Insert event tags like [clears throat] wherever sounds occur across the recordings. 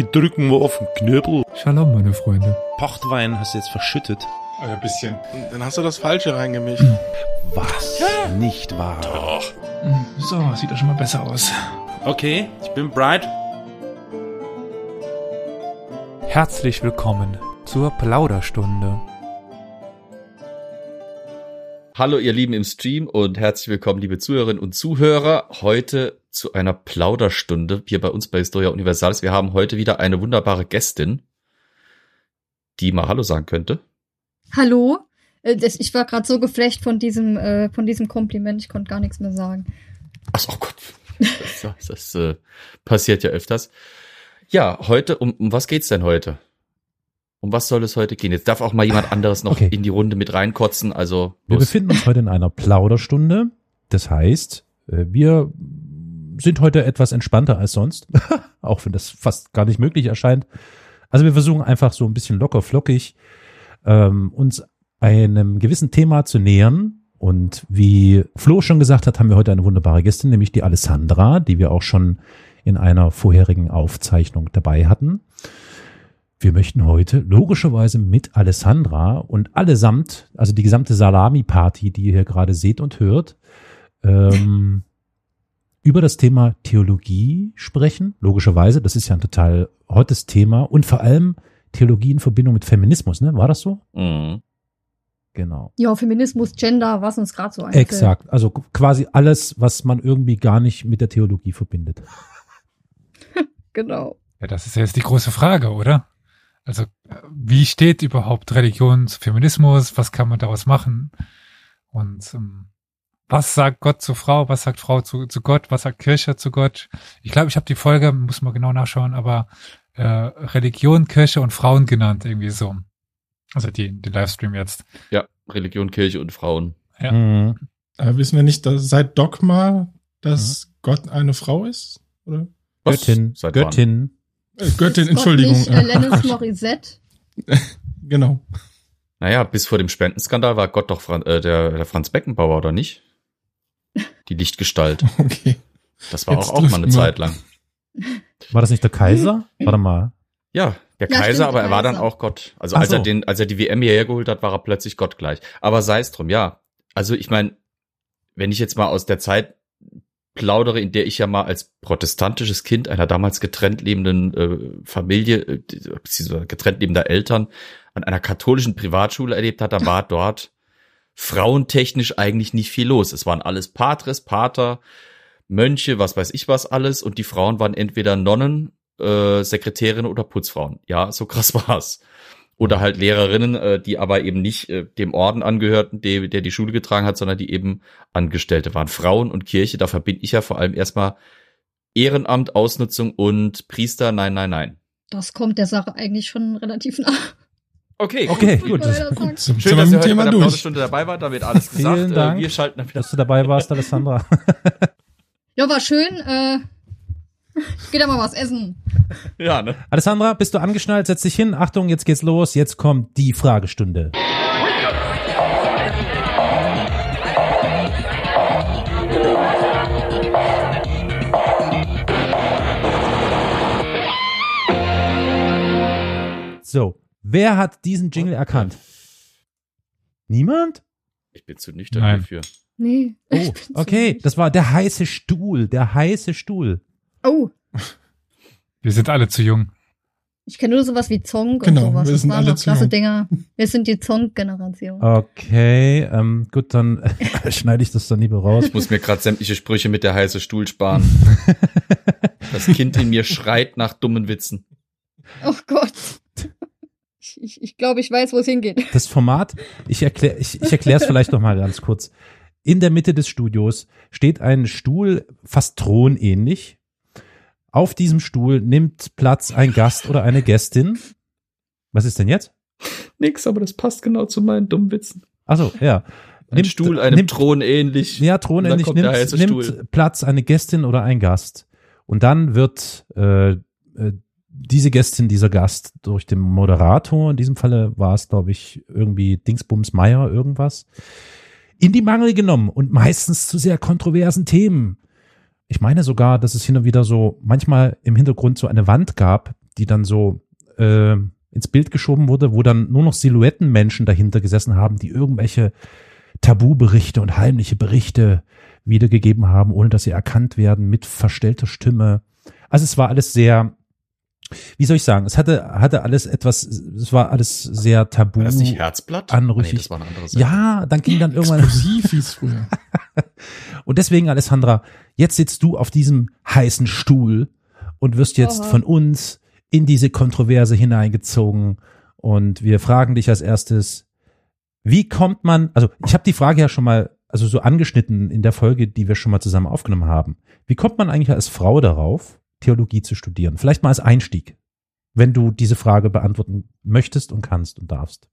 Ich drücken mal auf den Knöbel. Shalom, meine Freunde. Pochtwein hast du jetzt verschüttet. Also ein bisschen. Dann hast du das Falsche reingemischt. Was? Nicht wahr? Doch. So, sieht doch schon mal besser aus. Okay, ich bin bright. Herzlich willkommen zur Plauderstunde. Hallo ihr Lieben im Stream und herzlich willkommen, liebe Zuhörerinnen und Zuhörer. Heute zu einer Plauderstunde hier bei uns bei Historia Universalis. Wir haben heute wieder eine wunderbare Gästin, die mal Hallo sagen könnte. Hallo? Äh, ich war gerade so geflecht von diesem, äh, von diesem Kompliment, ich konnte gar nichts mehr sagen. Ach so, oh Gott. Das, das, das äh, passiert ja öfters. Ja, heute, um, um was geht's denn heute? Um was soll es heute gehen? Jetzt darf auch mal jemand anderes noch Okay. in die Runde mit reinkotzen. Also Wir los. befinden uns heute in einer Plauderstunde. Das heißt, wir sind heute etwas entspannter als sonst, [laughs] auch wenn das fast gar nicht möglich erscheint. Also wir versuchen einfach so ein bisschen locker flockig ähm, uns einem gewissen Thema zu nähern. Und wie Flo schon gesagt hat, haben wir heute eine wunderbare Gästin, nämlich die Alessandra, die wir auch schon in einer vorherigen Aufzeichnung dabei hatten. Wir möchten heute logischerweise mit Alessandra und allesamt, also die gesamte Salami-Party, die ihr hier gerade seht und hört, [laughs] ähm, über das Thema Theologie sprechen. Logischerweise, das ist ja ein total hottes Thema und vor allem Theologie in Verbindung mit Feminismus, ne? War das so? Mhm. Genau. Ja, Feminismus, Gender, was uns gerade so einfällt. Exakt. Also quasi alles, was man irgendwie gar nicht mit der Theologie verbindet. [laughs] Genau. Ja, das ist ja jetzt die große Frage, oder? Also, wie steht überhaupt Religion zu Feminismus? Was kann man daraus machen? Und ähm, was sagt Gott zu Frau? Was sagt Frau zu, zu Gott? Was sagt Kirche zu Gott? Ich glaube, ich habe die Folge, muss man genau nachschauen, aber äh, Religion, Kirche und Frauen genannt, irgendwie so. Also die, die Livestream jetzt. Ja, Religion, Kirche und Frauen. Ja. Mhm. Äh, wissen wir nicht, dass seit Dogma, dass Gott eine Frau ist? Oder? Was? Göttin, Seit? Göttin. Äh, Göttin, Ist Entschuldigung. Gott nicht Alanis Morissette? [laughs] genau. Naja, bis vor dem Spendenskandal war Gott doch Fran äh, der, der Franz Beckenbauer, oder nicht? Die Lichtgestalt. [laughs] Okay. Das war Jetzt auch, auch mal eine wir. Zeit lang. War das nicht der Kaiser? Warte mal. Ja, der Ja, Kaiser, stimmt, aber er war Kaiser. dann auch Gott. Also Ach als er so. den, als er die WM hierher geholt hat, war er plötzlich Gott gleich. Aber sei es drum, ja. Also ich meine, wenn ich jetzt mal aus der Zeit plaudere, in der ich ja mal als protestantisches Kind einer damals getrennt lebenden äh, Familie, äh, beziehungsweise getrennt lebender Eltern an einer katholischen Privatschule erlebt hat, da war dort frauentechnisch eigentlich nicht viel los. Es waren alles Patres, Pater, Mönche, was weiß ich was alles und die Frauen waren entweder Nonnen, äh, Sekretärinnen oder Putzfrauen. Ja, so krass [laughs] war's. Oder halt Lehrerinnen, äh, die aber eben nicht äh, dem Orden angehörten, der, der die Schule getragen hat, sondern die eben Angestellte waren. Frauen und Kirche, da verbinde ich ja vor allem erstmal Ehrenamt, Ausnutzung und Priester, nein, nein, nein. Das kommt der Sache eigentlich schon relativ nah. Okay, Okay, gut. gut. Schön, zum dass ihr heute Thema bei der dabei wart, damit alles gesagt. Vielen Äh, Dank. Wir schalten dann wieder. Dass du dabei warst, Alessandra. [laughs] Ja, war schön. Äh, ich geh da mal was essen. [laughs] Ja, ne? Alessandra, bist du angeschnallt? Setz dich hin. Achtung, jetzt geht's los. Jetzt kommt die Fragestunde. So, wer hat diesen Jingle erkannt? Niemand? Ich bin zu nüchtern Nein. hierfür. Nee. Oh, okay, das war der heiße Stuhl, der heiße Stuhl. Oh, Wir sind alle zu jung. ich kenne nur sowas wie Zonk Genau, und sowas. wir Das sind waren alle noch zu klasse jung. Dinger. Wir sind die Zonk-Generation. Okay, ähm, gut, dann [laughs] schneide ich das dann lieber raus. Ich muss mir gerade sämtliche Sprüche mit der heiße Stuhl sparen. [laughs] Das Kind in mir schreit nach dummen Witzen. Oh Gott. Ich, ich, ich glaube, ich weiß, wo es hingeht. [laughs] Das Format, ich erkläre ich, ich erkläre es vielleicht noch mal ganz kurz. In der Mitte des Studios steht ein Stuhl, fast thronähnlich. Auf diesem Stuhl nimmt Platz ein Gast oder eine Gästin. Was ist denn jetzt? Nix, aber das passt genau zu meinen dummen Witzen. Also ja. Ein Stuhl einem nimmt, Thron ähnlich. Ja, kommt der nimmt, nimmt. Platz eine Gästin oder ein Gast. Und dann wird äh, äh, diese Gästin, dieser Gast durch den Moderator, in diesem Falle war es, glaube ich, irgendwie Dingsbums Meier irgendwas, in die Mangel genommen und meistens zu sehr kontroversen Themen. Ich meine sogar, dass es hin und wieder so manchmal im Hintergrund so eine Wand gab, die dann so äh, ins Bild geschoben wurde, wo dann nur noch Silhouettenmenschen dahinter gesessen haben, die irgendwelche Tabuberichte und heimliche Berichte wiedergegeben haben, ohne dass sie erkannt werden, mit verstellter Stimme. Also es war alles sehr, wie soll ich sagen, es hatte, hatte alles etwas, es war alles sehr tabu. War das nicht Herzblatt? Anrüchig. Nee, das war eine andere Seite. Ja, dann ging dann irgendwann. Explosiv hieß früher. [laughs] Und deswegen, Alessandra, jetzt sitzt du auf diesem heißen Stuhl und wirst jetzt Oha. von uns in diese Kontroverse hineingezogen. Und wir fragen dich als erstes, wie kommt man, also ich habe die Frage ja schon mal, also so angeschnitten in der Folge, die wir schon mal zusammen aufgenommen haben. Wie kommt man eigentlich als Frau darauf, Theologie zu studieren? Vielleicht mal als Einstieg, wenn du diese Frage beantworten möchtest und kannst und darfst.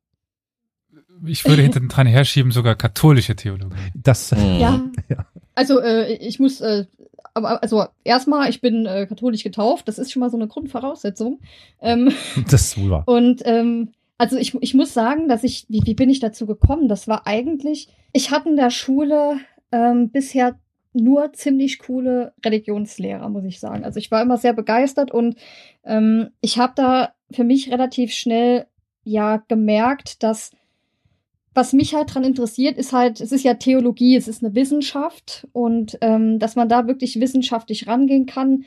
Ich würde hinten dran herschieben, sogar katholische Theologie. Das, Mhm. Ja. [laughs] Ja. Also äh, ich muss, äh, aber also erstmal, ich bin äh, katholisch getauft, das ist schon mal so eine Grundvoraussetzung. Ähm, [laughs] das ist wohl wahr. und ähm, also ich, ich muss sagen, dass ich, wie, wie bin ich dazu gekommen? Das war eigentlich, ich hatte in der Schule ähm, bisher nur ziemlich coole Religionslehrer, muss ich sagen. Also ich war immer sehr begeistert und ähm, ich habe da für mich relativ schnell ja gemerkt, dass was mich halt dran interessiert, ist halt, es ist ja Theologie, es ist eine Wissenschaft und ähm, dass man da wirklich wissenschaftlich rangehen kann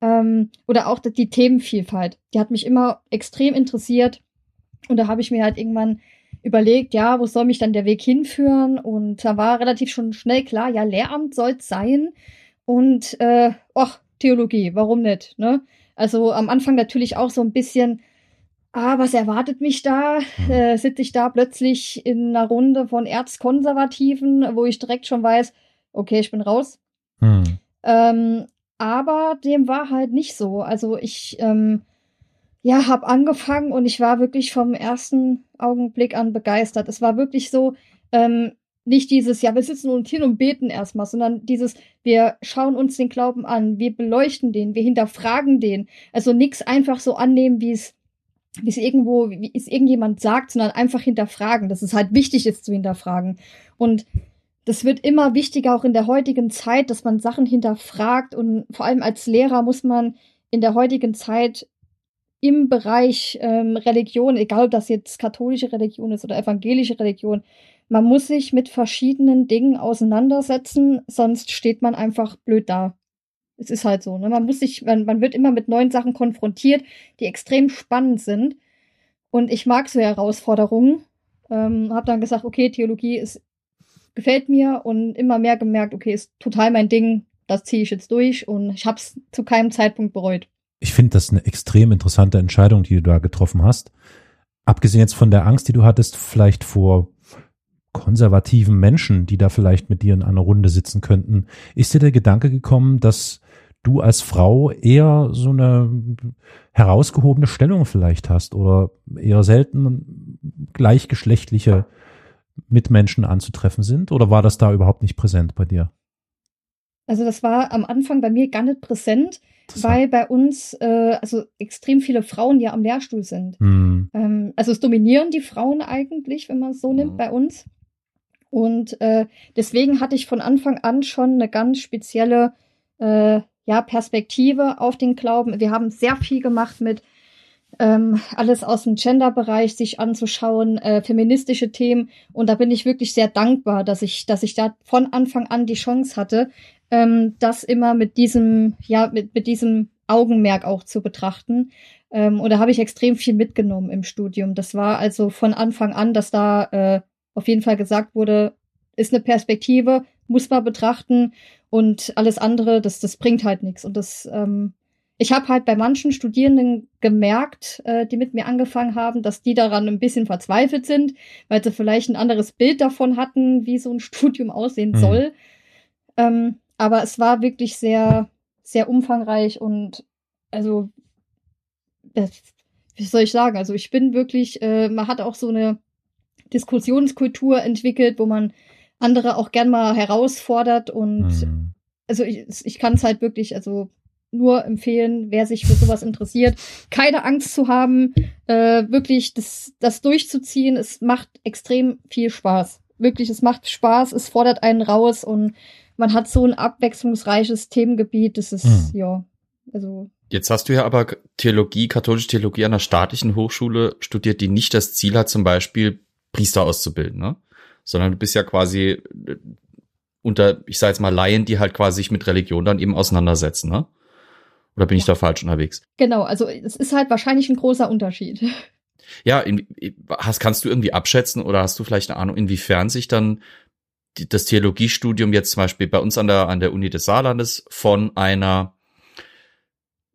ähm, oder auch die Themenvielfalt, die hat mich immer extrem interessiert und da habe ich mir halt irgendwann überlegt, ja, wo soll mich dann der Weg hinführen und da war relativ schon schnell klar, ja, Lehramt soll es sein und äh, ach, Theologie, warum nicht, ne? Also am Anfang natürlich auch so ein bisschen, ah, was erwartet mich da? Mhm. Äh, sitze ich da plötzlich in einer Runde von Erzkonservativen, wo ich direkt schon weiß, okay, ich bin raus. Hm. Ähm, aber dem war halt nicht so. Also ich, ähm, ja, habe angefangen und ich war wirklich vom ersten Augenblick an begeistert. Es war wirklich so, ähm, nicht dieses, ja, wir sitzen uns hin und beten erstmal, sondern dieses, wir schauen uns den Glauben an, wir beleuchten den, wir hinterfragen den. Also nichts einfach so annehmen, wie es wie es irgendwo, wie es irgendjemand sagt, sondern einfach hinterfragen, dass es halt wichtig ist zu hinterfragen. Und das wird immer wichtiger auch in der heutigen Zeit, dass man Sachen hinterfragt und vor allem als Lehrer muss man in der heutigen Zeit im Bereich ähm, Religion, egal ob das jetzt katholische Religion ist oder evangelische Religion, man muss sich mit verschiedenen Dingen auseinandersetzen, sonst steht man einfach blöd da. Es ist halt so, ne? Man muss sich, man, man wird immer mit neuen Sachen konfrontiert, die extrem spannend sind. Und ich mag so Herausforderungen. Ähm, hab dann gesagt, okay, Theologie ist gefällt mir und immer mehr gemerkt, okay, ist total mein Ding, das ziehe ich jetzt durch und ich habe es zu keinem Zeitpunkt bereut. Ich finde das eine extrem interessante Entscheidung, die du da getroffen hast. Abgesehen jetzt von der Angst, die du hattest, vielleicht vor konservativen Menschen, die da vielleicht mit dir in einer Runde sitzen könnten, ist dir der Gedanke gekommen, dass du als Frau eher so eine herausgehobene Stellung vielleicht hast oder eher selten gleichgeschlechtliche Mitmenschen anzutreffen sind? Oder war das da überhaupt nicht präsent bei dir? Also das war am Anfang bei mir gar nicht präsent, weil bei uns äh, also extrem viele Frauen ja am Lehrstuhl sind. Hm. Ähm, also es dominieren die Frauen eigentlich, wenn man es so nimmt, Mhm. bei uns. Und äh, deswegen hatte ich von Anfang an schon eine ganz spezielle äh, ja, Perspektive auf den Glauben. Wir haben sehr viel gemacht mit ähm, alles aus dem Gender-Bereich sich anzuschauen, äh, feministische Themen. Und da bin ich wirklich sehr dankbar, dass ich, dass ich da von Anfang an die Chance hatte, ähm, das immer mit diesem, ja, mit, mit diesem Augenmerk auch zu betrachten. Ähm, und da habe ich extrem viel mitgenommen im Studium. Das war also von Anfang an, dass da äh, auf jeden Fall gesagt wurde, ist eine Perspektive, muss man betrachten und alles andere, das, das bringt halt nichts. Und das, ähm, ich habe halt bei manchen Studierenden gemerkt, äh, die mit mir angefangen haben, dass die daran ein bisschen verzweifelt sind, weil sie vielleicht ein anderes Bild davon hatten, wie so ein [laughs] Studium aussehen Mhm. soll. Ähm, aber es war wirklich sehr, sehr umfangreich und also, das, wie soll ich sagen? Also ich bin wirklich, äh, man hat auch so eine Diskussionskultur entwickelt, wo man andere auch gern mal herausfordert und Hm. also ich, ich kann es halt wirklich also nur empfehlen, wer sich für sowas interessiert, keine Angst zu haben, äh, wirklich das, das durchzuziehen. Es macht extrem viel Spaß. Wirklich, es macht Spaß, es fordert einen raus und man hat so ein abwechslungsreiches Themengebiet. Das ist, Hm. ja, also Jetzt hast du ja aber Theologie, katholische Theologie an einer staatlichen Hochschule studiert, die nicht das Ziel hat, zum Beispiel Priester auszubilden, ne? Sondern du bist ja quasi äh, unter, ich sage jetzt mal Laien, die halt quasi sich mit Religion dann eben auseinandersetzen, ne? Oder bin ich da falsch unterwegs? Genau, also es ist halt wahrscheinlich ein großer Unterschied. Ja, in, hast, kannst du irgendwie abschätzen oder hast du vielleicht eine Ahnung, inwiefern sich dann das Theologiestudium jetzt zum Beispiel bei uns an der, an der Uni des Saarlandes von einer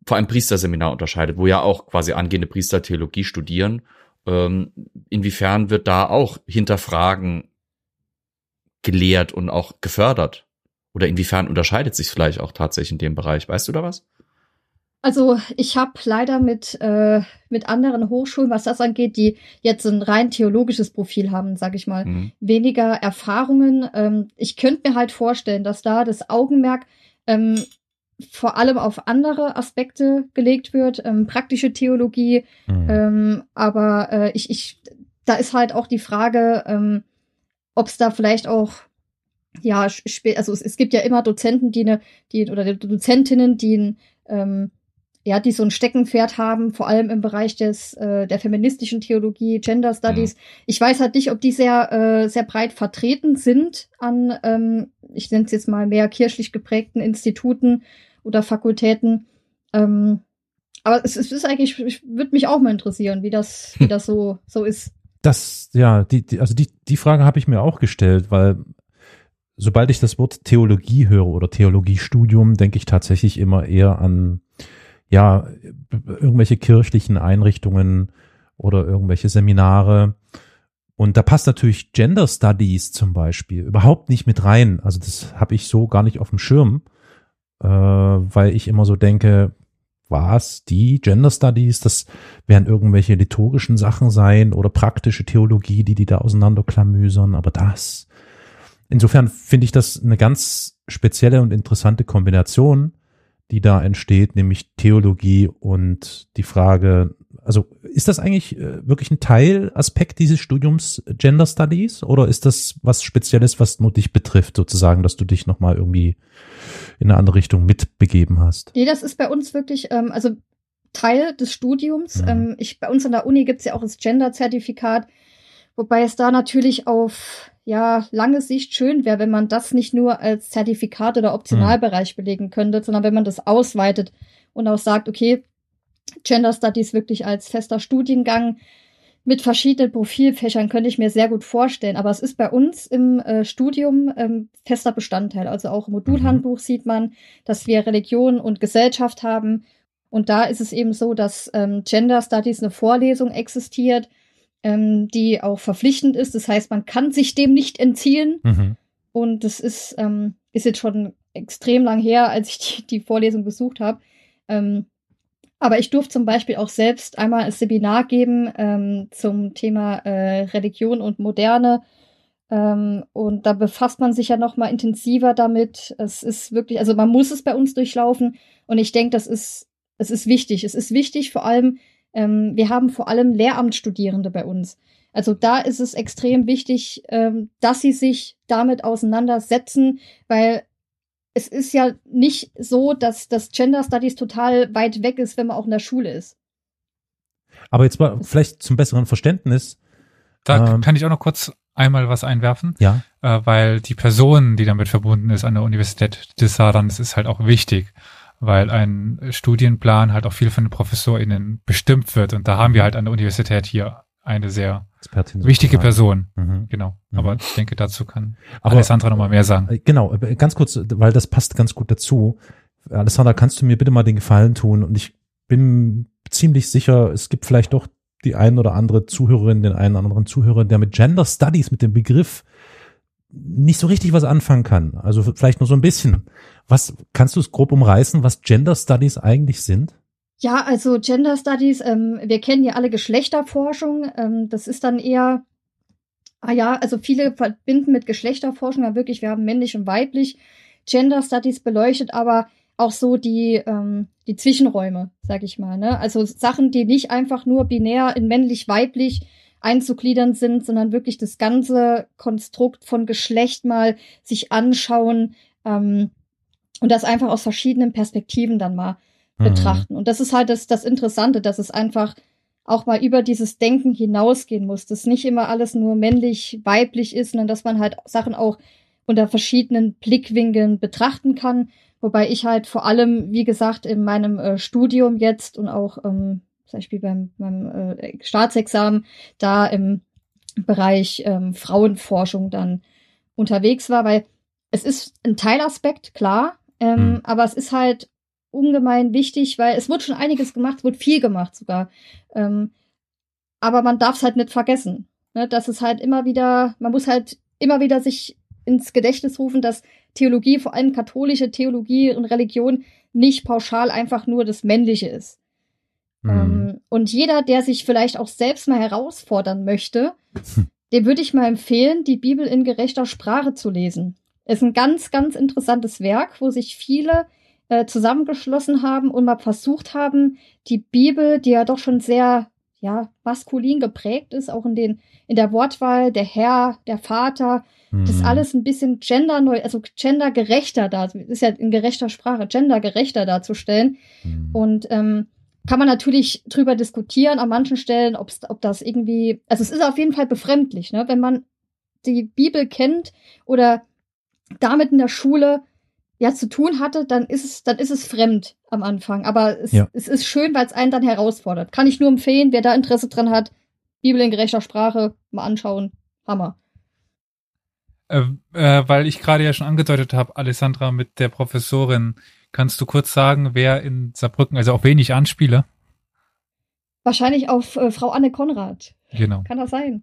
vor einem Priesterseminar unterscheidet, wo ja auch quasi angehende Priester Theologie studieren. Ähm, inwiefern wird da auch Hinterfragen gelehrt und auch gefördert? Oder inwiefern unterscheidet sich vielleicht auch tatsächlich in dem Bereich? Weißt du da was? Also ich habe leider mit, äh, mit anderen Hochschulen, was das angeht, die jetzt ein rein theologisches Profil haben, sage ich mal, Mhm. weniger Erfahrungen. Ähm, ich könnte mir halt vorstellen, dass da das Augenmerk ähm, vor allem auf andere Aspekte gelegt wird, ähm, praktische Theologie, Mhm. ähm, aber äh, ich, ich, da ist halt auch die Frage, ähm, ob es da vielleicht auch, ja, also es, es gibt ja immer Dozenten, die eine, die oder Dozentinnen, die ein, ähm, ja, die so ein Steckenpferd haben, vor allem im Bereich des äh, der feministischen Theologie, Gender Studies. Ich weiß halt nicht, ob die sehr äh, sehr breit vertreten sind an, ähm, ich nenne es jetzt mal mehr kirchlich geprägten Instituten oder Fakultäten. Ähm, aber es, es ist eigentlich, ich würde mich auch mal interessieren, wie das, wie das so so ist. Das, ja, die, die, also die, die Frage habe ich mir auch gestellt, weil sobald ich das Wort Theologie höre oder Theologiestudium, denke ich tatsächlich immer eher an, ja, irgendwelche kirchlichen Einrichtungen oder irgendwelche Seminare. Und da passt natürlich Gender Studies zum Beispiel überhaupt nicht mit rein. Also das habe ich so gar nicht auf dem Schirm, äh, weil ich immer so denke, was, die Gender Studies, das werden irgendwelche liturgischen Sachen sein oder praktische Theologie, die die da auseinanderklamüsern, aber das. Insofern finde ich das eine ganz spezielle und interessante Kombination, die da entsteht, nämlich Theologie und die Frage, also ist das eigentlich äh, wirklich ein Teilaspekt dieses Studiums Gender Studies oder ist das was Spezielles, was nur dich betrifft, sozusagen, dass du dich nochmal irgendwie in eine andere Richtung mitbegeben hast? Nee, das ist bei uns wirklich, ähm, also Teil des Studiums. Mhm. Ähm, ich, bei uns an der Uni gibt's ja auch das Gender-Zertifikat, wobei es da natürlich auf ja, lange Sicht schön wäre, wenn man das nicht nur als Zertifikat oder Optionalbereich belegen könnte, sondern wenn man das ausweitet und auch sagt, okay, Gender Studies wirklich als fester Studiengang mit verschiedenen Profilfächern könnte ich mir sehr gut vorstellen. Aber es ist bei uns im äh, Studium ähm, fester Bestandteil. Also auch im Modulhandbuch sieht man, dass wir Religion und Gesellschaft haben. Und da ist es eben so, dass ähm, Gender Studies eine Vorlesung existiert, ähm, die auch verpflichtend ist. Das heißt, man kann sich dem nicht entziehen. Mhm. Und das ist, ähm, ist jetzt schon extrem lang her, als ich die, die Vorlesung besucht habe. Ähm, aber ich durfte zum Beispiel auch selbst einmal ein Seminar geben ähm, zum Thema äh, Religion und Moderne. Ähm, und da befasst man sich ja noch mal intensiver damit. Es ist wirklich, also man muss es bei uns durchlaufen. Und ich denke, das ist, es ist wichtig. Es ist wichtig, vor allem, ähm, wir haben vor allem Lehramtsstudierende bei uns. Also da ist es extrem wichtig, ähm, dass sie sich damit auseinandersetzen, weil es ist ja nicht so, dass das Gender Studies total weit weg ist, wenn man auch in der Schule ist. Aber jetzt mal vielleicht zum besseren Verständnis. Da Ähm. kann ich auch noch kurz einmal was einwerfen, Ja. äh, weil die Person, die damit verbunden ist an der Universität des Saarlandes, ist halt auch wichtig, weil ein Studienplan halt auch viel von den ProfessorInnen bestimmt wird. Und da haben wir halt an der Universität hier eine sehr Expertin. wichtige sozusagen. Person. Mhm. Genau. Mhm. Aber ich denke, dazu kann Aber- Alessandra nochmal mehr sagen. Äh, Genau, äh, ganz kurz, weil das passt ganz gut dazu. Alessandra, kannst du mir bitte mal den Gefallen tun? Und ich bin ziemlich sicher, es gibt vielleicht doch die ein oder andere Zuhörerin, den einen oder anderen Zuhörer, der mit Gender Studies, mit dem Begriff nicht so richtig was anfangen kann. Also vielleicht nur so ein bisschen. Was kannst du es grob umreißen, was Gender Studies eigentlich sind? Ja, also Gender Studies, ähm, wir kennen ja alle Geschlechterforschung. Ähm, das ist dann eher, ah ja, also viele verbinden mit Geschlechterforschung ja wirklich, wir haben männlich und weiblich. Gender Studies beleuchtet aber auch so die, ähm, die Zwischenräume, sag ich mal. Ne? Also Sachen, die nicht einfach nur binär in männlich-weiblich einzugliedern sind, sondern wirklich das ganze Konstrukt von Geschlecht mal sich anschauen ähm, und das einfach aus verschiedenen Perspektiven dann mal Mhm. betrachten. Und das ist halt das, das Interessante, dass es einfach auch mal über dieses Denken hinausgehen muss, dass nicht immer alles nur männlich, weiblich ist, sondern dass man halt Sachen auch unter verschiedenen Blickwinkeln betrachten kann. Wobei ich halt vor allem, wie gesagt, in meinem äh, Studium jetzt und auch ähm, zum Beispiel beim, beim äh, Staatsexamen da im Bereich ähm, Frauenforschung dann unterwegs war, weil es ist ein Teilaspekt, klar, ähm, Hm. aber es ist halt ungemein wichtig, weil es wird schon einiges gemacht, es wird viel gemacht sogar. Ähm, aber man darf es halt nicht vergessen. Ne? Dass es halt immer wieder, man muss halt immer wieder sich ins Gedächtnis rufen, dass Theologie, vor allem katholische Theologie und Religion, nicht pauschal einfach nur das Männliche ist. Mhm. Ähm, und jeder, der sich vielleicht auch selbst mal herausfordern möchte, [laughs] dem würde ich mal empfehlen, die Bibel in gerechter Sprache zu lesen. Es ist ein ganz, ganz interessantes Werk, wo sich viele äh, zusammengeschlossen haben und mal versucht haben, die Bibel, die ja doch schon sehr ja, maskulin geprägt ist, auch in den in der Wortwahl, der Herr, der Vater, das Mhm. alles ein bisschen genderneu, also gendergerechter da, ist ja in gerechter Sprache, gendergerechter darzustellen. Mhm. Und ähm, kann man natürlich drüber diskutieren an manchen Stellen, ob's, ob das irgendwie, also es ist auf jeden Fall befremdlich, ne? wenn man die Bibel kennt oder damit in der Schule ja zu tun hatte, dann ist es, dann ist es fremd am Anfang. Aber es, Ja. es ist schön, weil es einen dann herausfordert. Kann ich nur empfehlen, wer da Interesse dran hat, Bibel in gerechter Sprache mal anschauen. Hammer. Äh, äh, weil ich gerade ja schon angedeutet habe, Alessandra, mit der Professorin, kannst du kurz sagen, wer in Saarbrücken, also auf wen ich anspiele? Wahrscheinlich auf äh, Frau Anne Konrad. Genau. Kann das sein?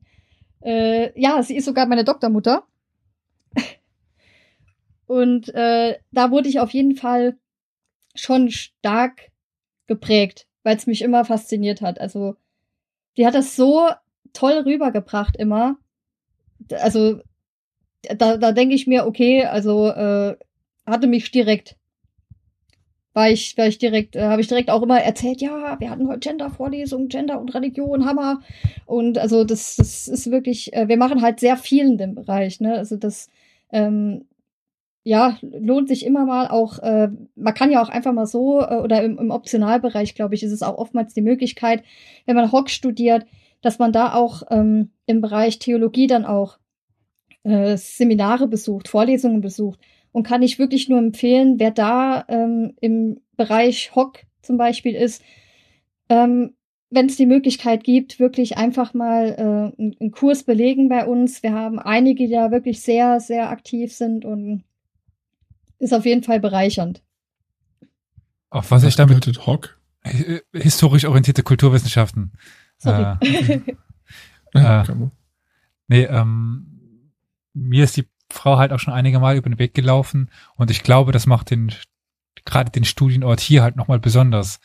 Äh, ja, sie ist sogar meine Doktormutter. [laughs] Und äh, da wurde ich auf jeden Fall schon stark geprägt, weil es mich immer fasziniert hat. Also, die hat das so toll rübergebracht immer. Also, da, da denke ich mir, okay, also äh, hatte mich direkt. War ich, war ich direkt, äh, habe ich direkt auch immer erzählt, ja, wir hatten heute Gender-Vorlesung, Gender und Religion, Hammer. Und also das, das ist wirklich, äh, wir machen halt sehr viel in dem Bereich, ne? Also das, ähm, ja, lohnt sich immer mal auch, äh, man kann ja auch einfach mal so, äh, oder im, im Optionalbereich, glaube ich, ist es auch oftmals die Möglichkeit, wenn man Hock studiert, dass man da auch ähm, im Bereich Theologie dann auch äh, Seminare besucht, Vorlesungen besucht. Und kann ich wirklich nur empfehlen, wer da ähm, im Bereich Hock zum Beispiel ist, ähm, wenn es die Möglichkeit gibt, wirklich einfach mal äh, einen, Kurs belegen bei uns. Wir haben einige, die da wirklich sehr, sehr aktiv sind und ist auf jeden Fall bereichernd. Auch was ich damit bedeutet Hock? äh, historisch orientierte Kulturwissenschaften. Sorry. Äh, [laughs] man. Nee, ähm, mir ist die Frau halt auch schon einige Mal über den Weg gelaufen und ich glaube, das macht den gerade den Studienort hier halt nochmal besonders,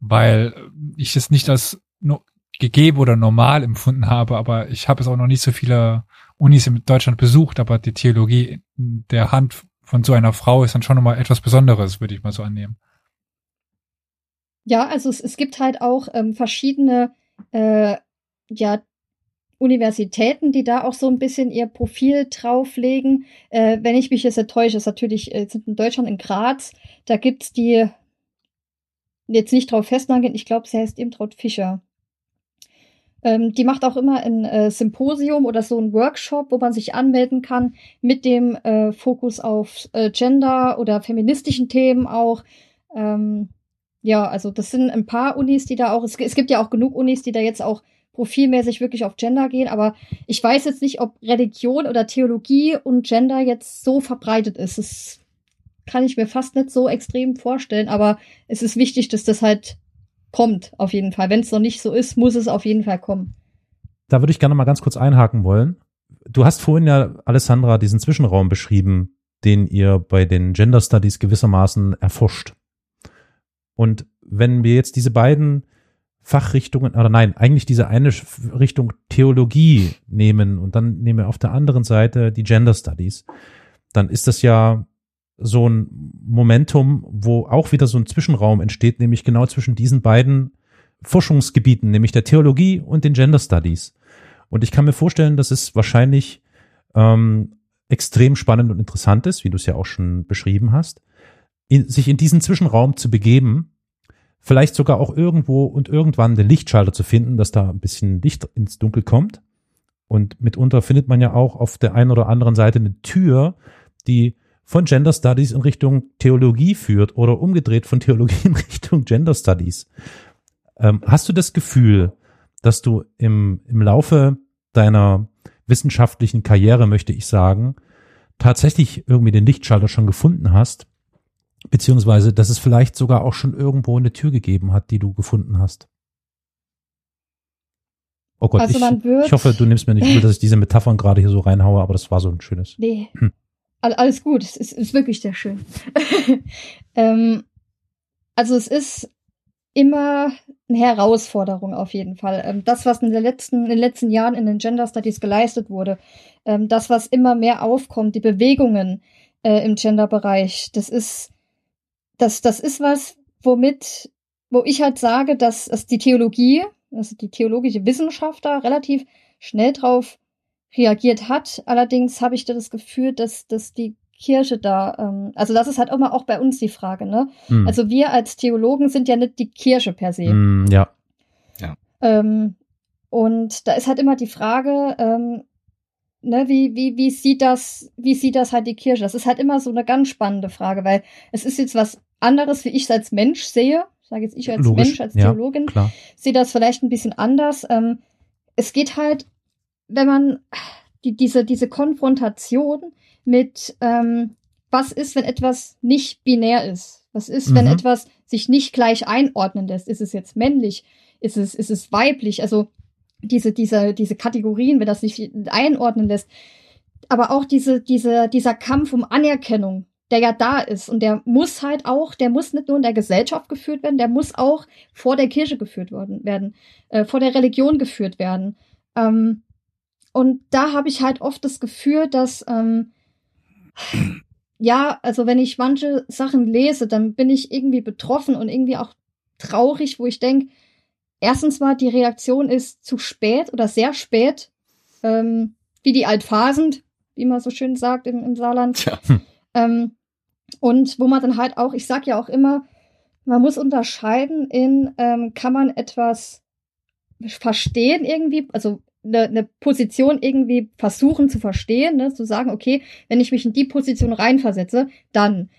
weil ich es nicht als no gegeben oder normal empfunden habe, aber ich habe es auch noch nicht so viele Unis in Deutschland besucht, aber die Theologie in der Hand von so einer Frau ist dann schon nochmal etwas Besonderes, würde ich mal so annehmen. Ja, also es, es gibt halt auch ähm, verschiedene äh, ja, Universitäten, die da auch so ein bisschen ihr Profil drauflegen. Äh, wenn ich mich jetzt nicht täusche, ist natürlich äh, sind in Deutschland in Graz, da gibt's die jetzt nicht drauf festnageln, ich glaube, sie heißt Imtraut Fischer. Ähm, die macht auch immer ein äh, Symposium oder so ein Workshop, wo man sich anmelden kann mit dem äh, Fokus auf äh, Gender oder feministischen Themen auch. Ähm, ja, also das sind ein paar Unis, die da auch, es, es gibt ja auch genug Unis, die da jetzt auch profilmäßig wirklich auf Gender gehen, aber ich weiß jetzt nicht, ob Religion oder Theologie und Gender jetzt so verbreitet ist. Das kann ich mir fast nicht so extrem vorstellen, aber es ist wichtig, dass das halt kommt, auf jeden Fall. Wenn es noch nicht so ist, muss es auf jeden Fall kommen. Da würde ich gerne mal ganz kurz einhaken wollen. Du hast vorhin ja, Alessandra, diesen Zwischenraum beschrieben, den ihr bei den Gender Studies gewissermaßen erforscht. Und wenn wir jetzt diese beiden Fachrichtungen, oder nein, eigentlich diese eine Richtung Theologie nehmen und dann nehmen wir auf der anderen Seite die Gender Studies, dann ist das ja so ein Momentum, wo auch wieder so ein Zwischenraum entsteht, nämlich genau zwischen diesen beiden Forschungsgebieten, nämlich der Theologie und den Gender Studies. Und ich kann mir vorstellen, dass es wahrscheinlich ähm, extrem spannend und interessant ist, wie du es ja auch schon beschrieben hast, in, sich in diesen Zwischenraum zu begeben vielleicht sogar auch irgendwo und irgendwann den Lichtschalter zu finden, dass da ein bisschen Licht ins Dunkel kommt. Und mitunter findet man ja auch auf der einen oder anderen Seite eine Tür, die von Gender Studies in Richtung Theologie führt oder umgedreht von Theologie in Richtung Gender Studies. Ähm, hast du das Gefühl, dass du im, im Laufe deiner wissenschaftlichen Karriere, möchte ich sagen, tatsächlich irgendwie den Lichtschalter schon gefunden hast, beziehungsweise dass es vielleicht sogar auch schon irgendwo eine Tür gegeben hat, die du gefunden hast? Oh Gott, Also ich, wird- ich hoffe, du nimmst mir nicht übel, dass ich diese Metaphern gerade hier so reinhaue, aber das war so ein schönes. Nee. Hm. All, alles gut, es ist, ist wirklich sehr schön. [laughs] ähm, also es ist immer eine Herausforderung auf jeden Fall. Ähm, das, was in, der letzten, in den letzten Jahren in den Gender Studies geleistet wurde, ähm, das, was immer mehr aufkommt, die Bewegungen äh, im Gender-Bereich, das ist, das, das ist was, womit, wo ich halt sage, dass, dass die Theologie, also die theologische Wissenschaft da relativ schnell drauf reagiert hat. Allerdings habe ich da das Gefühl, dass, dass die Kirche da, ähm, also das ist halt immer auch bei uns die Frage, ne? Hm. Also wir als Theologen sind ja nicht die Kirche per se. Hm, ja. Ähm, und da ist halt immer die Frage, ähm, ne, wie, wie, wie sieht das, wie sieht das halt die Kirche? Das ist halt immer so eine ganz spannende Frage, weil es ist jetzt was anderes, wie ich es als Mensch sehe. Sage jetzt ich als Logisch, Mensch, als ja, Theologin Klar. sehe das vielleicht ein bisschen anders. Ähm, es geht halt, wenn man die, diese, diese Konfrontation mit, ähm, was ist, wenn etwas nicht binär ist? Was ist, wenn Mhm. etwas sich nicht gleich einordnen lässt? Ist es jetzt männlich? Ist es, ist es weiblich? Also diese, diese, diese Kategorien, wenn das nicht einordnen lässt. Aber auch diese, diese, dieser Kampf um Anerkennung, der ja da ist und der muss halt auch, der muss nicht nur in der Gesellschaft geführt werden, der muss auch vor der Kirche geführt worden, werden, äh, vor der Religion geführt werden. Ähm, und da habe ich halt oft das Gefühl, dass ähm, ja, also wenn ich manche Sachen lese, dann bin ich irgendwie betroffen und irgendwie auch traurig, wo ich denke, erstens mal die Reaktion ist zu spät oder sehr spät, ähm, wie die Altphasend, wie man so schön sagt im, im Saarland. Tja. Ähm, und wo man dann halt auch, ich sag ja auch immer, man muss unterscheiden in, ähm, kann man etwas verstehen irgendwie, also eine, eine Position irgendwie versuchen zu verstehen, ne, zu sagen, okay, wenn ich mich in die Position reinversetze, dann.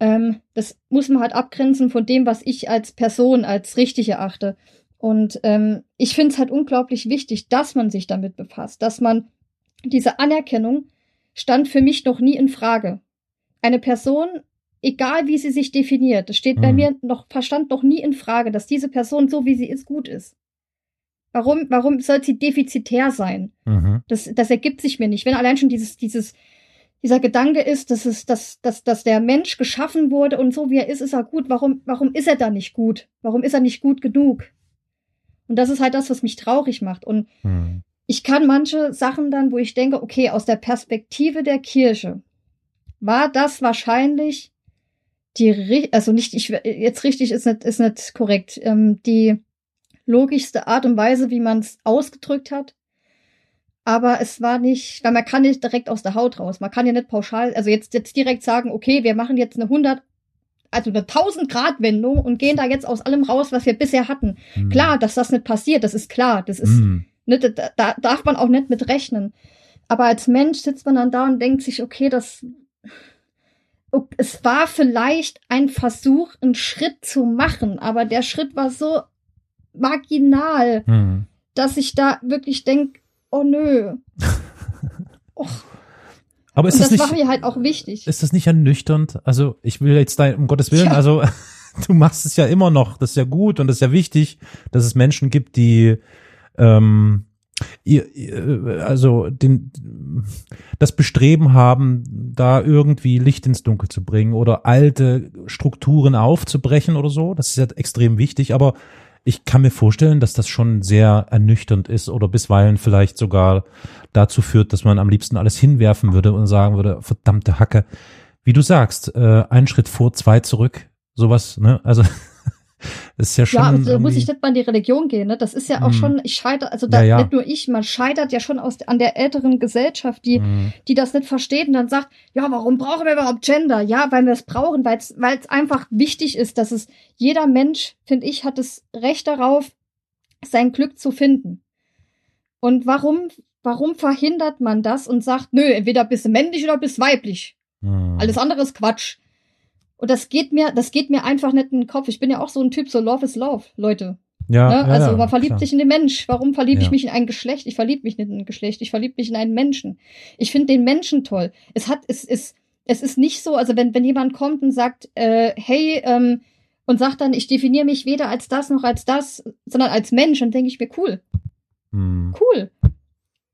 Ähm, das muss man halt abgrenzen von dem, was ich als Person als richtig erachte. Und ähm, ich finde es halt unglaublich wichtig, dass man sich damit befasst, dass man diese Anerkennung stand für mich noch nie in Frage. Eine Person, egal wie sie sich definiert, das steht bei Mhm. mir noch, verstand noch nie in Frage, dass diese Person so wie sie ist gut ist. Warum, warum soll sie defizitär sein? Mhm. Das, das ergibt sich mir nicht. Wenn allein schon dieses, dieses, dieser Gedanke ist, dass es, dass, dass, dass der Mensch geschaffen wurde und so wie er ist, ist er gut. Warum, warum ist er da nicht gut? Warum ist er nicht gut genug? Und das ist halt das, was mich traurig macht. Und Hm. ich kann manche Sachen dann, wo ich denke, okay, aus der Perspektive der Kirche war das wahrscheinlich die, also nicht, ich, jetzt richtig ist nicht, ist nicht korrekt, ähm, die logischste Art und Weise, wie man es ausgedrückt hat. Aber es war nicht, weil man kann nicht direkt aus der Haut raus. Man kann ja nicht pauschal, also jetzt, jetzt direkt sagen, okay, wir machen jetzt eine 100, also eine 1000 Grad Wendung und gehen da jetzt aus allem raus, was wir bisher hatten. Hm. Klar, dass das nicht passiert, das ist klar. Das ist, Hm. Ne, da, da darf man auch nicht mit rechnen. Aber als Mensch sitzt man dann da und denkt sich, okay, das, es war vielleicht ein Versuch, einen Schritt zu machen, aber der Schritt war so marginal, Hm. dass ich da wirklich denke, oh nö. Aber ist und das, das, nicht, war mir halt auch wichtig. ist das nicht ernüchternd? Also ich will jetzt dein, um Gottes Willen, Ja. also [laughs] du machst es ja immer noch, das ist ja gut und das ist ja wichtig, dass es Menschen gibt, die ähm, ihr, ihr- also den, das Bestreben haben, da irgendwie Licht ins Dunkel zu bringen oder alte Strukturen aufzubrechen oder so. Das ist ja extrem wichtig, aber ich kann mir vorstellen, dass das schon sehr ernüchternd ist oder bisweilen vielleicht sogar dazu führt, dass man am liebsten alles hinwerfen würde und sagen würde, verdammte Hacke. Wie du sagst, äh, einen Schritt vor, zwei zurück, sowas, ne? Also [laughs] Das ist ja schon. Ja, da muss ich nicht mal in die Religion gehen, ne? Das ist ja auch Hm. schon, ich scheitere, also da, Ja, ja. nicht nur ich, man scheitert ja schon aus, an der älteren Gesellschaft, die, Mhm. die das nicht versteht und dann sagt, ja, warum brauchen wir überhaupt Gender? Ja, weil wir es brauchen, weil es einfach wichtig ist, dass es jeder Mensch, finde ich, hat das Recht darauf, sein Glück zu finden. Und warum, warum verhindert man das und sagt, nö, entweder bist du männlich oder bist weiblich. Mhm. Alles andere ist Quatsch. Und das geht mir, das geht mir einfach nicht in den Kopf. Ich bin ja auch so ein Typ, so Love is Love, Leute. ja, Ne? ja, also man verliebt klar. sich in den Mensch. Warum verliebe ich Ja. mich in ein Geschlecht? Ich verliebe mich nicht in ein Geschlecht. Ich verliebe mich in einen Menschen. Ich finde den Menschen toll. Es hat, es ist, es ist nicht so, also wenn, wenn jemand kommt und sagt, äh, hey, ähm, und sagt dann, ich definiere mich weder als das noch als das, sondern als Mensch, dann denke ich mir, cool, Mhm. cool.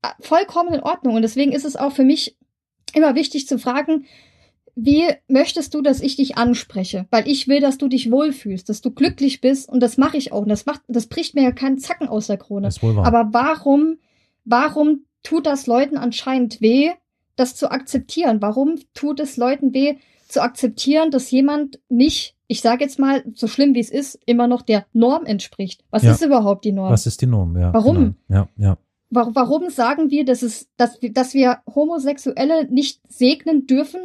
Ah, Vollkommen in Ordnung. Und deswegen ist es auch für mich immer wichtig zu fragen, wie möchtest du, dass ich dich anspreche? Weil ich will, dass du dich wohlfühlst, dass du glücklich bist und das mache ich auch. Und das macht, das bricht mir ja keinen Zacken aus der Krone. Das ist wohl wahr. Aber warum, warum tut das Leuten anscheinend weh, das zu akzeptieren? Warum tut es Leuten weh, zu akzeptieren, dass jemand nicht, ich sage jetzt mal, so schlimm wie es ist, immer noch der Norm entspricht? Was Ja. ist überhaupt die Norm? Was ist die Norm? Ja, Warum? Genau. Ja, ja. Wa- Warum sagen wir, dass, es, dass, wir, dass wir Homosexuelle nicht segnen dürfen,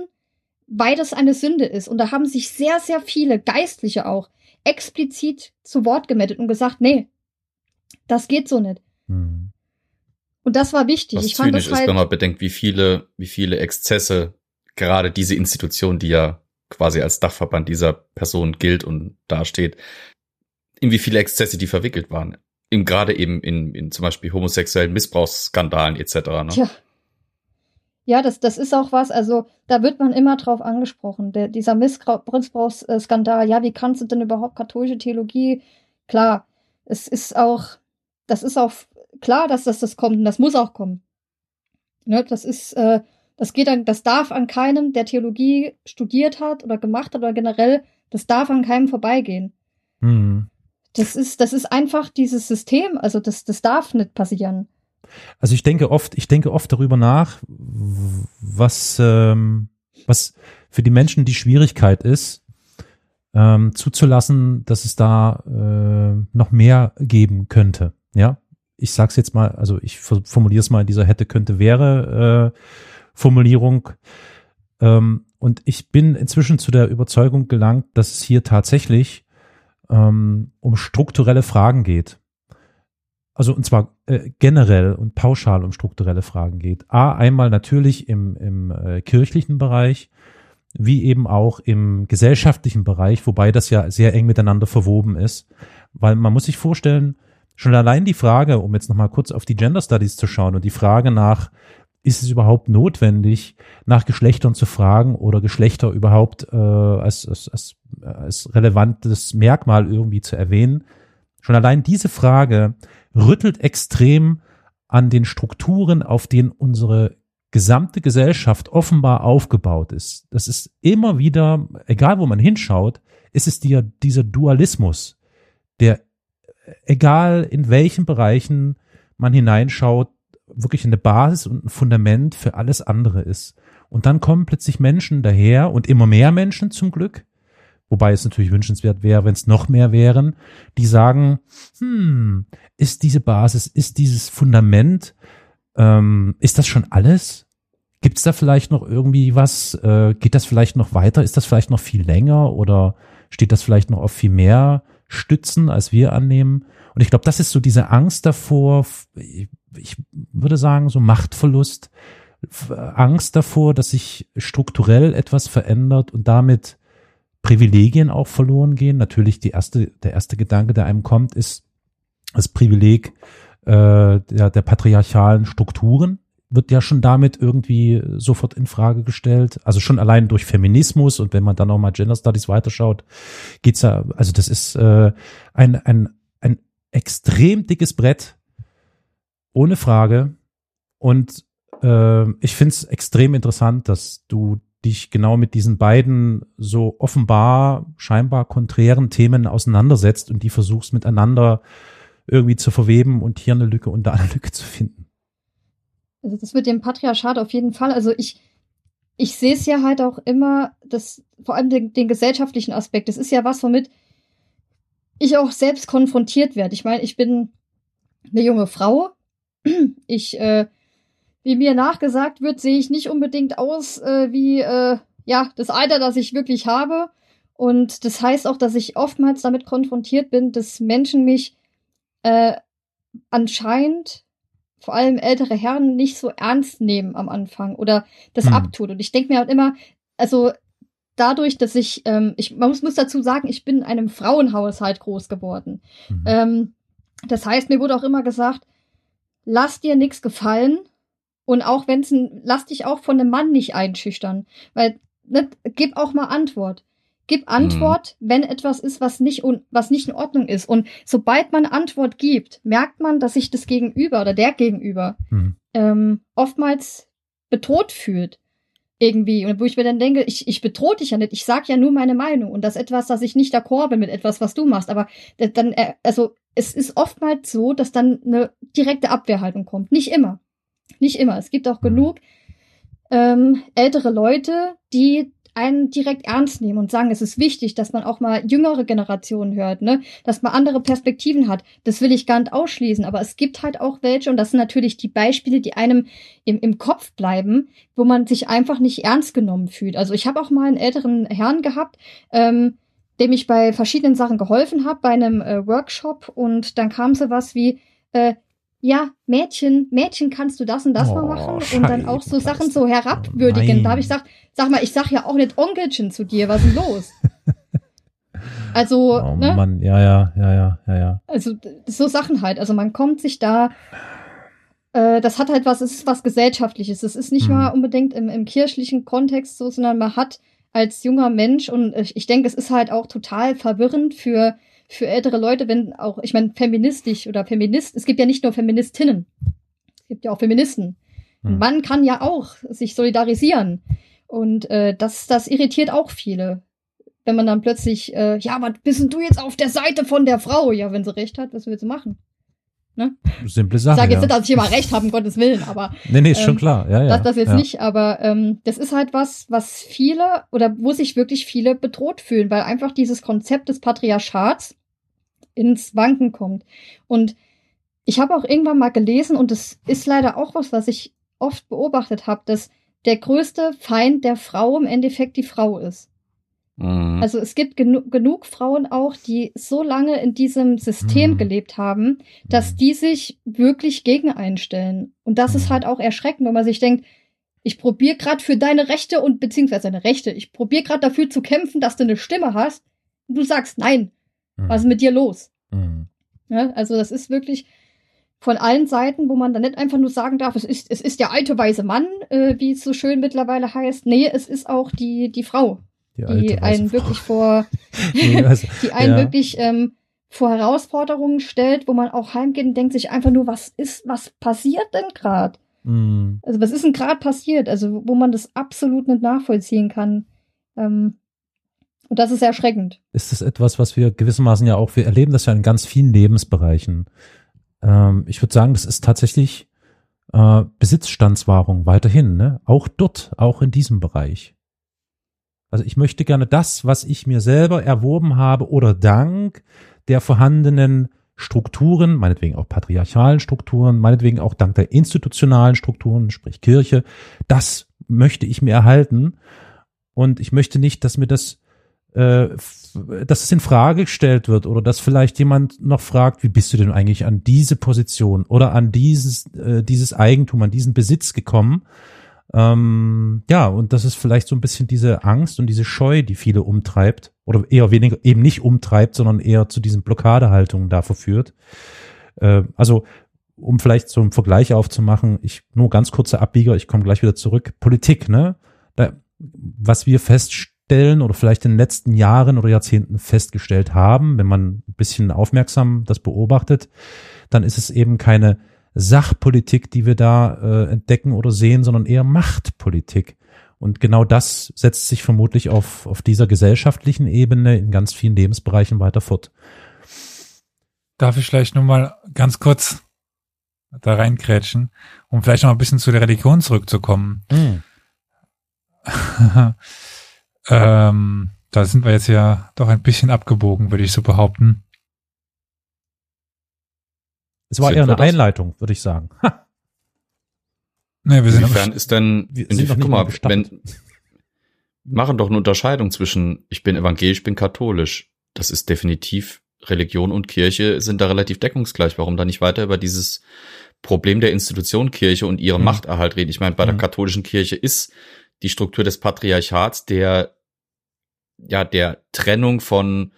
weil das eine Sünde ist? Und da haben sich sehr, sehr viele Geistliche auch explizit zu Wort gemeldet und gesagt, nee, das geht so nicht. Mhm. Und das war wichtig. Was ich fand zynisch das ist, halt, wenn man bedenkt, wie viele, wie viele Exzesse gerade diese Institution, die ja quasi als Dachverband dieser Person gilt und dasteht, in wie viele Exzesse die verwickelt waren. Im, gerade eben in, in zum Beispiel homosexuellen Missbrauchsskandalen etc. Ne? Tja. Ja, das, das ist auch was, also da wird man immer drauf angesprochen. Der, dieser Missbrauch- Missbrauchsskandal, ja, wie kannst du denn überhaupt katholische Theologie? Klar, es ist auch, das ist auch klar, dass das, das kommt und das muss auch kommen. Ne, das ist, äh, das geht an, das darf an keinem, der Theologie studiert hat oder gemacht hat oder generell, das darf an keinem vorbeigehen. Mhm. Das ist, das ist einfach dieses System, also das, das darf nicht passieren. Also ich denke oft, ich denke oft darüber nach, was, ähm, was für die Menschen die Schwierigkeit ist, ähm, zuzulassen, dass es da äh, noch mehr geben könnte. Ja, ich sag's jetzt mal, also ich formuliere es mal in dieser hätte, könnte, wäre äh, Formulierung. Ähm, und ich bin inzwischen zu der Überzeugung gelangt, dass es hier tatsächlich ähm, um strukturelle Fragen geht. Also und zwar äh, generell und pauschal um strukturelle Fragen geht. A, einmal natürlich im, im äh, kirchlichen Bereich, wie eben auch im gesellschaftlichen Bereich, wobei das ja sehr eng miteinander verwoben ist. Weil man muss sich vorstellen, schon allein die Frage, um jetzt nochmal kurz auf die Gender Studies zu schauen und die Frage nach, ist es überhaupt notwendig, nach Geschlechtern zu fragen oder Geschlechter überhaupt äh, als, als, als, als relevantes Merkmal irgendwie zu erwähnen? Schon allein diese Frage rüttelt extrem an den Strukturen, auf denen unsere gesamte Gesellschaft offenbar aufgebaut ist. Das ist immer wieder, egal wo man hinschaut, ist es dir dieser Dualismus, der egal in welchen Bereichen man hineinschaut, wirklich eine Basis und ein Fundament für alles andere ist. Und dann kommen plötzlich Menschen daher und immer mehr Menschen zum Glück, wobei es natürlich wünschenswert wäre, wenn es noch mehr wären, die sagen, hm, ist diese Basis, ist dieses Fundament, ähm, ist das schon alles? Gibt es da vielleicht noch irgendwie was? Äh, geht das vielleicht noch weiter? Ist das vielleicht noch viel länger oder steht das vielleicht noch auf viel mehr Stützen, als wir annehmen? Und ich glaube, das ist so diese Angst davor, ich würde sagen, so Machtverlust, Angst davor, dass sich strukturell etwas verändert und damit Privilegien auch verloren gehen. Natürlich die erste, der erste Gedanke, der einem kommt, ist das Privileg äh, der, der patriarchalen Strukturen wird ja schon damit irgendwie sofort in Frage gestellt. Also schon allein durch Feminismus und wenn man dann auch mal Gender Studies weiterschaut, geht's ja, also das ist äh, ein, ein, ein extrem dickes Brett, ohne Frage. Und äh, ich finde es extrem interessant, dass du dich genau mit diesen beiden so offenbar scheinbar konträren Themen auseinandersetzt und die versuchst miteinander irgendwie zu verweben und hier eine Lücke und da eine Lücke zu finden. Also das mit dem Patriarchat auf jeden Fall. Also ich, ich sehe es ja halt auch immer, das, vor allem den, den gesellschaftlichen Aspekt. Das ist ja was, womit ich auch selbst konfrontiert werde. Ich meine, ich bin eine junge Frau. Ich, äh, wie mir nachgesagt wird, sehe ich nicht unbedingt aus äh, wie äh, ja das Alter, das ich wirklich habe. Und das heißt auch, dass ich oftmals damit konfrontiert bin, dass Menschen mich äh, anscheinend vor allem ältere Herren nicht so ernst nehmen am Anfang oder das Hm. abtun. Und ich denke mir halt immer, also dadurch, dass ich, ähm, ich man muss, muss dazu sagen, ich bin in einem Frauenhaushalt groß geworden. Mhm. Ähm, das heißt, mir wurde auch immer gesagt, lass dir nichts gefallen und auch wenn es ein, lass dich auch von einem Mann nicht einschüchtern, weil ne, gib auch mal Antwort. Gib Antwort, wenn etwas ist, was nicht un, was nicht in Ordnung ist. Und sobald man Antwort gibt, merkt man, dass sich das Gegenüber oder der Gegenüber Mhm. ähm, oftmals bedroht fühlt. Irgendwie. Und wo ich mir dann denke, ich, ich bedrohe dich ja nicht, ich sag ja nur meine Meinung. Und das etwas, dass ich nicht d'accord bin mit etwas, was du machst. Aber dann, äh, also es ist oftmals so, dass dann eine direkte Abwehrhaltung kommt. Nicht immer. Nicht immer. Es gibt auch Mhm. genug ähm, ältere Leute, die einen direkt ernst nehmen und sagen, es ist wichtig, dass man auch mal jüngere Generationen hört, ne? dass man andere Perspektiven hat. Das will ich gar nicht ausschließen, aber es gibt halt auch welche, und das sind natürlich die Beispiele, die einem im, im Kopf bleiben, wo man sich einfach nicht ernst genommen fühlt. Also ich habe auch mal einen älteren Herrn gehabt, ähm, dem ich bei verschiedenen Sachen geholfen habe, bei einem äh, Workshop, und dann kam so was wie, äh, ja, Mädchen, Mädchen, kannst du das und das mal Oh, machen? Und dann auch so Sachen so herabwürdigen. Nein. Da habe ich gesagt, sag mal, ich sag ja auch nicht Onkelchen zu dir, was ist denn los? [laughs] also, Oh ne? Mann, ja, ja, ja, ja, ja, ja. Also so Sachen halt. Also man kommt sich da, äh, das hat halt was, es ist was Gesellschaftliches. Es ist nicht Mhm. mal unbedingt im, im kirchlichen Kontext so, sondern man hat als junger Mensch und ich, ich denke, es ist halt auch total verwirrend für, für ältere Leute, wenn auch, ich meine, feministisch oder Feminist, es gibt ja nicht nur Feministinnen, es gibt ja auch Feministen. Ein Mhm. Mann kann ja auch sich solidarisieren. Und äh, das, das irritiert auch viele. Wenn man dann plötzlich, äh, ja, was bist denn du jetzt auf der Seite von der Frau? Ja, wenn sie recht hat, was willst du machen? Simple Ich Sache. sage jetzt ja. nicht, dass ich immer recht habe, um Gottes Willen, aber Nee, nee, ist schon ähm, klar. Ja, ja. das, das jetzt ja. nicht. Aber ähm, das ist halt was, was viele oder wo sich wirklich viele bedroht fühlen, weil einfach dieses Konzept des Patriarchats ins Wanken kommt. Und ich habe auch irgendwann mal gelesen, und das ist leider auch was, was ich oft beobachtet habe, dass der größte Feind der Frau im Endeffekt die Frau ist. Mhm. Also es gibt genu genug Frauen auch, die so lange in diesem System Mhm. gelebt haben, dass Mhm. die sich wirklich gegen einstellen. Und das ist Mhm. halt auch erschreckend, wenn man sich denkt, ich probiere gerade für deine Rechte und beziehungsweise deine Rechte, ich probiere gerade dafür zu kämpfen, dass du eine Stimme hast. Und du sagst nein, Mhm. was ist mit dir los? Mhm. Ja, also das ist wirklich von allen Seiten, wo man dann nicht einfach nur sagen darf, es ist, es ist der alte weise Mann, äh, wie es so schön mittlerweile heißt. Nee, es ist auch die, die Frau, die alte weiße einen Frau. wirklich vor, [laughs] [laughs] die einen ja. wirklich ähm, vor Herausforderungen stellt, wo man auch heimgeht und denkt sich einfach nur, was ist, was passiert denn gerade? Mhm. Also was ist denn gerade passiert? Also wo man das absolut nicht nachvollziehen kann. Ähm, und das ist erschreckend. ist das etwas, was wir gewissermaßen ja auch, wir erleben das ja in ganz vielen Lebensbereichen. Ähm, ich würde sagen, das ist tatsächlich äh, Besitzstandswahrung weiterhin, ne? Auch dort, auch in diesem Bereich. Also ich möchte gerne das, was ich mir selber erworben habe oder dank der vorhandenen Strukturen, meinetwegen auch patriarchalen Strukturen, meinetwegen auch dank der institutionalen Strukturen, sprich Kirche, das möchte ich mir erhalten. Und ich möchte nicht, dass mir das äh, dass es in Frage gestellt wird oder dass vielleicht jemand noch fragt, wie bist du denn eigentlich an diese Position oder an dieses, äh, dieses Eigentum, an diesen Besitz gekommen? Ähm, ja, und das ist vielleicht so ein bisschen diese Angst und diese Scheu, die viele umtreibt oder eher weniger eben nicht umtreibt, sondern eher zu diesen Blockadehaltungen da verführt. Äh, also um vielleicht so einen Vergleich aufzumachen, ich nur ganz kurzer Abbieger, ich komme gleich wieder zurück. Politik, ne? Da, was wir feststellen oder vielleicht in den letzten Jahren oder Jahrzehnten festgestellt haben, wenn man ein bisschen aufmerksam das beobachtet, dann ist es eben keine Sachpolitik, die wir da äh, entdecken oder sehen, sondern eher Machtpolitik. Und genau das setzt sich vermutlich auf, auf dieser gesellschaftlichen Ebene in ganz vielen Lebensbereichen weiter fort. Darf ich vielleicht nur mal ganz kurz da reinkrätschen, um vielleicht noch ein bisschen zu der Religion zurückzukommen. [laughs] ähm, da sind wir jetzt ja doch ein bisschen abgebogen, würde ich so behaupten. Es war Sind eher eine? Einleitung, würde ich sagen. Ha, Nee, wir sind Inwiefern ist denn, Wir sind noch nicht guck mal wenn, machen doch eine Unterscheidung zwischen, ich bin evangelisch, ich bin katholisch. Das ist definitiv, Religion und Kirche sind da relativ deckungsgleich. Warum da nicht weiter über dieses Problem der Institution Kirche und ihren Mhm. Machterhalt reden? Ich meine, bei der Mhm. katholischen Kirche ist die Struktur des Patriarchats der, ja, der Trennung von,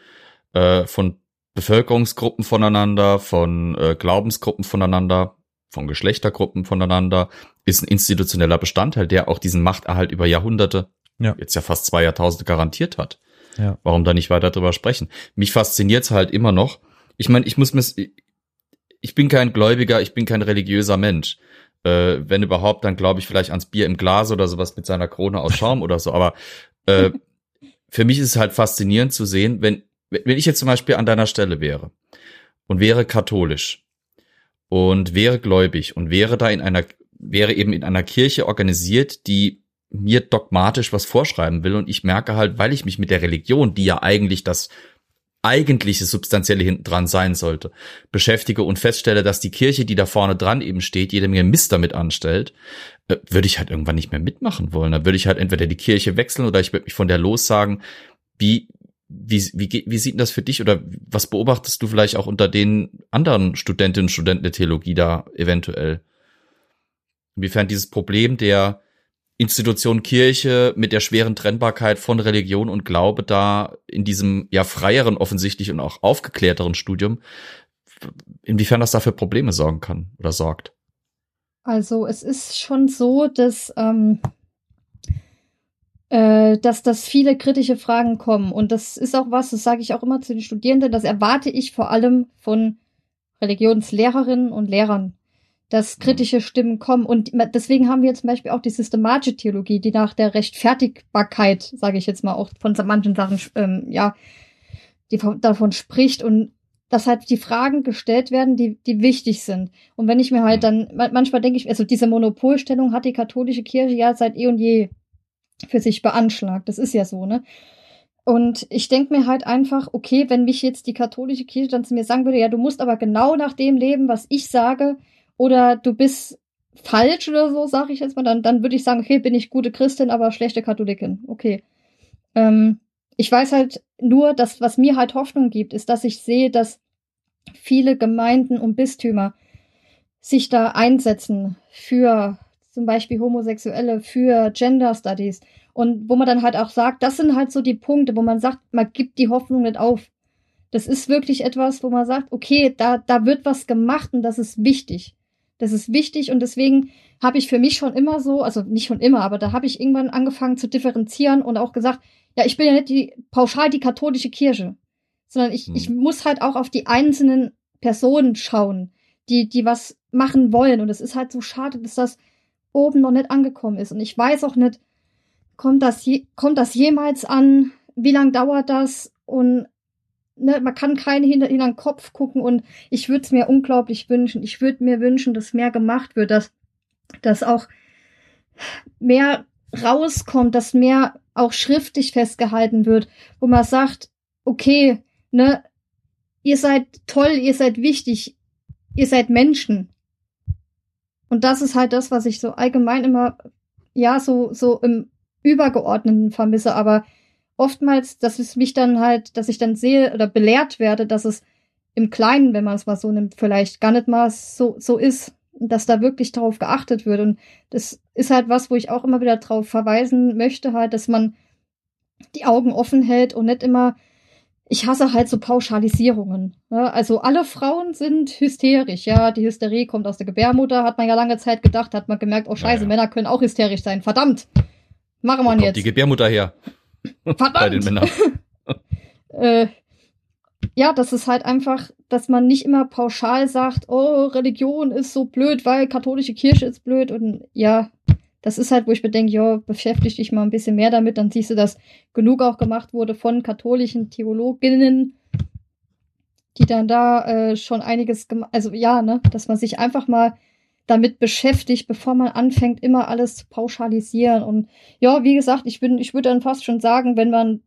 äh, von Bevölkerungsgruppen voneinander, von äh, Glaubensgruppen voneinander, von Geschlechtergruppen voneinander, ist ein institutioneller Bestandteil, der auch diesen Machterhalt über Jahrhunderte, Ja. jetzt ja fast zwei Jahrtausende garantiert hat. Ja. Warum da nicht weiter drüber sprechen? Mich fasziniert's halt immer noch. Ich meine, ich muss mir, ich bin kein Gläubiger, ich bin kein religiöser Mensch. Äh, wenn überhaupt, dann glaube ich vielleicht ans Bier im Glas oder sowas mit seiner Krone aus Schaum oder so. Aber äh, [laughs] für mich ist es halt faszinierend zu sehen, wenn, wenn ich jetzt zum Beispiel an deiner Stelle wäre und wäre katholisch und wäre gläubig und wäre da in einer, wäre eben in einer Kirche organisiert, die mir dogmatisch was vorschreiben will und ich merke halt, weil ich mich mit der Religion, die ja eigentlich das eigentliche Substanzielle hinten dran sein sollte, beschäftige und feststelle, dass die Kirche, die da vorne dran eben steht, jede Menge Mist damit anstellt, äh, würde ich halt irgendwann nicht mehr mitmachen wollen. Dann würde ich halt entweder die Kirche wechseln oder ich würde mich von der lossagen. Wie, wie, wie, wie sieht denn das für dich oder was beobachtest du vielleicht auch unter den anderen Studentinnen und Studenten der Theologie da eventuell? Inwiefern dieses Problem der Institution Kirche mit der schweren Trennbarkeit von Religion und Glaube da in diesem ja freieren offensichtlich und auch aufgeklärteren Studium, inwiefern das da für Probleme sorgen kann oder sorgt. Also es ist schon so, dass, ähm, äh, dass, dass viele kritische Fragen kommen. Und das ist auch was, das sage ich auch immer zu den Studierenden, das erwarte ich vor allem von Religionslehrerinnen und Lehrern, dass kritische Stimmen kommen. Und deswegen haben wir zum Beispiel auch die systematische Theologie, die nach der Rechtfertigbarkeit, sage ich jetzt mal, auch von manchen Sachen, ähm, ja, die von- davon spricht und dass halt die Fragen gestellt werden, die, die wichtig sind. Und wenn ich mir halt dann, ma- manchmal denke ich, also diese Monopolstellung hat die katholische Kirche ja seit eh und je für sich beanschlagt. Das ist ja so, ne? Und ich denke mir halt einfach, okay, wenn mich jetzt die katholische Kirche dann zu mir sagen würde, ja, du musst aber genau nach dem leben, was ich sage, oder du bist falsch oder so, sage ich jetzt mal, dann, dann würde ich sagen, okay, bin ich gute Christin, aber schlechte Katholikin. Okay. Ähm, ich weiß halt nur, dass was mir halt Hoffnung gibt, ist, dass ich sehe, dass viele Gemeinden und Bistümer sich da einsetzen für zum Beispiel Homosexuelle, für Gender Studies und wo man dann halt auch sagt, das sind halt so die Punkte, wo man sagt, man gibt die Hoffnung nicht auf. Das ist wirklich etwas, wo man sagt, okay, da, da wird was gemacht und das ist wichtig. Das ist wichtig und deswegen habe ich für mich schon immer so, also nicht schon immer, aber da habe ich irgendwann angefangen zu differenzieren und auch gesagt, ja, ich bin ja nicht die pauschal die katholische Kirche, sondern ich, Hm. ich muss halt auch auf die einzelnen Personen schauen, die, die was machen wollen. Und es ist halt so schade, dass das oben noch nicht angekommen ist. Und ich weiß auch nicht, kommt das, je, kommt das jemals an? Wie lange dauert das? Und ne, man kann keine hinter, hinter den Kopf gucken. Und ich würde es mir unglaublich wünschen. Ich würde mir wünschen, dass mehr gemacht wird, dass, dass auch mehr rauskommt, dass mehr auch schriftlich festgehalten wird, wo man sagt, okay, ne, ihr seid toll, ihr seid wichtig, ihr seid Menschen. Und das ist halt das, was ich so allgemein immer, ja, so, so im Übergeordneten vermisse, aber oftmals, dass es mich dann halt, dass ich dann sehe oder belehrt werde, dass es im Kleinen, wenn man es mal so nimmt, vielleicht gar nicht mal so, so ist, dass da wirklich darauf geachtet wird. Und das ist halt was, wo ich auch immer wieder darauf verweisen möchte, halt, dass man die Augen offen hält und nicht immer, ich hasse halt so Pauschalisierungen. Ne? Also alle Frauen sind hysterisch. Ja, die Hysterie kommt aus der Gebärmutter, hat man ja lange Zeit gedacht, hat man gemerkt, oh scheiße, Ja, ja. Männer können auch hysterisch sein. Verdammt. Machen wir jetzt. die Gebärmutter her Verdammt. bei den Männern. [laughs] äh, ja, das ist halt einfach, dass man nicht immer pauschal sagt, oh, Religion ist so blöd, weil katholische Kirche ist blöd und ja, das ist halt, wo ich mir denke, ja, beschäftige dich mal ein bisschen mehr damit, dann siehst du, dass genug auch gemacht wurde von katholischen Theologinnen, die dann da äh, schon einiges gemacht, also ja, ne, dass man sich einfach mal damit beschäftigt, bevor man anfängt, immer alles zu pauschalisieren und ja, wie gesagt, ich bin, ich würde dann fast schon sagen, wenn man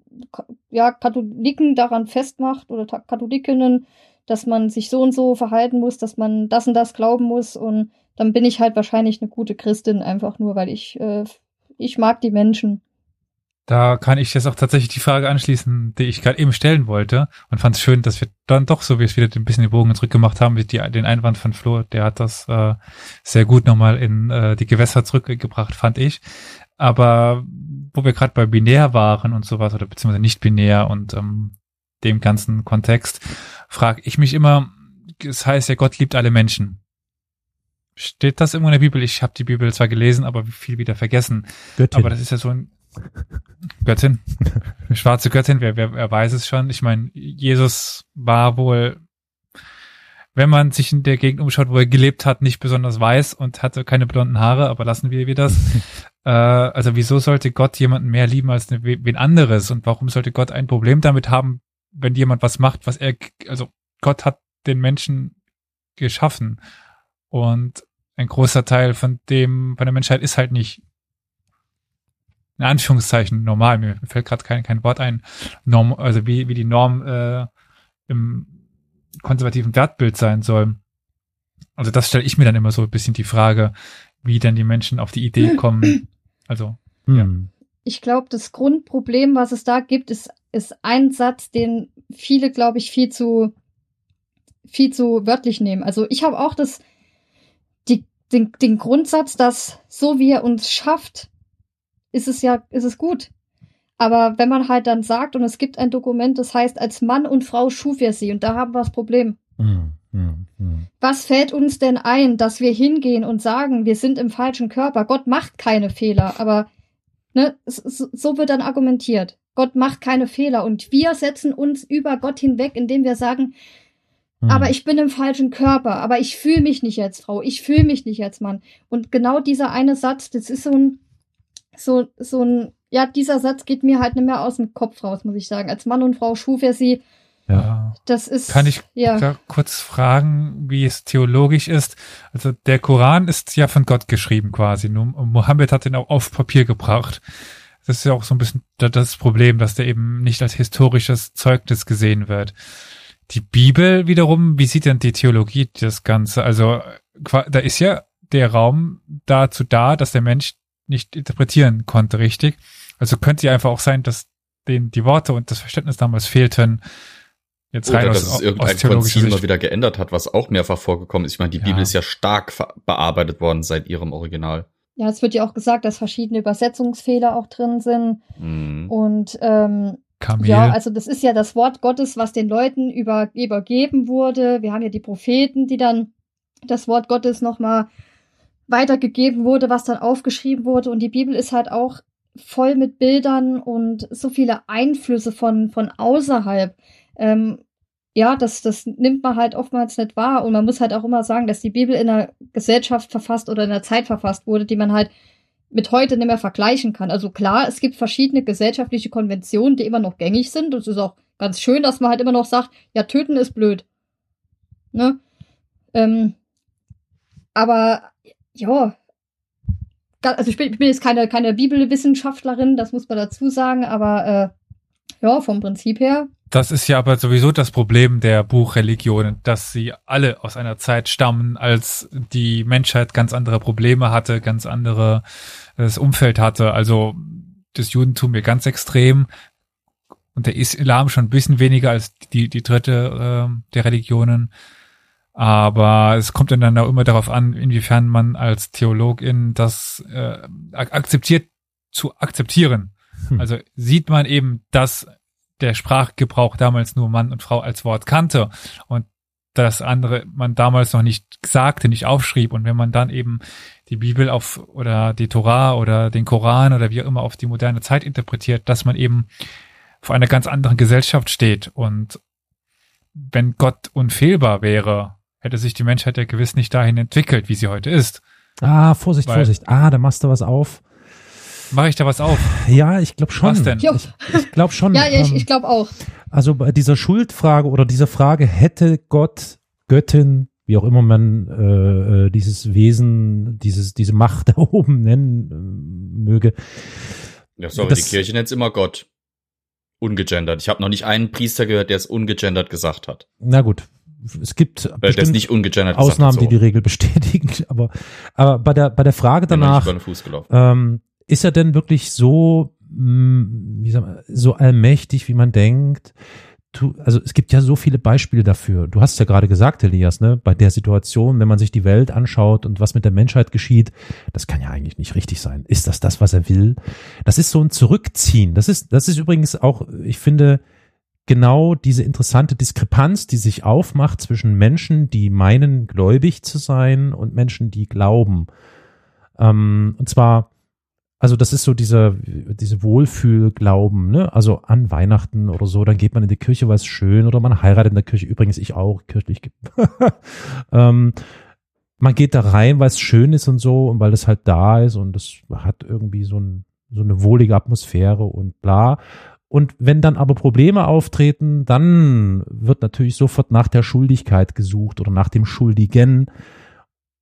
ja, Katholiken daran festmacht oder Katholikinnen, dass man sich so und so verhalten muss, dass man das und das glauben muss und dann bin ich halt wahrscheinlich eine gute Christin, einfach nur, weil ich, äh, ich mag die Menschen. Da kann ich jetzt auch tatsächlich die Frage anschließen, die ich gerade eben stellen wollte und fand es schön, dass wir dann doch so, wie es wieder ein bisschen den Bogen zurückgemacht haben, wie die, den Einwand von Flo, der hat das äh, sehr gut nochmal in äh, die Gewässer zurückgebracht, fand ich. Aber wo wir gerade bei binär waren und sowas, oder beziehungsweise nicht binär und ähm, dem ganzen Kontext, frage ich mich immer, es heißt ja, Gott liebt alle Menschen. Steht das irgendwo in der Bibel? Ich habe die Bibel zwar gelesen, aber viel wieder vergessen. Göttin. Aber das ist ja so ein Göttin. Schwarze Göttin, wer, wer, wer weiß es schon. Ich meine, Jesus war wohl, wenn man sich in der Gegend umschaut, wo er gelebt hat, nicht besonders weiß und hatte keine blonden Haare, aber lassen wir wir das. [laughs] äh, also wieso sollte Gott jemanden mehr lieben als eine, wen anderes? Und warum sollte Gott ein Problem damit haben, wenn jemand was macht, was er, also Gott hat den Menschen geschaffen. Und ein großer Teil von dem, von der Menschheit ist halt nicht in Anführungszeichen normal, mir fällt gerade kein, kein Wort ein, Norm, also wie, wie die Norm äh, im konservativen Wertbild sein soll. Also das stelle ich mir dann immer so ein bisschen die Frage, wie dann die Menschen auf die Idee [clears throat] kommen. Also, ja. Hm. Ich glaube, das Grundproblem, was es da gibt, ist, ist ein Satz, den viele, glaube ich, viel zu, viel zu wörtlich nehmen. Also ich habe auch das, die, den, den Grundsatz, dass so wie er uns schafft, ist es ja, ist es gut. Aber wenn man halt dann sagt, und es gibt ein Dokument, das heißt, als Mann und Frau schuf er sie, und da haben wir das Problem. Hm, hm, hm. Was fällt uns denn ein, dass wir hingehen und sagen, wir sind im falschen Körper? Gott macht keine Fehler, aber ne, so, so wird dann argumentiert. Gott macht keine Fehler und wir setzen uns über Gott hinweg, indem wir sagen, Hm. aber ich bin im falschen Körper, aber ich fühle mich nicht als Frau, ich fühle mich nicht als Mann. Und genau dieser eine Satz, das ist so ein, so, so ein, ja, dieser Satz geht mir halt nicht mehr aus dem Kopf raus, muss ich sagen. Als Mann und Frau schuf er sie. Ja. Das ist. Kann ich ja. da kurz fragen, wie es theologisch ist? Also der Koran ist ja von Gott geschrieben quasi. Nur Mohammed hat den auch auf Papier gebracht. Das ist ja auch so ein bisschen das Problem, dass der eben nicht als historisches Zeugnis gesehen wird. Die Bibel wiederum, wie sieht denn die Theologie das Ganze? Also da ist ja der Raum dazu da, dass der Mensch nicht interpretieren konnte, richtig? Also könnte ja einfach auch sein, dass denen die Worte und das Verständnis damals fehlten. Jetzt rein Oder aus, dass es irgendein aus Konzil mal Sicht. wieder geändert hat, was auch mehrfach vorgekommen ist. Ich meine, die Ja. Bibel ist ja stark bearbeitet worden seit ihrem Original. Ja, es wird ja auch gesagt, dass verschiedene Übersetzungsfehler auch drin sind. Mhm. Und ähm, Kamel. ja, also das ist ja das Wort Gottes, was den Leuten über, übergeben wurde. Wir haben ja die Propheten, die dann das Wort Gottes nochmal weitergegeben wurde, was dann aufgeschrieben wurde. Und die Bibel ist halt auch voll mit Bildern und so viele Einflüsse von, von außerhalb. Ähm, ja, das, das nimmt man halt oftmals nicht wahr. Und man muss halt auch immer sagen, dass die Bibel in einer Gesellschaft verfasst oder in einer Zeit verfasst wurde, die man halt mit heute nicht mehr vergleichen kann. Also klar, es gibt verschiedene gesellschaftliche Konventionen, die immer noch gängig sind. Das ist auch ganz schön, dass man halt immer noch sagt, ja, töten ist blöd. Ne? Ähm, aber ja, also ich bin, ich bin jetzt keine, keine Bibelwissenschaftlerin, das muss man dazu sagen, aber äh, ja, vom Prinzip her. Das ist ja aber sowieso das Problem der Buchreligionen, dass sie alle aus einer Zeit stammen, als die Menschheit ganz andere Probleme hatte, ganz andere äh, das Umfeld hatte. Also das Judentum mir ganz extrem und der Islam schon ein bisschen weniger als die, die dritte äh, der Religionen. Aber es kommt dann auch immer darauf an, inwiefern man als Theologin das äh, ak- akzeptiert zu akzeptieren. Hm. Also sieht man eben, dass der Sprachgebrauch damals nur Mann und Frau als Wort kannte und das andere man damals noch nicht sagte, nicht aufschrieb. Und wenn man dann eben die Bibel auf oder die Torah oder den Koran oder wie auch immer auf die moderne Zeit interpretiert, dass man eben vor einer ganz anderen Gesellschaft steht. Und wenn Gott unfehlbar wäre, hätte sich die Menschheit ja gewiss nicht dahin entwickelt, wie sie heute ist. Ah, Vorsicht, Weil- Vorsicht. Ah, da machst du was auf. Mache ich da was auf? Ja, ich glaube schon. Was denn? Jo. Ich, ich glaube schon. [laughs] Ja, ja, ich, ähm, ich glaube auch. Also bei dieser Schuldfrage oder dieser Frage, hätte Gott, Göttin, wie auch immer man äh, äh, dieses Wesen, dieses, diese Macht [laughs] da oben nennen äh, möge. Ja, sorry, Das- die Kirche nennt's immer Gott. Ungegendert. Ich habe noch nicht einen Priester gehört, der es ungegendert gesagt hat. Na gut, es gibt Äh, das nicht ungegendert Ausnahmen, hat, die so. die Regel bestätigen. [laughs] Aber, aber bei der bei der Frage danach, ähm, ist er denn wirklich so, mh, wie sagt man, so allmächtig, wie man denkt? Du, also es gibt ja so viele Beispiele dafür. Du hast es ja gerade gesagt, Elias, ne? Bei der Situation, wenn man sich die Welt anschaut und was mit der Menschheit geschieht, das kann ja eigentlich nicht richtig sein. Ist das das, was er will? Das ist so ein Zurückziehen. Das ist, das ist übrigens auch, ich finde, genau diese interessante Diskrepanz, die sich aufmacht zwischen Menschen, die meinen, gläubig zu sein und Menschen, die glauben. Ähm, und zwar, also das ist so dieser, diese Wohlfühlglauben, ne? Also an Weihnachten oder so, dann geht man in die Kirche, weil es schön, oder man heiratet in der Kirche, übrigens ich auch, kirchlich. [laughs] ähm, man geht da rein, weil es schön ist und so und weil es halt da ist und es hat irgendwie so, ein, so eine wohlige Atmosphäre und bla. Und wenn dann aber Probleme auftreten, dann wird natürlich sofort nach der Schuldigkeit gesucht oder nach dem Schuldigen.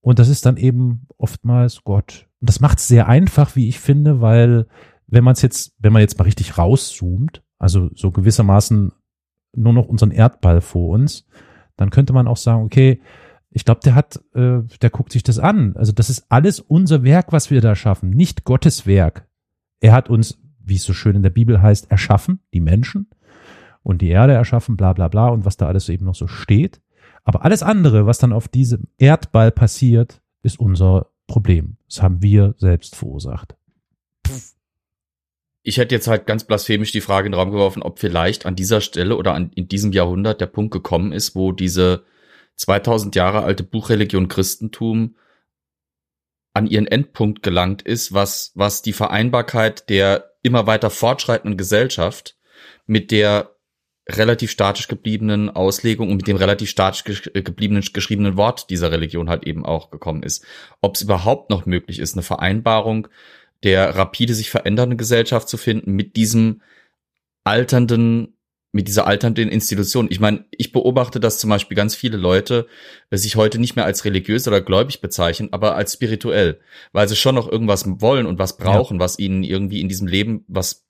Und das ist dann eben oftmals Gott. Und das macht es sehr einfach, wie ich finde, weil wenn man es jetzt, wenn man jetzt mal richtig rauszoomt, also so gewissermaßen nur noch unseren Erdball vor uns, dann könnte man auch sagen, okay, ich glaube, der hat, äh, der guckt sich das an. Also das ist alles unser Werk, was wir da schaffen, nicht Gottes Werk. Er hat uns, wie es so schön in der Bibel heißt, erschaffen, die Menschen und die Erde erschaffen, bla bla bla und was da alles eben noch so steht. Aber alles andere, was dann auf diesem Erdball passiert, ist unser Problem. Das haben wir selbst verursacht. Ich hätte jetzt halt ganz blasphemisch die Frage in den Raum geworfen, ob vielleicht an dieser Stelle oder an, in diesem Jahrhundert der Punkt gekommen ist, wo diese 2000 Jahre alte Buchreligion Christentum an ihren Endpunkt gelangt ist, was, was die Vereinbarkeit der immer weiter fortschreitenden Gesellschaft mit der relativ statisch gebliebenen Auslegung und mit dem relativ statisch gesch gebliebenen geschriebenen Wort dieser Religion halt eben auch gekommen ist. Ob es überhaupt noch möglich ist, eine Vereinbarung der rapide sich verändernden Gesellschaft zu finden mit diesem alternden mit dieser alternden Institution. Ich meine, ich beobachte, dass zum Beispiel ganz viele Leute äh, sich heute nicht mehr als religiös oder gläubig bezeichnen, aber als spirituell, weil sie schon noch irgendwas wollen und was brauchen, ja. was ihnen irgendwie in diesem Leben was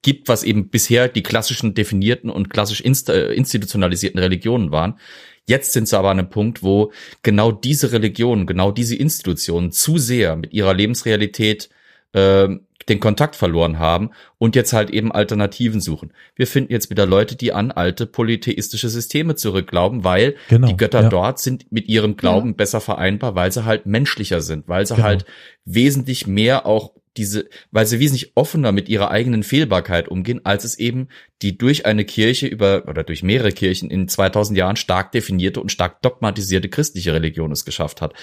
gibt, was eben bisher die klassischen definierten und klassisch inst äh, institutionalisierten Religionen waren. Jetzt sind sie aber an einem Punkt, wo genau diese Religionen, genau diese Institutionen zu sehr mit ihrer Lebensrealität äh, den Kontakt verloren haben und jetzt halt eben Alternativen suchen. Wir finden jetzt wieder Leute, die an alte polytheistische Systeme zurückglauben, weil genau, die Götter ja. dort sind mit ihrem Glauben ja. besser vereinbar, weil sie halt menschlicher sind, weil sie genau. halt wesentlich mehr auch diese, weil sie wesentlich offener mit ihrer eigenen Fehlbarkeit umgehen, als es eben die durch eine Kirche über oder durch mehrere Kirchen in 2000 Jahren stark definierte und stark dogmatisierte christliche Religion es geschafft hat.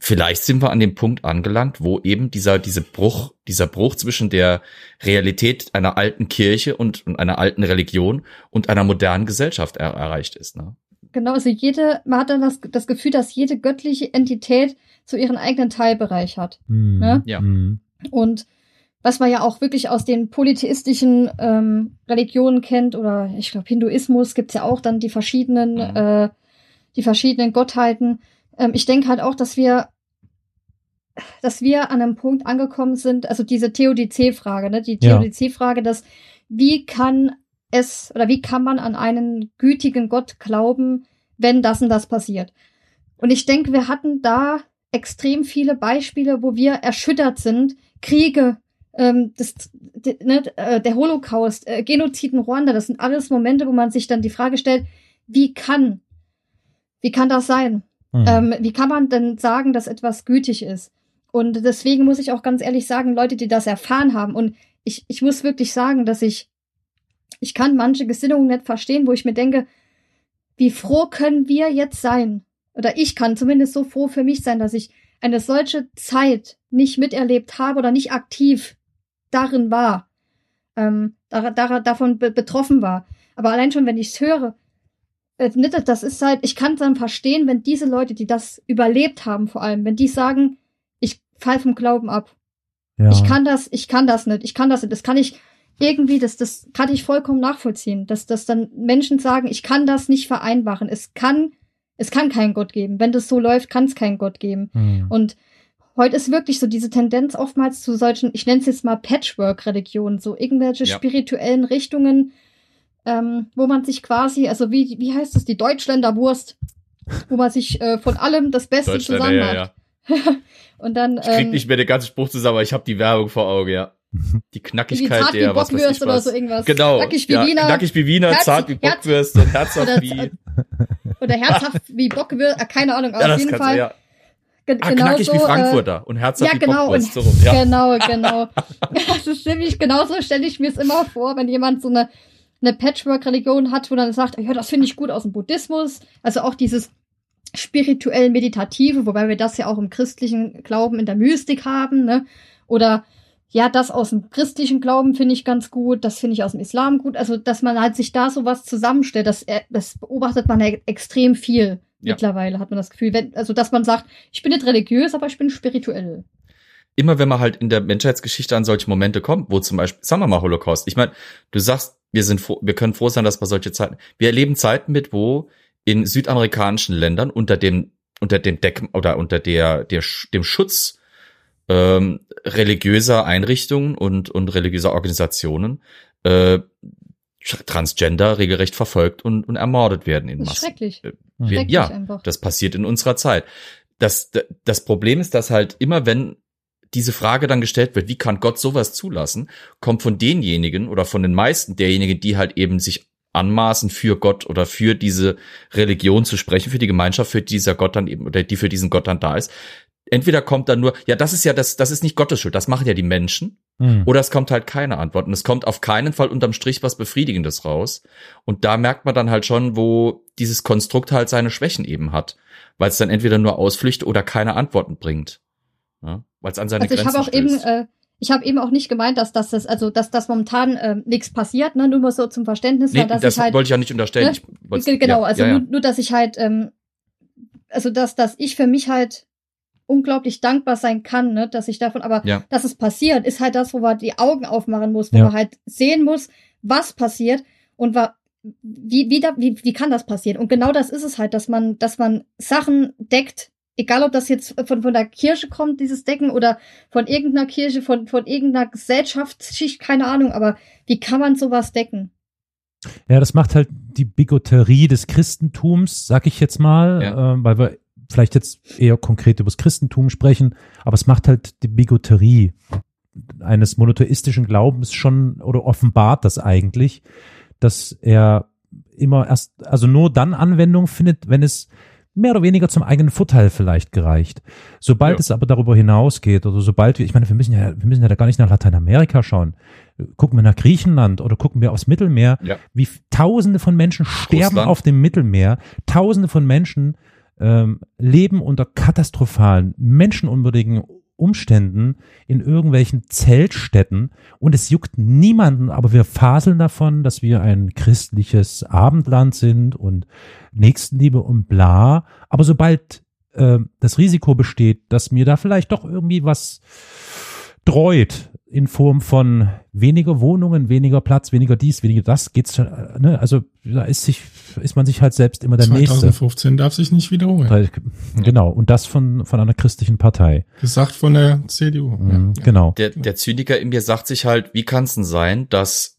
Vielleicht sind wir an dem Punkt angelangt, wo eben dieser, diese Bruch, dieser Bruch zwischen der Realität einer alten Kirche und, und einer alten Religion und einer modernen Gesellschaft er, erreicht ist. Ne? Genau, also jede, man hat dann das, das Gefühl, dass jede göttliche Entität so ihren eigenen Teilbereich hat. Mhm. Ne? Ja. Mhm. Und was man ja auch wirklich aus den polytheistischen ähm, Religionen kennt, oder ich glaube Hinduismus gibt's ja auch dann die verschiedenen, Mhm. äh, die verschiedenen Gottheiten. Ähm, ich denke halt auch, dass wir, dass wir an einem Punkt angekommen sind, also diese Theodizee-Frage, ne? Die Ja. Theodizee-Frage, dass wie kann es oder wie kann man an einen gütigen Gott glauben, wenn das und das passiert? Und ich denke, wir hatten da extrem viele Beispiele, wo wir erschüttert sind. Kriege, ähm, das, d- ne, äh, der Holocaust, äh, Genozid in Ruanda, das sind alles Momente, wo man sich dann die Frage stellt, wie kann, wie kann das sein? Mhm. Ähm, wie kann man denn sagen, dass etwas gütig ist? Und deswegen muss ich auch ganz ehrlich sagen, Leute, die das erfahren haben, und ich, ich muss wirklich sagen, dass ich, ich kann manche Gesinnungen nicht verstehen, wo ich mir denke, wie froh können wir jetzt sein? Oder ich kann zumindest so froh für mich sein, dass ich eine solche Zeit nicht miterlebt habe oder nicht aktiv darin war, ähm, da, da, davon be betroffen war. Aber allein schon, wenn ich es höre, das ist halt, ich kann es dann verstehen, wenn diese Leute, die das überlebt haben, vor allem, wenn die sagen, ich fall vom Glauben ab. ja. Ich kann das, ich kann das nicht, ich kann das nicht, das kann ich irgendwie, das, das kann ich vollkommen nachvollziehen, dass, dass dann Menschen sagen, ich kann das nicht vereinbaren. Es kann, es kann keinen Gott geben. Wenn das so läuft, kann es keinen Gott geben. Mhm. Und heute ist wirklich so diese Tendenz oftmals zu solchen, ich nenne es jetzt mal Patchwork-Religionen, so irgendwelche Ja. spirituellen Richtungen, ähm, wo man sich quasi, also wie, wie heißt das, die Deutschländer Wurst, wo man sich äh, von allem das Beste zusammen ja, ja, macht. ja. Und dann Ich krieg ähm, nicht mehr den ganzen Spruch zusammen, aber ich habe die Werbung vor Augen, ja. [laughs] Die wie Knackigkeit zart wie der, was weiß Bockwürst ich oder was. so irgendwas. Genau. Knackig wie ja, Wiener. Knackig wie Wiener, Herz- zart wie Herz- Bockwürst und herzhaft Oder- wie. Oder herzhaft wie Bockwürst, äh, keine Ahnung, aber Ja, auf das jeden Fall. ja. Ge Ah, genau knackig so, wie äh, Frankfurter und herzhaft ja, wie genau, Bockwurst. und- So rum, ja. Genau, genau. [laughs] Das ist ziemlich genauso stelle ich mir es immer vor, wenn jemand so eine, eine Patchwork-Religion hat, wo dann sagt, ja, das finde ich gut aus dem Buddhismus. Also auch dieses spirituell meditative, wobei wir das ja auch im christlichen Glauben in der Mystik haben, ne? Oder ja, das aus dem christlichen Glauben finde ich ganz gut, das finde ich aus dem Islam gut. Also, dass man halt sich da sowas zusammenstellt, das, äh, das beobachtet man ja extrem viel. Ja. Mittlerweile hat man das Gefühl, wenn, also dass man sagt, ich bin nicht religiös, aber ich bin spirituell. immer wenn man halt in der Menschheitsgeschichte an solche Momente kommt, wo zum Beispiel, sagen wir mal Holocaust. Ich meine, du sagst, wir sind froh, wir können froh sein, dass wir solche Zeiten, wir erleben Zeiten mit, wo in südamerikanischen Ländern unter dem, unter dem Deck oder unter der, der, dem Schutz ähm, religiöser Einrichtungen und, und religiöser Organisationen äh, Transgender regelrecht verfolgt und, und ermordet werden in Das ist Massen. schrecklich. Wir, Schrecklich ja, einfach. das passiert in unserer Zeit. Das, das Problem ist, dass halt immer, wenn diese Frage dann gestellt wird, wie kann Gott sowas zulassen, kommt von denjenigen oder von den meisten derjenigen, die halt eben sich anmaßen, für Gott oder für diese Religion zu sprechen, für die Gemeinschaft, für die dieser Gott dann eben, oder die für diesen Gott dann da ist. Entweder kommt dann nur, ja, das ist ja das, das ist nicht Gottes Schuld, das machen ja die Menschen. Hm. Oder es kommt halt keine Antwort. Und es kommt auf keinen Fall unterm Strich was Befriedigendes raus. Und da merkt man dann halt schon, wo dieses Konstrukt halt seine Schwächen eben hat. Weil es dann entweder nur Ausflüchte oder keine Antworten bringt. Ja? Weil es an seine Also ich Grenzen habe auch eben, stößt. äh, ich habe eben auch nicht gemeint, dass, das, also dass das momentan äh, nichts passiert, ne? Nur mal so zum Verständnis, nee, dass das ich halt wollte ich ja nicht unterstellen. ne? Ich Genau, ja, also ja, ja. Nur, nur, dass ich halt, ähm, also dass, dass ich für mich halt unglaublich dankbar sein kann, ne, dass ich davon, aber dass es passiert, ist halt das, wo man die Augen aufmachen muss, wo man halt sehen muss, was passiert und wa wie, wie, da, wie, wie kann das passieren? Und genau das ist es halt, dass man, dass man Sachen deckt, egal ob das jetzt von, von der Kirche kommt, dieses Decken, oder von irgendeiner Kirche, von, von irgendeiner Gesellschaftsschicht, keine Ahnung, aber wie kann man sowas decken? Ja, das macht halt die Bigotterie des Christentums, sag ich jetzt mal, Ja. äh, weil wir vielleicht jetzt eher konkret über das Christentum sprechen, aber es macht halt die Bigotterie eines monotheistischen Glaubens schon oder offenbart das eigentlich, dass er immer erst, also nur dann Anwendung findet, wenn es mehr oder weniger zum eigenen Vorteil vielleicht gereicht. Sobald Ja. es aber darüber hinausgeht oder sobald wir, ich meine, wir müssen ja, wir müssen ja da gar nicht nach Lateinamerika schauen. Gucken wir nach Griechenland oder gucken wir aufs Mittelmeer, Ja. wie Tausende von Menschen sterben Russland. auf dem Mittelmeer, Tausende von Menschen ähm, leben unter katastrophalen, menschenunwürdigen Umständen in irgendwelchen Zeltstätten und es juckt niemanden, aber wir faseln davon, dass wir ein christliches Abendland sind und Nächstenliebe und bla. Aber sobald äh, das Risiko besteht, dass mir da vielleicht doch irgendwie was dreut in Form von weniger Wohnungen, weniger Platz, weniger dies, weniger das, geht's schon, ne? Also da ist sich, ist man sich halt selbst immer der Nächste. 2015 darf sich nicht wiederholen. Genau, und das von, von einer christlichen Partei. Gesagt von der CDU. Mhm, Ja. Genau. Der, der Zyniker in mir sagt sich halt, wie kann es denn sein, dass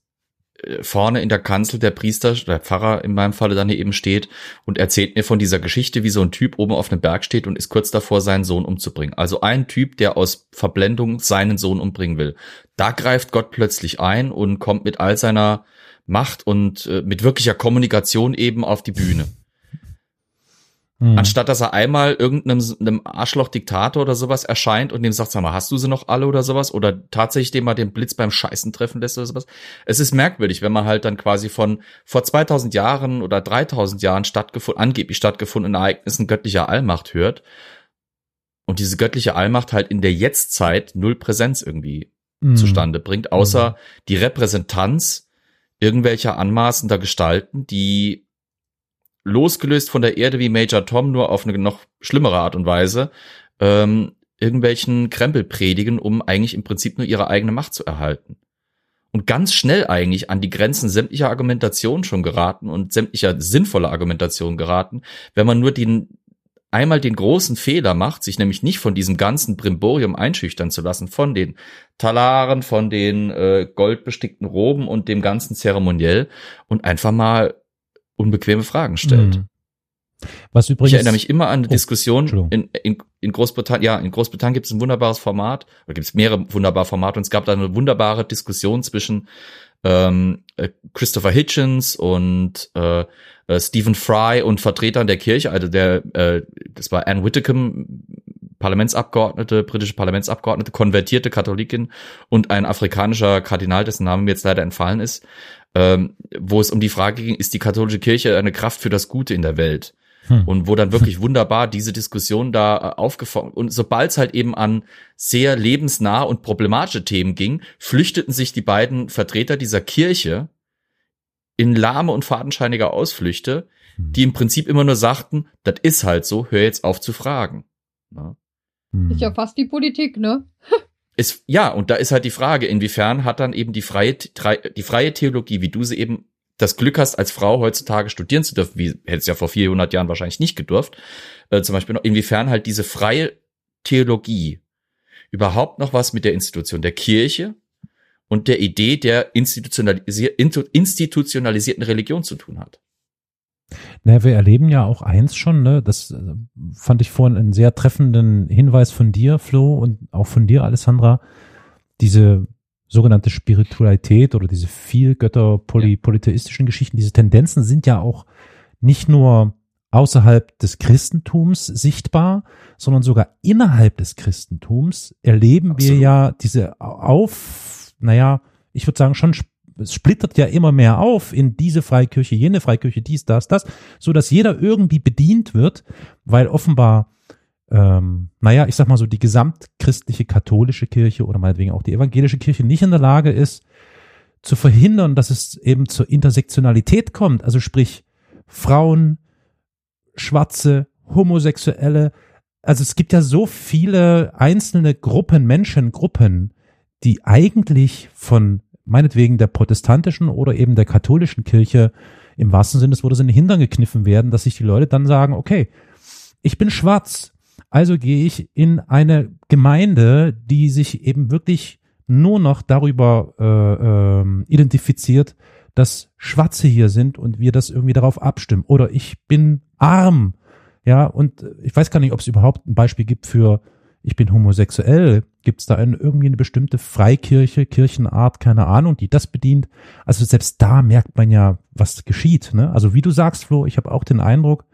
vorne in der Kanzel der Priester, der Pfarrer in meinem Falle dann eben steht und erzählt mir von dieser Geschichte, wie so ein Typ oben auf einem Berg steht und ist kurz davor, seinen Sohn umzubringen. Also ein Typ, der aus Verblendung seinen Sohn umbringen will. Da greift Gott plötzlich ein und kommt mit all seiner Macht und äh, mit wirklicher Kommunikation eben auf die Bühne. Mhm. Anstatt dass er einmal irgendeinem einem Arschloch-Diktator oder sowas erscheint und dem sagt, sag mal, hast du sie noch alle oder sowas? Oder tatsächlich dem mal den Blitz beim Scheißen treffen lässt oder sowas. Es ist merkwürdig, wenn man halt dann quasi von vor 2000 Jahren oder 3000 Jahren stattgefunden, angeblich stattgefundenen Ereignissen göttlicher Allmacht hört. Und diese göttliche Allmacht halt in der Jetztzeit null Präsenz irgendwie Mhm. zustande bringt, außer die Repräsentanz irgendwelcher anmaßender Gestalten, die losgelöst von der Erde wie Major Tom nur auf eine noch schlimmere Art und Weise ähm, irgendwelchen Krempel predigen, um eigentlich im Prinzip nur ihre eigene Macht zu erhalten. Und ganz schnell eigentlich an die Grenzen sämtlicher Argumentation schon geraten und sämtlicher sinnvoller Argumentation geraten, wenn man nur den einmal den großen Fehler macht, sich nämlich nicht von diesem ganzen Brimborium einschüchtern zu lassen, von den Talaren, von den äh, goldbestickten Roben und dem ganzen Zeremoniell und einfach mal unbequeme Fragen stellt. Mhm. Was übrigens. Ich erinnere mich immer an eine Oh, Diskussion Entschuldigung. in, in, in Großbritannien. Ja, in Großbritannien gibt es ein wunderbares Format, oder gibt es mehrere wunderbare Formate und es gab da eine wunderbare Diskussion zwischen ähm, äh, Christopher Hitchens und äh, äh, Stephen Fry und Vertretern der Kirche, also der, äh, das war Anne Whitcomb, Parlamentsabgeordnete, britische Parlamentsabgeordnete, konvertierte Katholikin und ein afrikanischer Kardinal, dessen Name mir jetzt leider entfallen ist, ähm, wo es um die Frage ging, ist die katholische Kirche eine Kraft für das Gute in der Welt? Hm. Und wo dann wirklich wunderbar diese Diskussion da äh, aufgefangen und sobald es halt eben an sehr lebensnah und problematische Themen ging, flüchteten sich die beiden Vertreter dieser Kirche in lahme und fadenscheinige Ausflüchte, Hm. die im Prinzip immer nur sagten, das ist halt so, hör jetzt auf zu fragen. Ja. Hm. Ist ja fast die Politik, ne? [laughs] Ist, ja, und da ist halt die Frage, inwiefern hat dann eben die freie, die freie Theologie, wie du sie eben das Glück hast, als Frau heutzutage studieren zu dürfen, wie hättest ja vor 400 Jahren wahrscheinlich nicht gedurft, äh, zum Beispiel noch, inwiefern halt diese freie Theologie überhaupt noch was mit der Institution der Kirche und der Idee der institutionalisier institutionalisierten Religion zu tun hat. Na, wir erleben ja auch eins schon, ne? Das äh, fand ich vorhin einen sehr treffenden Hinweis von dir, Flo, und auch von dir, Alessandra. Diese sogenannte Spiritualität oder diese viel Götter poly, polytheistischen Geschichten, diese Tendenzen sind ja auch nicht nur außerhalb des Christentums sichtbar, sondern sogar innerhalb des Christentums erleben wir Absolut. ja diese auf, naja, ich würde sagen schon, es splittert ja immer mehr auf in diese Freikirche, jene Freikirche, dies, das, das, so dass jeder irgendwie bedient wird, weil offenbar, ähm, naja, ich sag mal so, die gesamtchristliche katholische Kirche oder meinetwegen auch die evangelische Kirche nicht in der Lage ist, zu verhindern, dass es eben zur Intersektionalität kommt. Also sprich, Frauen, Schwarze, Homosexuelle. Also es gibt ja so viele einzelne Gruppen, Menschengruppen, die eigentlich von meinetwegen der protestantischen oder eben der katholischen Kirche im wahrsten Sinne des Wortes in den Hintern gekniffen werden, dass sich die Leute dann sagen, okay, ich bin schwarz, also gehe ich in eine Gemeinde, die sich eben wirklich nur noch darüber äh, ähm, identifiziert, dass Schwarze hier sind und wir das irgendwie darauf abstimmen. Oder ich bin arm, ja, und äh, ich weiß gar nicht, ob es überhaupt ein Beispiel gibt für ich bin homosexuell. Gibt es da ein, irgendwie eine bestimmte Freikirche, Kirchenart, keine Ahnung, die das bedient? Also selbst da merkt man ja, was geschieht. Ne? Also wie du sagst, Flo, ich habe auch den Eindruck,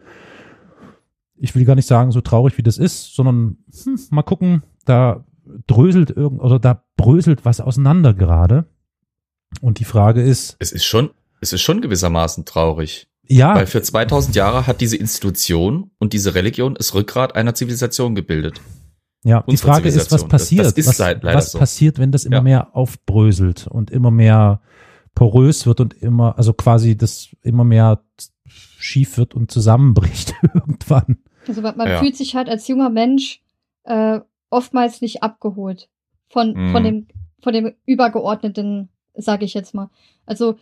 ich will gar nicht sagen, so traurig wie das ist, sondern hm, mal gucken, da dröselt irgend oder da bröselt was auseinander gerade. Und die Frage ist, Es ist schon, es ist schon gewissermaßen traurig. ja, Weil für 2000 Jahre hat diese Institution und diese Religion das Rückgrat einer Zivilisation gebildet. Ja, die Frage ist, was Zivilisation. Das- passiert? das ist was was so. passiert, wenn das immer Ja. mehr aufbröselt und immer mehr porös wird und immer, also quasi das immer mehr schief wird und zusammenbricht [laughs] irgendwann. Also man, man Ja. fühlt sich halt als junger Mensch äh, oftmals nicht abgeholt von, Mhm. von dem von dem übergeordneten, sage ich jetzt mal. Also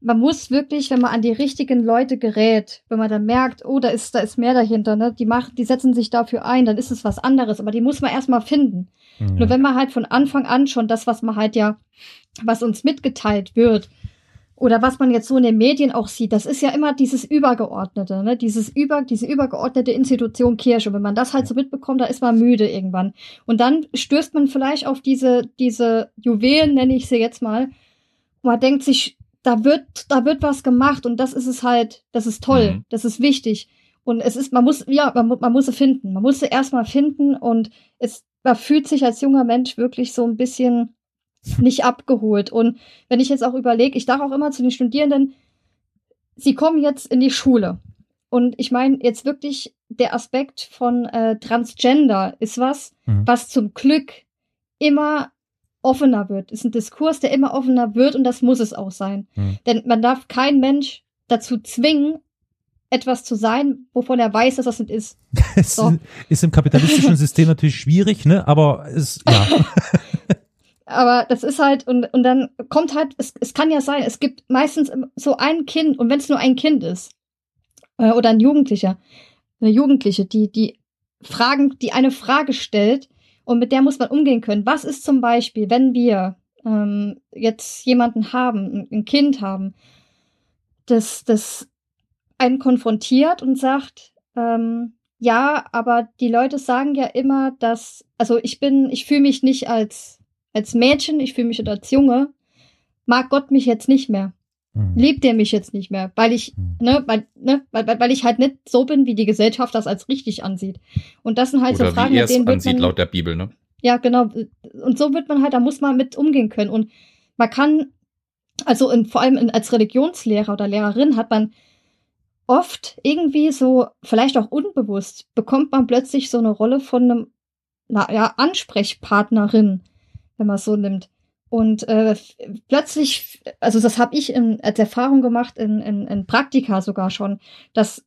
man muss wirklich, wenn man an die richtigen Leute gerät, wenn man dann merkt, oh, da ist da ist mehr dahinter, ne? Die machen, die setzen sich dafür ein, dann ist es was anderes, aber die muss man erstmal finden. Nur Ja. wenn man halt von Anfang an schon das, was man halt ja, was uns mitgeteilt wird, oder was man jetzt so in den Medien auch sieht, das ist ja immer dieses Übergeordnete, ne? Dieses über, diese übergeordnete Institution Kirche. Und wenn man das halt so mitbekommt, da ist man müde irgendwann. Und dann stößt man vielleicht auf diese, diese Juwelen, nenne ich sie jetzt mal. Und man denkt sich, da wird, da wird was gemacht und das ist es halt, das ist toll, Mhm. das ist wichtig. Und es ist, man muss, ja, man, man muss sie finden. Man muss sie erstmal finden und es, man fühlt sich als junger Mensch wirklich so ein bisschen nicht abgeholt. Und wenn ich jetzt auch überlege, ich sage auch immer zu den Studierenden, sie kommen jetzt in die Schule. Und ich meine jetzt wirklich der Aspekt von äh, Transgender ist was, Mhm. was zum Glück immer offener wird. Ist ein Diskurs, der immer offener wird und das muss es auch sein. Mhm. Denn man darf keinen Mensch dazu zwingen, etwas zu sein, wovon er weiß, dass das nicht ist. [laughs] Es So. ist im kapitalistischen [laughs] System natürlich schwierig, ne? Aber es, ja. [laughs] Aber das ist halt, und, und dann kommt halt, es, es kann ja sein, es gibt meistens so ein Kind, und wenn es nur ein Kind ist, äh, oder ein Jugendlicher, eine Jugendliche, die, die Fragen, die eine Frage stellt und mit der muss man umgehen können. Was ist zum Beispiel, wenn wir ähm, jetzt jemanden haben, ein Kind haben, das, das einen konfrontiert und sagt, ähm, ja, aber die Leute sagen ja immer, dass, also ich bin, ich fühle mich nicht als, als Mädchen, ich fühle mich als Junge, mag Gott mich jetzt nicht mehr. Hm. Liebt er mich jetzt nicht mehr, weil ich, Hm. ne, weil, ne, weil, weil weil ich halt nicht so bin, wie die Gesellschaft das als richtig ansieht. Und das sind halt Oder so Fragen, wie mit denen wird ansieht, man, laut der Bibel, ne? ja, genau. Und so wird man halt, da muss man mit umgehen können. Und man kann, also in, vor allem in, als Religionslehrer oder Lehrerin hat man oft irgendwie so, vielleicht auch unbewusst, bekommt man plötzlich so eine Rolle von einem, na ja, Ansprechpartnerin, wenn man es so nimmt. Und äh, plötzlich, also das habe ich in, als Erfahrung gemacht in, in, in Praktika sogar schon, dass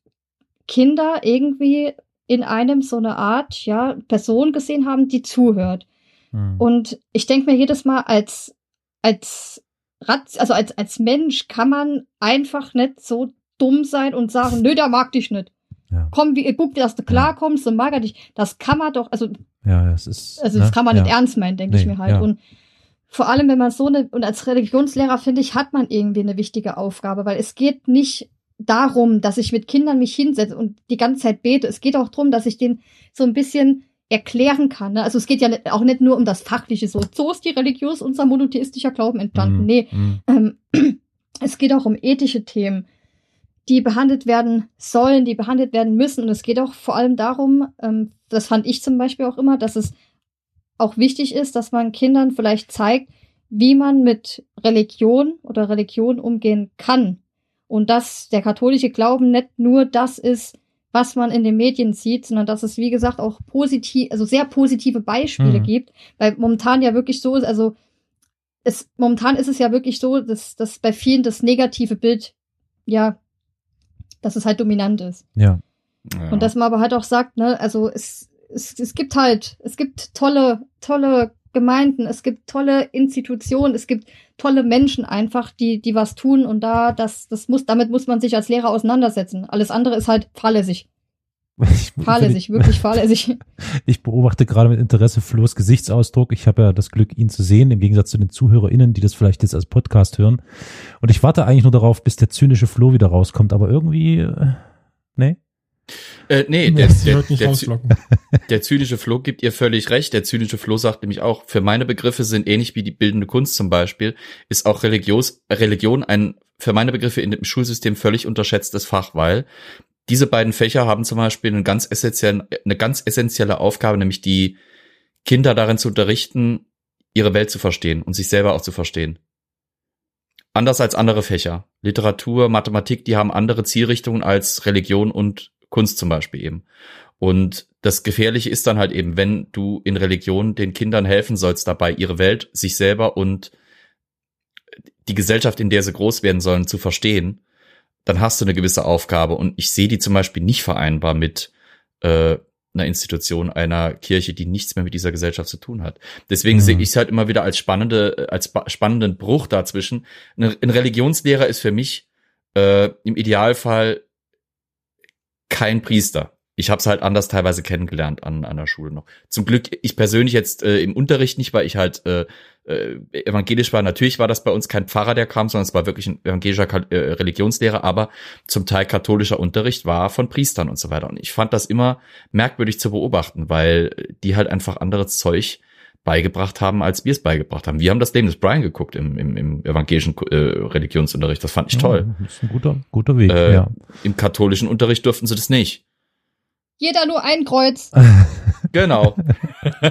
Kinder irgendwie in einem so eine Art, ja, Person gesehen haben, die zuhört. Hm. Und ich denke mir jedes Mal, als, als Ratz, also als, als Mensch kann man einfach nicht so dumm sein und sagen, nö, der mag dich nicht. Ja. Komm, wie, guck dir, dass du klarkommst und mag er dich. Das kann man doch, also, Ja, es ist. also das ne? kann man ja. nicht ernst meinen, denke ich Nee, mir halt. ja. Und vor allem, wenn man so eine, und als Religionslehrer, finde ich, hat man irgendwie eine wichtige Aufgabe, weil es geht nicht darum, dass ich mit Kindern mich hinsetze und die ganze Zeit bete. Es geht auch darum, dass ich denen so ein bisschen erklären kann. Ne? Also es geht ja auch nicht nur um das Fachliche, so, so ist die religiös unser monotheistischer Glauben entstanden. Hm, Nee, hm. ähm, [clears throat] es geht auch um ethische Themen, die behandelt werden sollen, die behandelt werden müssen. Und es geht auch vor allem darum, ähm, das fand ich zum Beispiel auch immer, dass es auch wichtig ist, dass man Kindern vielleicht zeigt, wie man mit Religion oder Religion umgehen kann. Und dass der katholische Glauben nicht nur das ist, was man in den Medien sieht, sondern dass es, wie gesagt, auch positiv, also sehr positive Beispiele Mhm. gibt, weil momentan ja wirklich so ist, also es, momentan ist es ja wirklich so, dass, dass bei vielen das negative Bild, ja, dass es halt dominant ist. Ja. Ja. Und dass man aber halt auch sagt, ne, also es, es, es gibt halt, es gibt tolle, tolle Gemeinden, es gibt tolle Institutionen, es gibt tolle Menschen einfach, die, die was tun und da, das, das muss, damit muss man sich als Lehrer auseinandersetzen. Alles andere ist halt fahrlässig. Ich, Fahrlässig, wirklich fahrlässig. [laughs] Ich beobachte gerade mit Interesse Flo's Gesichtsausdruck. Ich habe ja das Glück, ihn zu sehen, im Gegensatz zu den ZuhörerInnen, die das vielleicht jetzt als Podcast hören. Und ich warte eigentlich nur darauf, bis der zynische Flo wieder rauskommt, aber irgendwie, äh, nee. Äh, nee, der, der, der, [laughs] der zynische Flo gibt ihr völlig recht. Der zynische Flo sagt nämlich auch, für meine Begriffe sind ähnlich wie die bildende Kunst zum Beispiel, ist auch Religios, Religion ein für meine Begriffe in dem Schulsystem völlig unterschätztes Fach, weil diese beiden Fächer haben zum Beispiel einen ganz essentiellen, eine ganz essentielle Aufgabe, nämlich die Kinder darin zu unterrichten, ihre Welt zu verstehen und sich selber auch zu verstehen. Anders als andere Fächer. Literatur, Mathematik, die haben andere Zielrichtungen als Religion und Kunst zum Beispiel eben. Und das Gefährliche ist dann halt eben, wenn du in Religion den Kindern helfen sollst dabei, ihre Welt, sich selber und die Gesellschaft, in der sie groß werden sollen, zu verstehen, dann hast du eine gewisse Aufgabe. Und ich sehe die zum Beispiel nicht vereinbar mit äh, einer Institution, einer Kirche, die nichts mehr mit dieser Gesellschaft zu tun hat. Deswegen Mhm. sehe ich es halt immer wieder als spannende, als spa- spannenden Bruch dazwischen. Ein, ein Religionslehrer ist für mich äh, im Idealfall kein Priester. Ich habe es halt anders teilweise kennengelernt an, der Schule noch. Zum Glück, ich persönlich jetzt äh, im Unterricht nicht, weil ich halt äh, äh, evangelisch war. Natürlich war das bei uns kein Pfarrer, der kam, sondern es war wirklich ein evangelischer äh, Religionslehrer, aber zum Teil katholischer Unterricht war von Priestern und so weiter. Und ich fand das immer merkwürdig zu beobachten, weil die halt einfach anderes Zeug beigebracht haben, als wir es beigebracht haben. Wir haben das Leben des Brian geguckt im, im, im evangelischen äh, Religionsunterricht. Das fand ich toll. Ja, das ist ein guter, guter Weg, Äh, ja. Im katholischen Unterricht durften sie das nicht. Jeder nur ein Kreuz. [laughs] Genau.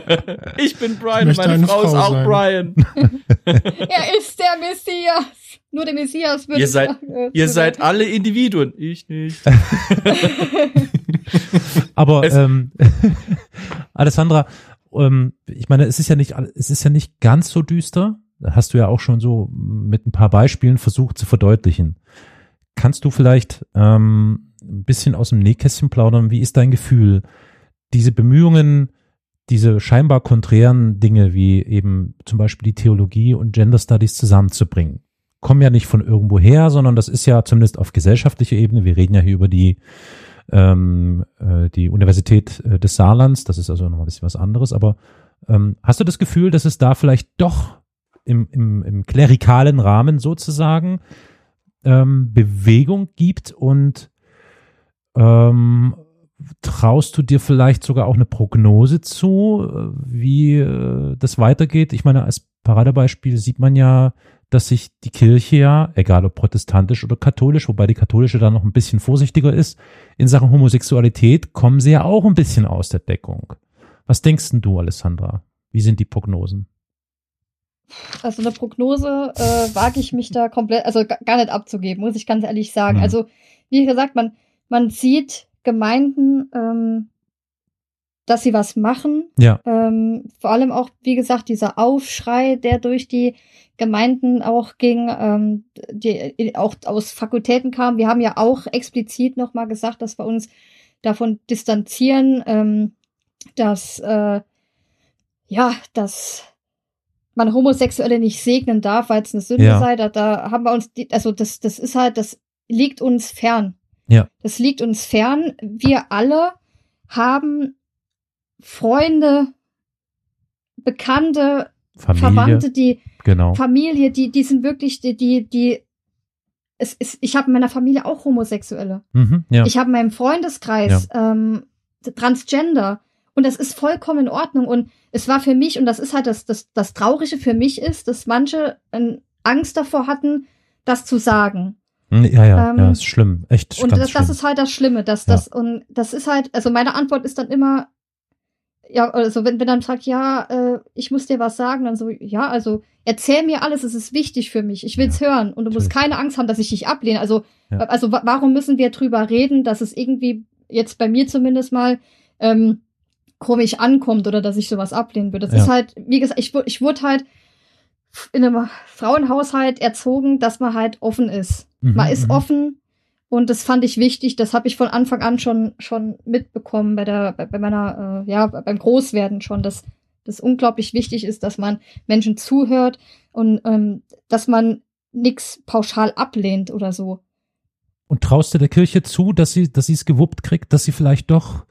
[laughs] ich bin Brian Ich und meine eine Frau ist auch sein. Brian. [laughs] er ist der Messias. Nur der Messias wird Ihr seid- äh, Ihr seid alle Individuen. Ich nicht. Aber Es- ähm, Alessandra, ähm, ich meine, es ist ja nicht, es ist ja nicht ganz so düster. Hast du ja auch schon so mit ein paar Beispielen versucht zu verdeutlichen. Kannst du vielleicht ähm, ein bisschen aus dem Nähkästchen plaudern? Wie ist dein Gefühl? Diese Bemühungen, diese scheinbar konträren Dinge wie eben zum Beispiel die Theologie und Gender Studies zusammenzubringen, kommen ja nicht von irgendwo her, sondern das ist ja zumindest auf gesellschaftlicher Ebene. Wir reden ja hier über die ähm, äh, die Universität äh, des Saarlands. Das ist also noch ein bisschen was anderes. Aber ähm, hast du das Gefühl, dass es da vielleicht doch im, im, im klerikalen Rahmen sozusagen ähm, Bewegung gibt und ähm, traust du dir vielleicht sogar auch eine Prognose zu, äh, wie äh, das weitergeht? Ich meine, als Paradebeispiel sieht man ja, dass sich die Kirche ja, egal ob protestantisch oder katholisch, wobei die katholische da noch ein bisschen vorsichtiger ist, in Sachen Homosexualität kommen sie ja auch ein bisschen aus der Deckung. Was denkst denn du, Alessandra? Wie sind die Prognosen? Also eine Prognose äh, wage ich mich da komplett, also gar nicht abzugeben, muss ich ganz ehrlich sagen. Mhm. Also wie gesagt, man man sieht Gemeinden, ähm, dass sie was machen. Ja. Ähm, vor allem auch, wie gesagt, dieser Aufschrei, der durch die Gemeinden auch ging, ähm, die auch aus Fakultäten kam. Wir haben ja auch explizit nochmal gesagt, dass wir uns davon distanzieren, ähm, dass äh, ja, dass man Homosexuelle nicht segnen darf, weil es eine Sünde Ja. sei. Da, da haben wir uns, die, also das, das ist halt, das liegt uns fern. Ja. Das liegt uns fern. Wir alle haben Freunde, Bekannte, Familie. Verwandte, die Genau. Familie, die, die sind wirklich, die, die, die es ist, ich habe in meiner Familie auch Homosexuelle. Mhm, ja. Ich habe in meinem Freundeskreis ähm, Transgender und das ist vollkommen in Ordnung und es war für mich und das ist halt das das das Traurige für mich ist, dass manche ähm, Angst davor hatten, das zu sagen. Hm, ja, ja, ähm, ja, ist schlimm. Echt Und das, schlimm. das ist halt das Schlimme, dass Ja. das und das ist halt, also meine Antwort ist dann immer, ja, also wenn, wenn dann sagt, ja, äh, ich muss dir was sagen, dann so, ja, also erzähl mir alles, es ist wichtig für mich, ich will's hören und du musst natürlich. keine Angst haben, dass ich dich ablehne. Also, Ja. also wa warum müssen wir drüber reden, dass es irgendwie jetzt bei mir zumindest mal ähm, komisch ankommt oder dass ich sowas ablehnen würde. Das Ja. ist halt, wie gesagt, ich, ich wurde halt in einem Frauenhaushalt erzogen, dass man halt offen ist. Mhm, Man ist mhm. offen und das fand ich wichtig. Das habe ich von Anfang an schon schon mitbekommen bei der bei, meiner äh, ja beim Großwerden schon, dass das unglaublich wichtig ist, dass man Menschen zuhört und ähm, dass man nix pauschal ablehnt oder so. Und traust du der Kirche zu, dass sie, dass sie es gewuppt kriegt, dass sie vielleicht doch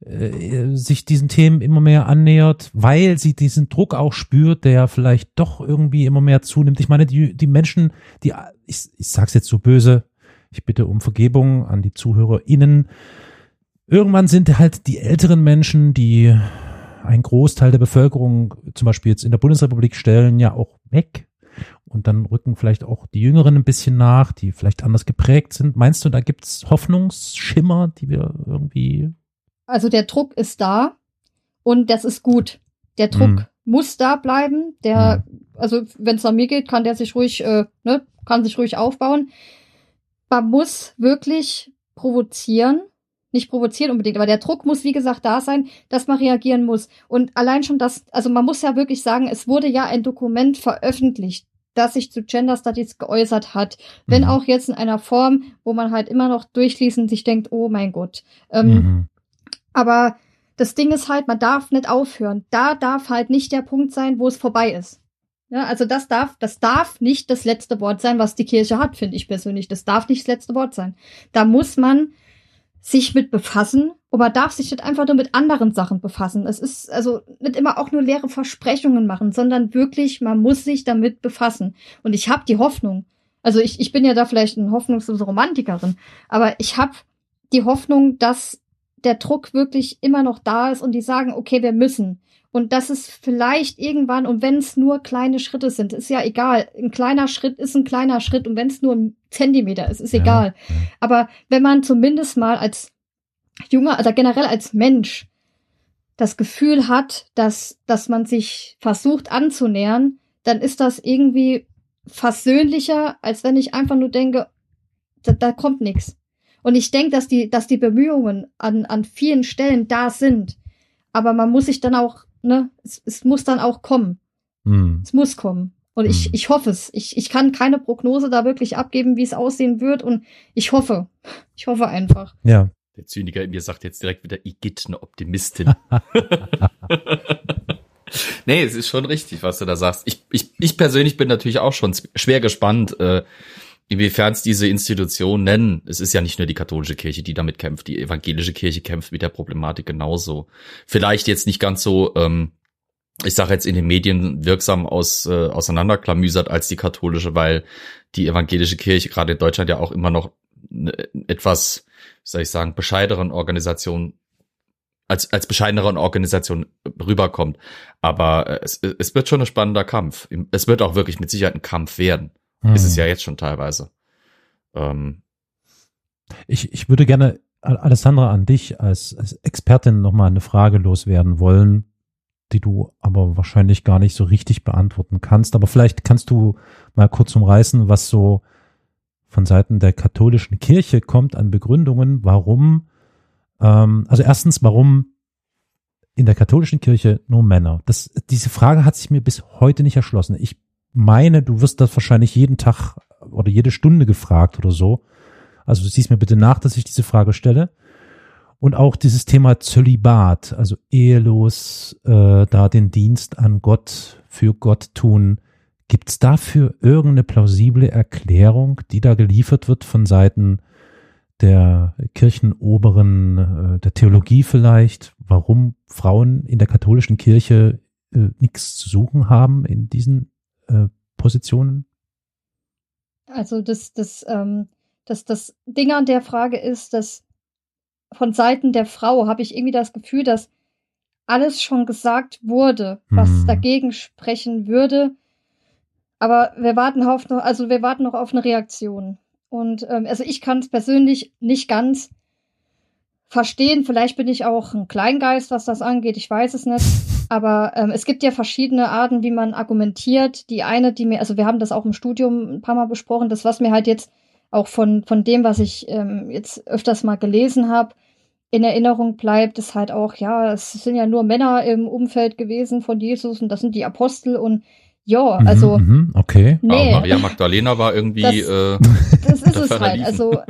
äh, sich diesen Themen immer mehr annähert, weil sie diesen Druck auch spürt, der vielleicht doch irgendwie immer mehr zunimmt. Ich meine, die, die Menschen, die, ich, ich sag's jetzt so böse, ich bitte um Vergebung an die ZuhörerInnen. Irgendwann sind halt die älteren Menschen, die einen Großteil der Bevölkerung zum Beispiel jetzt in der Bundesrepublik stellen, ja auch weg. Und dann rücken vielleicht auch die Jüngeren ein bisschen nach, die vielleicht anders geprägt sind. Meinst du, da gibt's Hoffnungsschimmer, die wir irgendwie. Also der Druck ist da und das ist gut. Der Druck Mhm. muss da bleiben. Der, also wenn es nach mir geht, kann der sich ruhig, äh, ne, kann sich ruhig aufbauen. Man muss wirklich provozieren. Nicht provozieren unbedingt, aber der Druck muss, wie gesagt, da sein, dass man reagieren muss. Und allein schon das, also man muss ja wirklich sagen, es wurde ja ein Dokument veröffentlicht, das sich zu Gender Studies geäußert hat. Wenn Mhm. auch jetzt in einer Form, wo man halt immer noch durchliest und sich denkt, oh mein Gott. Ähm, Mhm. aber das Ding ist halt, man darf nicht aufhören. Da darf halt nicht der Punkt sein, wo es vorbei ist. Ja, also das darf, das darf nicht das letzte Wort sein, was die Kirche hat, finde ich persönlich. Das darf nicht das letzte Wort sein. Da muss man sich mit befassen man darf sich nicht einfach nur mit anderen Sachen befassen. Es ist also nicht immer auch nur leere Versprechungen machen, sondern wirklich, man muss sich damit befassen. Und ich habe die Hoffnung. Also ich, ich bin ja da vielleicht eine hoffnungslose Romantikerin, aber ich habe die Hoffnung, dass der Druck wirklich immer noch da ist und die sagen, okay, wir müssen. Und dass es vielleicht irgendwann, und wenn es nur kleine Schritte sind, ist ja egal. Ein kleiner Schritt ist ein kleiner Schritt und wenn es nur ein Zentimeter ist, ist Ja, egal. Aber wenn man zumindest mal als junger, also generell als Mensch das Gefühl hat, dass, dass man sich versucht anzunähern, dann ist das irgendwie versöhnlicher, als wenn ich einfach nur denke, da, da kommt nichts. Und ich denke, dass die, dass die Bemühungen an, an vielen Stellen da sind. Aber man muss sich dann auch, ne, es, es muss dann auch kommen. Mhm. Es muss kommen. Und ich, Mhm. ich hoffe es. Ich, ich kann keine Prognose da wirklich abgeben, wie es aussehen wird. Und ich hoffe. Ich hoffe einfach. Ja. Der Zyniker in mir sagt jetzt direkt wieder, Igitt, eine Optimistin. [laughs] nee, es ist schon richtig, was du da sagst. Ich, ich, ich persönlich bin natürlich auch schon schwer gespannt, äh, inwiefern es diese Institution nennen. Es ist ja nicht nur die katholische Kirche, die damit kämpft. Die evangelische Kirche kämpft mit der Problematik genauso. Vielleicht jetzt nicht ganz so, ähm, ich sage jetzt in den Medien wirksam aus, äh, auseinanderklamüsert als die katholische, weil die evangelische Kirche gerade in Deutschland ja auch immer noch eine etwas, wie soll ich sagen, bescheideren Organisation als, als bescheidenere Organisation rüberkommt. Aber äh, es, es wird schon ein spannender Kampf. Es wird auch wirklich mit Sicherheit ein Kampf werden. Hm. Ist es ja jetzt schon teilweise. Ähm, Ich, ich würde gerne, Al- Alessandra, an dich als, als Expertin nochmal eine Frage loswerden wollen, die du aber wahrscheinlich gar nicht so richtig beantworten kannst. Aber vielleicht kannst du mal kurz umreißen, was so von Seiten der katholischen Kirche kommt an Begründungen, warum, ähm, also erstens, warum in der katholischen Kirche nur Männer? Das, diese Frage hat sich mir bis heute nicht erschlossen. Ich meine, du wirst das wahrscheinlich jeden Tag oder jede Stunde gefragt oder so. Also du siehst mir bitte nach, dass ich diese Frage stelle. Und auch dieses Thema Zölibat, also ehelos, äh, da den Dienst an Gott für Gott tun. Gibt es dafür irgendeine plausible Erklärung, die da geliefert wird von Seiten der Kirchenoberen, äh, der Theologie vielleicht, warum Frauen in der katholischen Kirche äh, nichts zu suchen haben in diesen äh, Positionen? Also das, das, ähm, das, das Ding an der Frage ist, dass von Seiten der Frau habe ich irgendwie das Gefühl, dass alles schon gesagt wurde, was Hm. dagegen sprechen würde. Aber wir warten auf noch, also wir warten noch auf eine Reaktion. Und ähm, also ich kann es persönlich nicht ganz verstehen. Vielleicht bin ich auch ein Kleingeist, was das angeht. Ich weiß es nicht. Aber ähm, es gibt ja verschiedene Arten, wie man argumentiert. Die eine, die mir, also wir haben das auch im Studium ein paar Mal besprochen, das, was mir halt jetzt auch von, von dem, was ich ähm, jetzt öfters mal gelesen habe, in Erinnerung bleibt, ist halt auch, ja, es sind ja nur Männer im Umfeld gewesen von Jesus und das sind die Apostel und ja, also Mhm, mhm, okay. aber nee, Maria Magdalena war irgendwie, Das- äh, [laughs] das ist es halt. Also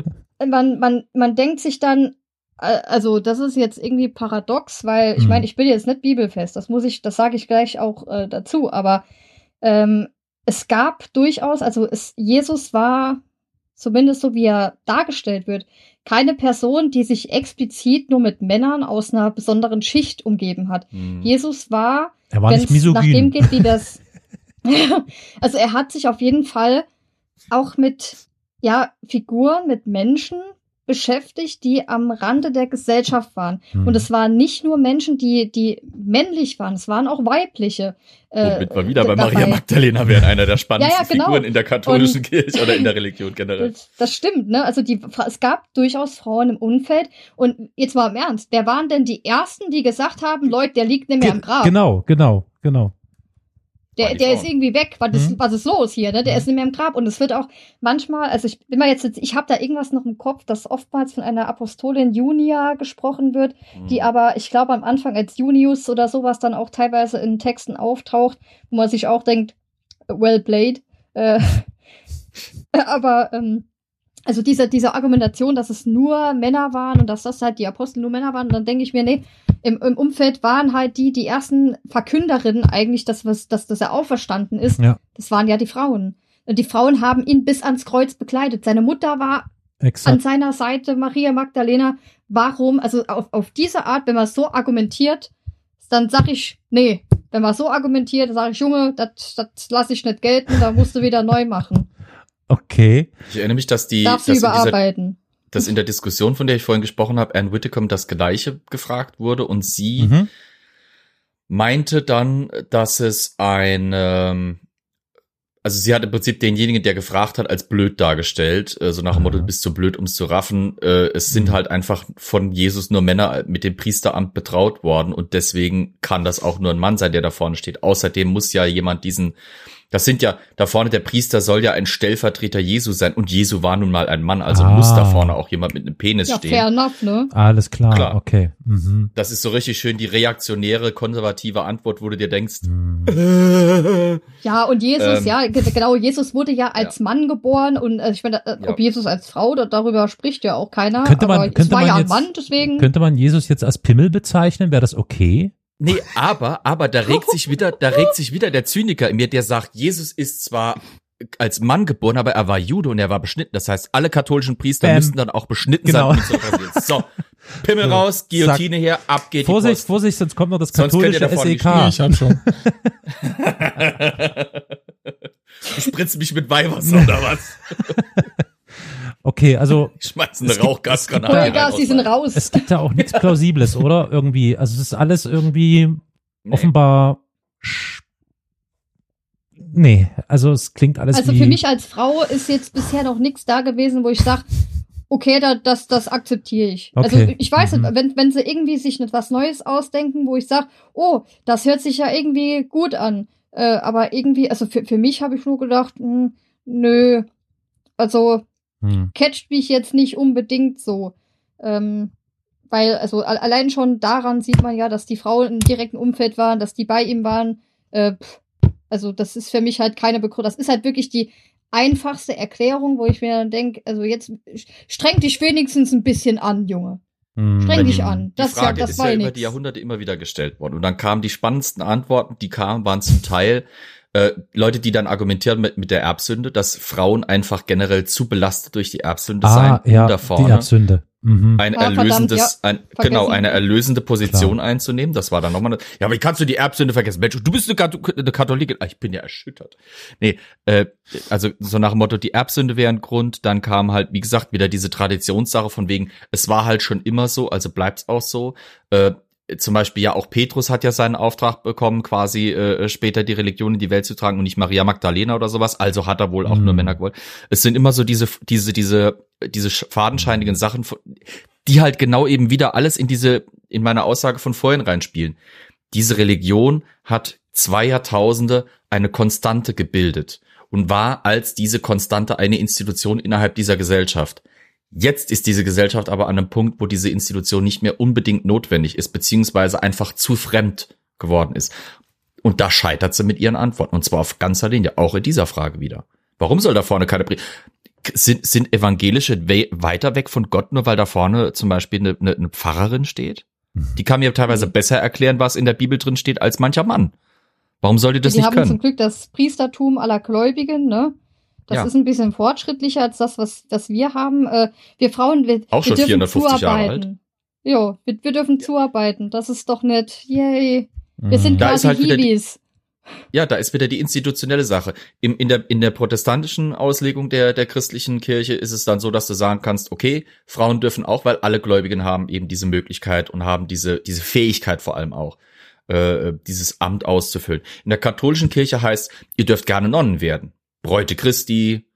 man, man, man denkt sich dann, also das ist jetzt irgendwie paradox, weil ich meine, ich bin jetzt nicht bibelfest, das muss ich, das sage ich gleich auch äh, dazu, aber ähm, es gab durchaus, also es, Jesus war, zumindest so wie er dargestellt wird, keine Person, die sich explizit nur mit Männern aus einer besonderen Schicht umgeben hat. hm. Jesus war Er war wenn nicht es nach dem misogyn. geht, wie [laughs] das. [laughs] also er hat sich auf jeden Fall auch mit ja Figuren, mit Menschen beschäftigt, die am Rande der Gesellschaft waren. Hm. Und es waren nicht nur Menschen, die die männlich waren, es waren auch weibliche. äh, Womit wir wieder bei dabei. Maria Magdalena wären, einer der spannendsten Ja, ja, genau. Figuren in der katholischen Und- Kirche oder in der Religion generell. Das, das stimmt, ne? Also die, es gab durchaus Frauen im Umfeld. Und jetzt mal im Ernst, wer waren denn die ersten, die gesagt haben, Leute, der liegt nicht mehr Ge- im Grab? Genau, genau, genau. Der, die der ist irgendwie weg. Was ist, Mhm. was ist los hier? Ne? Der Mhm. ist nicht mehr im Grab. Und es wird auch manchmal, also ich bin mal jetzt, ich habe da irgendwas noch im Kopf, dass oftmals von einer Apostolin Junia gesprochen wird, die Hm. aber, ich glaube, am Anfang als Junius oder sowas dann auch teilweise in Texten auftaucht, wo man sich auch denkt, well played. Äh, [laughs] aber ähm, also diese, diese Argumentation, dass es nur Männer waren und dass das halt die Apostel nur Männer waren, dann denke ich mir, nee, im, im Umfeld waren halt die, die ersten Verkünderinnen eigentlich, dass, was, dass, dass er auferstanden ist. Ja. Das waren ja die Frauen. Und die Frauen haben ihn bis ans Kreuz begleitet. Seine Mutter war an Exakt. seiner Seite, Maria Magdalena. Warum? Also auf, auf diese Art, wenn man so argumentiert, dann sag ich, nee. Wenn man so argumentiert, sage ich, Junge, das lasse ich nicht gelten, da musst du wieder neu machen. Okay. Ich erinnere mich, dass die, Darfst dass dieser, überarbeiten. dass in der Diskussion, von der ich vorhin gesprochen habe, Anne Whitcomb das Gleiche gefragt wurde und sie Mhm. meinte dann, dass es ein, ähm, also sie hat im Prinzip denjenigen, der gefragt hat, als blöd dargestellt, äh, so nach dem Motto, Aha. du bist zu blöd, ums zu raffen. Äh, es sind Mhm. halt einfach von Jesus nur Männer mit dem Priesteramt betraut worden und deswegen kann das auch nur ein Mann sein, der da vorne steht. Außerdem muss ja jemand diesen, das sind ja, da vorne der Priester soll ja ein Stellvertreter Jesu sein und Jesu war nun mal ein Mann, also Ah. muss da vorne auch jemand mit einem Penis Ja, stehen. fair enough, ne? Alles klar, Klar. okay. Mhm. Das ist so richtig schön die reaktionäre, konservative Antwort, wo du dir denkst, Mhm. [laughs] Ja, und Jesus, Ähm. ja, ge- genau, Jesus wurde ja als Mann geboren und äh, ich meine, äh, Ja. ob Jesus als Frau, da, darüber spricht ja auch keiner. Könnte man- aber es könnte war man ja ein jetzt- Mann, deswegen. Könnte man Jesus jetzt als Pimmel bezeichnen? Wäre das okay? Nee, aber, aber da regt sich wieder, da regt sich wieder der Zyniker in mir, der sagt, Jesus ist zwar als Mann geboren, aber er war Jude und er war beschnitten. Das heißt, alle katholischen Priester Ähm, müssten dann auch beschnitten genau. sein. um. So, Pimmel So, raus, Guillotine her, ab geht Vorsicht, die Post. Vorsicht, sonst kommt noch das Sonst könnt ihr katholische SEK. Nee, ich hab schon. [laughs] Du spritzt mich mit Weihwasser oder was? [laughs] Okay, also [laughs] Ich schmeiß eine Es gibt- Rausgasgranate. Voll rein Gas, aus die sind raus. es gibt da auch nichts Plausibles, oder? [laughs] Irgendwie. Also es ist alles irgendwie Nee. offenbar. Nee, also es klingt alles Also wie. für mich als Frau ist jetzt bisher noch nichts da gewesen, wo ich sage, okay, da, das, das akzeptiere ich. Also Okay. ich weiß, Mhm. wenn, wenn sie irgendwie sich etwas Neues ausdenken, wo ich sage, oh, das hört sich ja irgendwie gut an. Äh, aber irgendwie, also für, für mich habe ich nur gedacht, hm, nö, also Hm. catcht mich jetzt nicht unbedingt so. Ähm, weil, also allein schon daran sieht man ja, dass die Frauen im direkten Umfeld waren, dass die bei ihm waren. Äh, pff, also das ist für mich halt keine Begründung. Das ist halt wirklich die einfachste Erklärung, wo ich mir dann denke, also jetzt streng dich wenigstens ein bisschen an, Junge. Hm. Streng dich die- an. Die Das, Frage ja, das ist ja über nix. die Jahrhunderte immer wieder gestellt worden. Und dann kamen die spannendsten Antworten, die kamen, waren zum Teil äh, Leute, die dann argumentieren mit, mit der Erbsünde, dass Frauen einfach generell zu belastet durch die Erbsünde seien, Ah, um ja, da die vorne Erbsünde. Mhm. ein Ah, verdammt, erlösendes, ja. ein, genau, eine erlösende Position einzunehmen. Das war dann nochmal, ja, wie kannst du die Erbsünde vergessen? Mensch, du bist eine Katholikin. Ah, ich bin ja erschüttert. Nee, äh, also so nach dem Motto, die Erbsünde wäre ein Grund. Dann kam halt, wie gesagt, wieder diese Traditionssache von wegen, es war halt schon immer so, also bleibt's auch so. Äh, zum Beispiel ja auch Petrus hat ja seinen Auftrag bekommen, quasi äh, später die Religion in die Welt zu tragen und nicht Maria Magdalena oder sowas. Also hat er wohl auch Mhm. nur Männer gewollt. Es sind immer so diese diese diese diese sch- fadenscheinigen Sachen, die halt genau eben wieder alles in diese in meine Aussage von vorhin reinspielen. Diese Religion hat zwei Jahrtausende eine Konstante gebildet und war als diese Konstante eine Institution innerhalb dieser Gesellschaft. Jetzt ist diese Gesellschaft aber an einem Punkt, wo diese Institution nicht mehr unbedingt notwendig ist, beziehungsweise einfach zu fremd geworden ist. Und da scheitert sie mit ihren Antworten. Und zwar auf ganzer Linie, auch in dieser Frage wieder. Warum soll da vorne keine Pri sind, sind Evangelische we weiter weg von Gott, nur weil da vorne zum Beispiel eine, eine, eine Pfarrerin steht? Die kann mir teilweise besser erklären, was in der Bibel drin steht, als mancher Mann. Warum soll die das die nicht haben zum können? Glück das Priestertum aller Gläubigen, ne? Das Ja. ist ein bisschen fortschrittlicher als das, was, was wir haben. Äh, wir Frauen, wir, Auch schon wir dürfen 450 Jahre zuarbeiten. Jo, wir, wir dürfen zuarbeiten. Das ist doch nett. Yay. Wir sind Mhm. Da quasi halt Hibis. Ja, da ist wieder die institutionelle Sache. Im, in, der, in der protestantischen Auslegung der, der christlichen Kirche ist es dann so, dass du sagen kannst, okay, Frauen dürfen auch, weil alle Gläubigen haben eben diese Möglichkeit und haben diese, diese Fähigkeit vor allem auch, äh, dieses Amt auszufüllen. In der katholischen Kirche heißt, ihr dürft gerne Nonnen werden. Bräute Christi,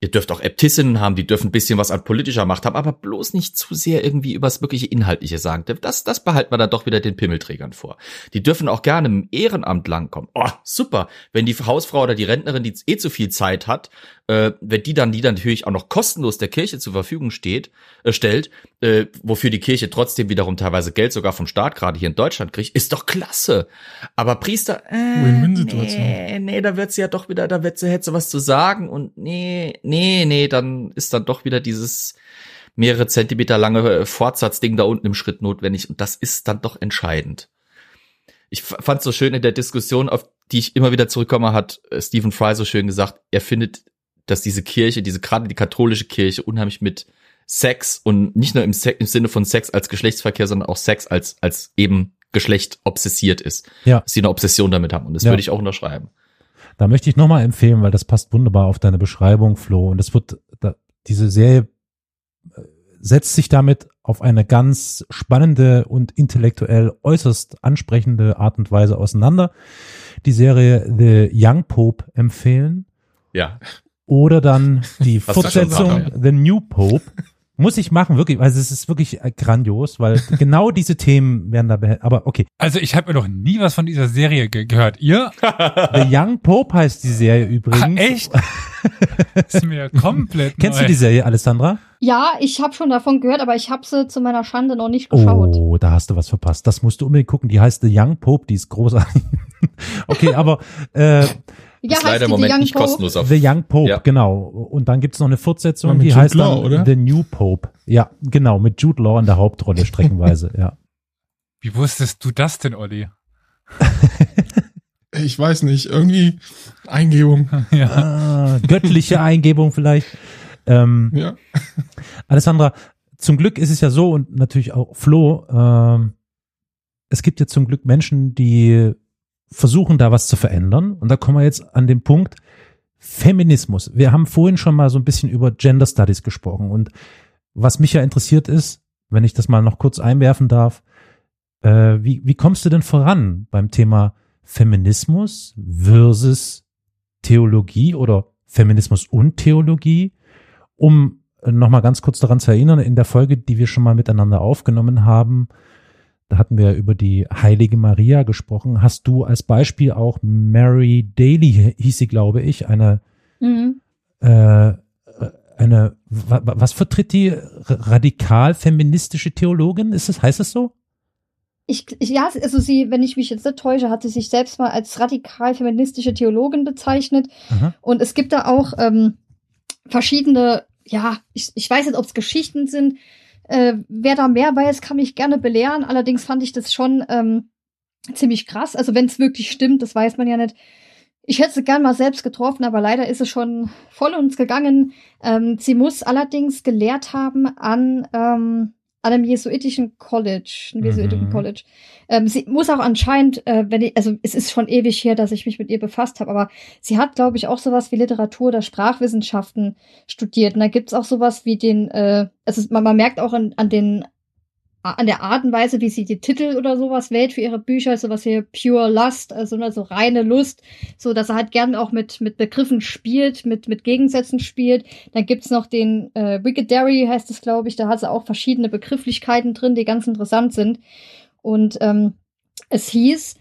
ihr dürft auch Äbtissinnen haben, die dürfen ein bisschen was an politischer Macht haben, aber bloß nicht zu sehr irgendwie übers wirkliche Inhaltliche sagen. Das, das behalten wir dann doch wieder den Pimmelträgern vor. Die dürfen auch gerne im Ehrenamt langkommen. Oh, super. Wenn die Hausfrau oder die Rentnerin, die eh zu viel Zeit hat, äh, wenn die dann, die dann natürlich auch noch kostenlos der Kirche zur Verfügung steht, äh, stellt, äh, wofür die Kirche trotzdem wiederum teilweise Geld sogar vom Staat gerade hier in Deutschland kriegt, ist doch klasse. Aber Priester, äh, nee, nee, da wird sie ja doch wieder, da wird sie, hätte sie was zu sagen und nee, nee, nee, dann ist dann doch wieder dieses mehrere Zentimeter lange äh, Fortsatzding da unten im Schritt notwendig und das ist dann doch entscheidend. Ich fand so schön in der Diskussion, auf die ich immer wieder zurückkomme, hat äh, Stephen Fry so schön gesagt, er findet, dass diese Kirche, diese gerade die katholische Kirche unheimlich mit Sex und nicht nur im, Se im Sinne von Sex als Geschlechtsverkehr, sondern auch Sex als als eben Geschlecht obsessiert ist. Ja. Dass sie eine Obsession damit haben und das Ja. würde ich auch unterschreiben. Da möchte ich nochmal empfehlen, weil das passt wunderbar auf deine Beschreibung, Flo. Und es wird, da, diese Serie äh, setzt sich damit auf eine ganz spannende und intellektuell äußerst ansprechende Art und Weise auseinander. Die Serie The Young Pope empfehlen Ja. Oder dann [laughs] die Fortsetzung The New Pope. Muss ich machen, wirklich, also es ist wirklich äh, grandios, weil [laughs] genau diese Themen werden da behandelt. Aber okay, Also ich habe mir noch nie was von dieser Serie ge gehört. Ihr? [laughs] The Young Pope heißt die Serie übrigens. Ah, echt? Das ist mir komplett Kennst neu. du die Serie, Alessandra? Ja, ich habe schon davon gehört, aber ich habe sie zu meiner Schande noch nicht geschaut. Oh, da hast du was verpasst. Das musst du unbedingt gucken. Die heißt The Young Pope, die ist großartig. okay, aber äh, ja, ist leider im Moment Young nicht Pope? kostenlos auf. The Young Pope, Ja. genau. Und dann gibt's noch eine Fortsetzung, die Jude heißt Law, dann oder? The New Pope. Ja, genau, mit Jude Law in der Hauptrolle streckenweise, [laughs] ja. Wie wusstest du das denn, Olli? [laughs] ich weiß nicht, irgendwie Eingebung. [laughs] ja. Ah, göttliche Eingebung vielleicht. Ähm, Ja. Alessandra, zum Glück ist es ja so und natürlich auch Flo, ähm, es gibt ja zum Glück Menschen, die versuchen da was zu verändern. Und da kommen wir jetzt an den Punkt Feminismus. Wir haben vorhin schon mal so ein bisschen über Gender Studies gesprochen. Und was mich ja interessiert ist, wenn ich das mal noch kurz einwerfen darf, äh, wie, wie kommst du denn voran beim Thema Feminismus versus Theologie oder Feminismus und Theologie, um nochmal ganz kurz daran zu erinnern, in der Folge, die wir schon mal miteinander aufgenommen haben, da hatten wir über die heilige Maria gesprochen. Hast du als Beispiel auch Mary Daly, hieß sie, glaube ich, eine, Mhm. äh, eine, wa- wa- was vertritt die radikal feministische Theologin? Ist es, heißt es so? Ich, ich, ja, also sie, wenn ich mich jetzt nicht täusche, hat sie sich selbst mal als radikal feministische Theologin bezeichnet. Aha. Und es gibt da auch ähm, verschiedene, ja, ich, ich weiß nicht, ob es Geschichten sind. Äh, wer da mehr weiß, kann mich gerne belehren. Allerdings fand ich das schon ähm, ziemlich krass. Also wenn es wirklich stimmt, das weiß man ja nicht. Ich hätte sie gern mal selbst getroffen, aber leider ist es schon voll uns gegangen. Ähm, sie muss allerdings gelehrt haben an, ähm, an einem jesuitischen College, einem Mhm. jesuitischen College. Ähm, sie muss auch anscheinend, äh, wenn ich, also es ist schon ewig her, dass ich mich mit ihr befasst habe, aber sie hat, glaube ich, auch sowas wie Literatur oder Sprachwissenschaften studiert. Und da gibt's auch sowas wie den, äh, also man, man merkt auch an, an den an der Art und Weise, wie sie die Titel oder sowas wählt für ihre Bücher, sowas wie Pure Lust, also ne, so reine Lust, so dass er halt gern auch mit mit Begriffen spielt, mit mit Gegensätzen spielt. Dann gibt's noch den äh, Wikidary heißt es, glaube ich, da hat sie auch verschiedene Begrifflichkeiten drin, die ganz interessant sind. Und ähm, es hieß,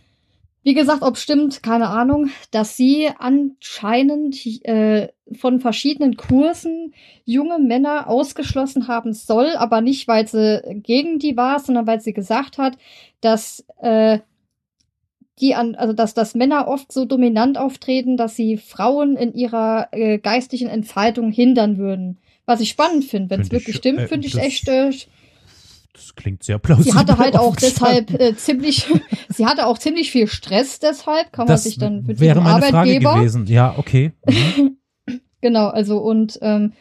wie gesagt, ob stimmt, keine Ahnung, dass sie anscheinend äh, von verschiedenen Kursen junge Männer ausgeschlossen haben soll, aber nicht, weil sie gegen die war, sondern weil sie gesagt hat, dass äh, die an, also dass, dass Männer oft so dominant auftreten, dass sie Frauen in ihrer äh, geistlichen Entfaltung hindern würden. Was ich spannend finde, wenn es Find ich, wirklich stimmt, äh, finde ich echt. Das klingt sehr plausibel. sie hatte halt auch deshalb äh, ziemlich, [laughs] sie hatte auch ziemlich viel Stress deshalb, kann man Das sich dann mit wäre meine Frage Arbeitgeber. gewesen. Ja, okay. Mhm. [laughs] Genau, also und ähm,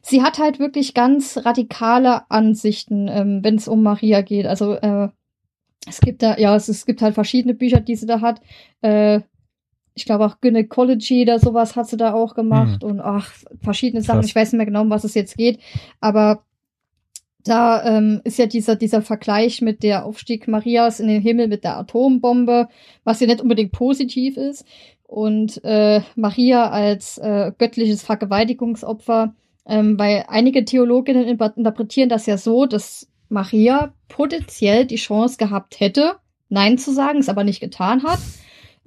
sie hat halt wirklich ganz radikale Ansichten, ähm, wenn es um Maria geht. Also äh, es gibt da, ja, es, es gibt halt verschiedene Bücher, die sie da hat. Äh, ich glaube auch Gynäcology oder sowas hat sie da auch gemacht und ach, verschiedene Sachen. Krass. Ich weiß nicht mehr genau, um was es jetzt geht, aber da ähm, ist ja dieser, dieser Vergleich mit der Aufstieg Marias in den Himmel mit der Atombombe, was ja nicht unbedingt positiv ist. Und äh, Maria als äh, göttliches Vergewaltigungsopfer, ähm, weil einige Theologinnen inter- interpretieren das ja so, dass Maria potenziell die Chance gehabt hätte, Nein zu sagen, es aber nicht getan hat.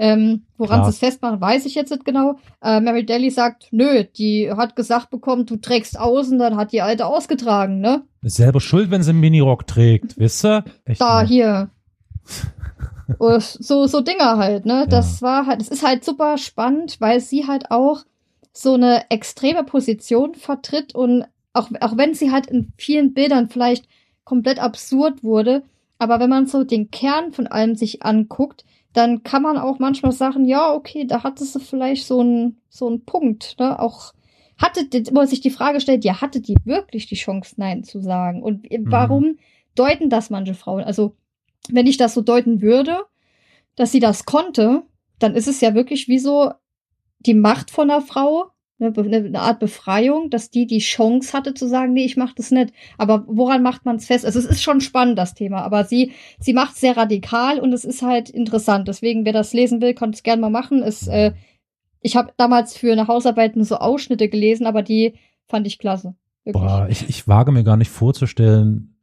Ähm, woran sie es festmachen, weiß ich jetzt nicht genau. Äh, Mary Daly sagt, nö, die hat gesagt bekommen, du trägst aus und dann hat die Alte ausgetragen, ne? Ist selber schuld, wenn sie einen Minirock trägt, wisst ihr? Echt Da, mal. hier. [laughs] So, so Dinger halt, ne? Das war halt, es ist halt super spannend, weil sie halt auch so eine extreme Position vertritt und auch, auch wenn sie halt in vielen Bildern vielleicht komplett absurd wurde, aber wenn man so den Kern von allem sich anguckt, dann kann man auch manchmal sagen, ja, okay, da hatte sie vielleicht so einen so einen Punkt, ne? Auch hatte, wo man sich die Frage stellt, ja, hatte die wirklich die Chance, Nein zu sagen? Und warum deuten das manche Frauen? Also, wenn ich das so deuten würde, dass sie das konnte, dann ist es ja wirklich wie so die Macht von einer Frau, eine, Be- eine Art Befreiung, dass die die Chance hatte zu sagen, nee, ich mach das nicht. Aber woran macht man es fest? Also es ist schon spannend, das Thema, aber sie, sie macht sehr radikal und es ist halt interessant. Deswegen, wer das lesen will, kann es gerne mal machen. Es, äh, ich habe damals für eine Hausarbeit nur so Ausschnitte gelesen, aber die fand ich klasse. Boah, ich, ich wage mir gar nicht vorzustellen,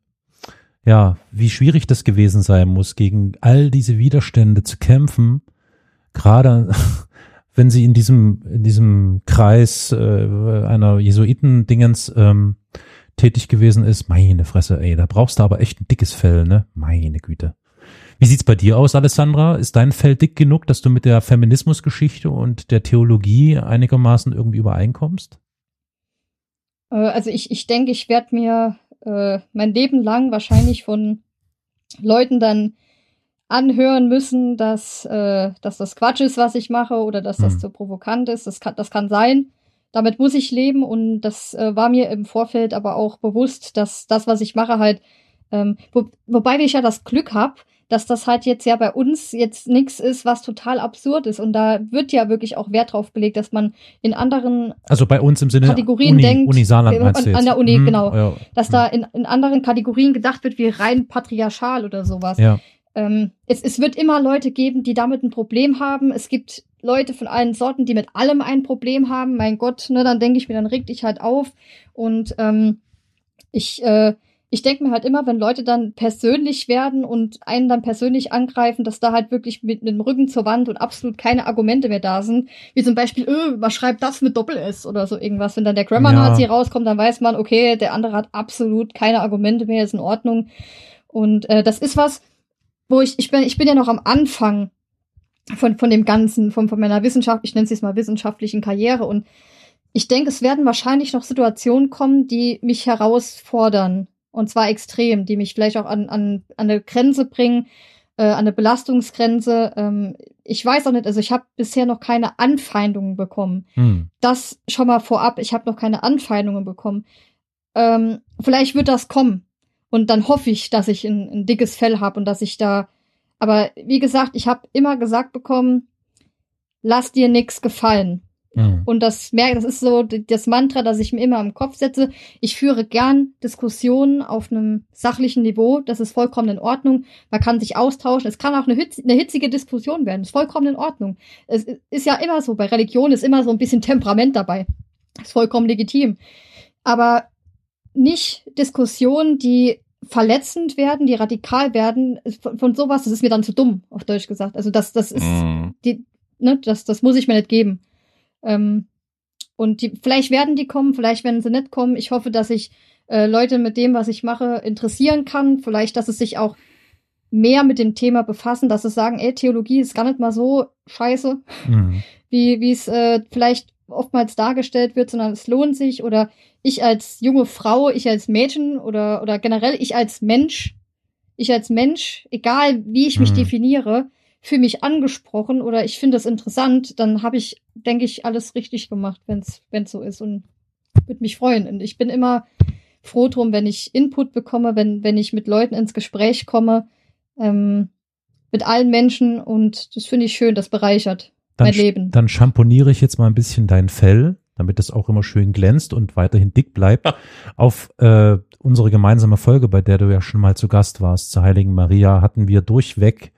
ja, wie schwierig das gewesen sein muss, gegen all diese Widerstände zu kämpfen. Gerade wenn sie in diesem, in diesem Kreis äh, einer Jesuiten-Dingens ähm, tätig gewesen ist. Meine Fresse, ey, da brauchst du aber echt ein dickes Fell, ne? Meine Güte. Wie sieht's bei dir aus, Alessandra? Ist dein Fell dick genug, dass du mit der Feminismusgeschichte und der Theologie einigermaßen irgendwie übereinkommst? Äh, also ich, ich denke, ich werde mir äh, mein Leben lang wahrscheinlich von Leuten dann anhören müssen, dass, äh, dass das Quatsch ist, was ich mache oder dass das Hm. zu provokant ist. Das kann, das kann sein. Damit muss ich leben und das äh, war mir im Vorfeld aber auch bewusst, dass das, was ich mache, halt, ähm, wo, wobei ich ja das Glück habe, dass das halt jetzt ja bei uns jetzt nichts ist, was total absurd ist. Und da wird ja wirklich auch Wert drauf gelegt, dass man in anderen Also bei uns im Sinne Kategorien Uni, denkt, Uni Saarland an- du an jetzt? der Uni, Mhm, genau. Ja, dass da in, in anderen Kategorien gedacht wird, wie rein patriarchal oder sowas. ja. Ähm, es, es wird immer Leute geben, die damit ein Problem haben. Es gibt Leute von allen Sorten, die mit allem ein Problem haben. Mein Gott, ne, dann denke ich mir, dann reg dich halt auf. Und ähm, ich, äh, ich denke mir halt immer, wenn Leute dann persönlich werden und einen dann persönlich angreifen, dass da halt wirklich mit, mit dem Rücken zur Wand und absolut keine Argumente mehr da sind. Wie zum Beispiel, öh, man schreibt das mit Doppel-S oder so irgendwas. Wenn dann der Grammar-Nazi Ja. rauskommt, dann weiß man, okay, der andere hat absolut keine Argumente mehr, ist in Ordnung. Und äh, das ist was, wo ich, ich bin, ich bin ja noch am Anfang von, von dem Ganzen, von, von meiner Wissenschaft, ich nenne es jetzt mal wissenschaftlichen Karriere. Und ich denke, es werden wahrscheinlich noch Situationen kommen, die mich herausfordern. Und zwar extrem, die mich vielleicht auch an, an, an eine Grenze bringen, äh, an eine Belastungsgrenze. Ähm, ich weiß auch nicht, also ich habe bisher noch keine Anfeindungen bekommen Hm. das schon mal vorab. Ich habe noch keine Anfeindungen bekommen. Ähm, vielleicht wird das kommen. Und dann hoffe ich, dass ich ein, ein dickes Fell habe und dass ich da. Aber wie gesagt, ich habe immer gesagt bekommen, lass dir nix gefallen. Hm. Und das merke, das ist so das Mantra, das ich mir immer im Kopf setze. Ich führe gern Diskussionen auf einem sachlichen Niveau. Das ist vollkommen in Ordnung. Man kann sich austauschen. Es kann auch eine, hitz eine hitzige Diskussion werden. Das ist vollkommen in Ordnung. Es ist ja immer so. Bei Religion ist immer so ein bisschen Temperament dabei. Das ist vollkommen legitim. Aber nicht Diskussionen, die verletzend werden, die radikal werden. Von, von sowas, das ist mir dann zu dumm, auf Deutsch gesagt. Also das, das ist, Mhm. die, ne, das, das muss ich mir nicht geben. Ähm, und die, vielleicht werden die kommen, vielleicht werden sie nicht kommen. Ich hoffe, dass ich äh, Leute mit dem, was ich mache, interessieren kann. Vielleicht, dass es sich auch mehr mit dem Thema befassen, dass sie sagen, ey, Theologie ist gar nicht mal so scheiße, wie wie es äh, vielleicht oftmals dargestellt wird, sondern es lohnt sich. Oder ich als junge Frau, ich als Mädchen oder, oder generell ich als Mensch, ich als Mensch, egal wie ich mich Mhm. definiere, fühle mich angesprochen oder ich finde es interessant, dann habe ich, denke ich, alles richtig gemacht, wenn es so ist und würde mich freuen. Und ich bin immer froh drum, wenn ich Input bekomme, wenn, wenn ich mit Leuten ins Gespräch komme, ähm, mit allen Menschen und das finde ich schön, das bereichert Dann, mein Leben. dann schamponiere ich jetzt mal ein bisschen dein Fell, damit es auch immer schön glänzt und weiterhin dick bleibt, auf äh, unsere gemeinsame Folge, bei der du ja schon mal zu Gast warst, zur Heiligen Maria, hatten wir durchweg,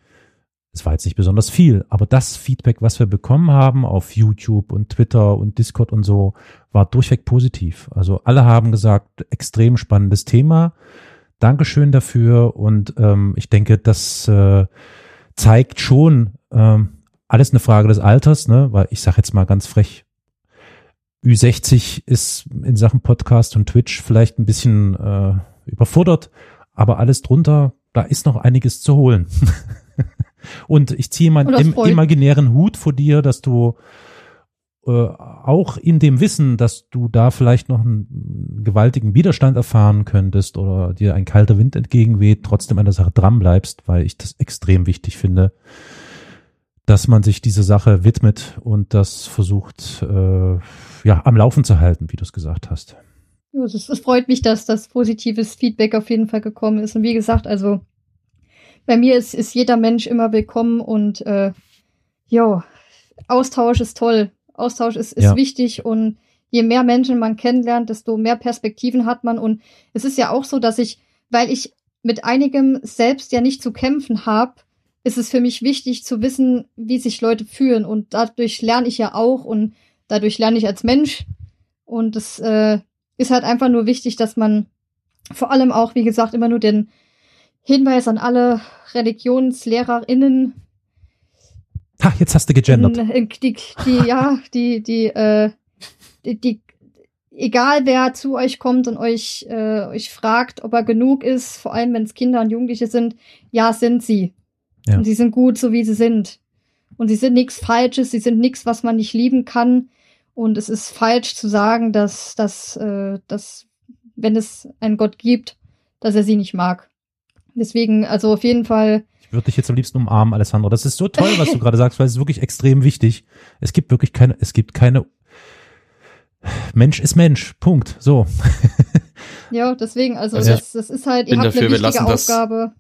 es war jetzt nicht besonders viel, aber das Feedback, was wir bekommen haben auf YouTube und Twitter und Discord und so, war durchweg positiv. Also alle haben gesagt, extrem spannendes Thema. Dankeschön dafür und ähm, ich denke, das äh, zeigt schon, ähm, alles eine Frage des Alters, ne? Weil ich sage jetzt mal ganz frech, Ü60 ist in Sachen Podcast und Twitch vielleicht ein bisschen äh, überfordert, aber alles drunter, da ist noch einiges zu holen. [laughs] und ich ziehe meinen im, imaginären Hut vor dir, dass du äh, auch in dem Wissen, dass du da vielleicht noch einen gewaltigen Widerstand erfahren könntest oder dir ein kalter Wind entgegenweht, trotzdem an der Sache dran bleibst, weil ich das extrem wichtig finde, dass man sich dieser Sache widmet und das versucht, äh, ja, am Laufen zu halten, wie du es gesagt hast. Ja, es, ist- es freut mich, dass das positives Feedback auf jeden Fall gekommen ist. Und wie gesagt, also bei mir ist, ist jeder Mensch immer willkommen und äh, jo, Austausch ist toll. Austausch ist, ist Ja. wichtig und je mehr Menschen man kennenlernt, desto mehr Perspektiven hat man. Und es ist ja auch so, dass ich, weil ich mit einigem selbst ja nicht zu kämpfen habe, ist es für mich wichtig zu wissen, wie sich Leute fühlen. Und dadurch lerne ich ja auch und dadurch lerne ich als Mensch. Und es äh, ist halt einfach nur wichtig, dass man vor allem auch, wie gesagt, immer nur den Hinweis an alle ReligionslehrerInnen, Ha, jetzt hast du gegendert. die, die, ja, die, die, äh, die, die, egal wer zu euch kommt und euch, äh, euch fragt, ob er genug ist, vor allem wenn es Kinder und Jugendliche sind, ja, sind sie. Ja. Und sie sind gut, so wie sie sind. Und sie sind nichts Falsches, sie sind nichts, was man nicht lieben kann. Und es ist falsch zu sagen, dass, dass, äh, dass, wenn es einen Gott gibt, dass er sie nicht mag. Deswegen, also auf jeden Fall, Ich würde dich jetzt am liebsten umarmen, Alessandro. Das ist so toll, was du [laughs] gerade sagst, weil es ist wirklich extrem wichtig. Es gibt wirklich keine, es gibt keine Mensch ist Mensch. Punkt. So. [laughs] Ja, deswegen, also Also das, das ist halt, ihr habt dafür, eine wir wichtige lassen das- Aufgabe.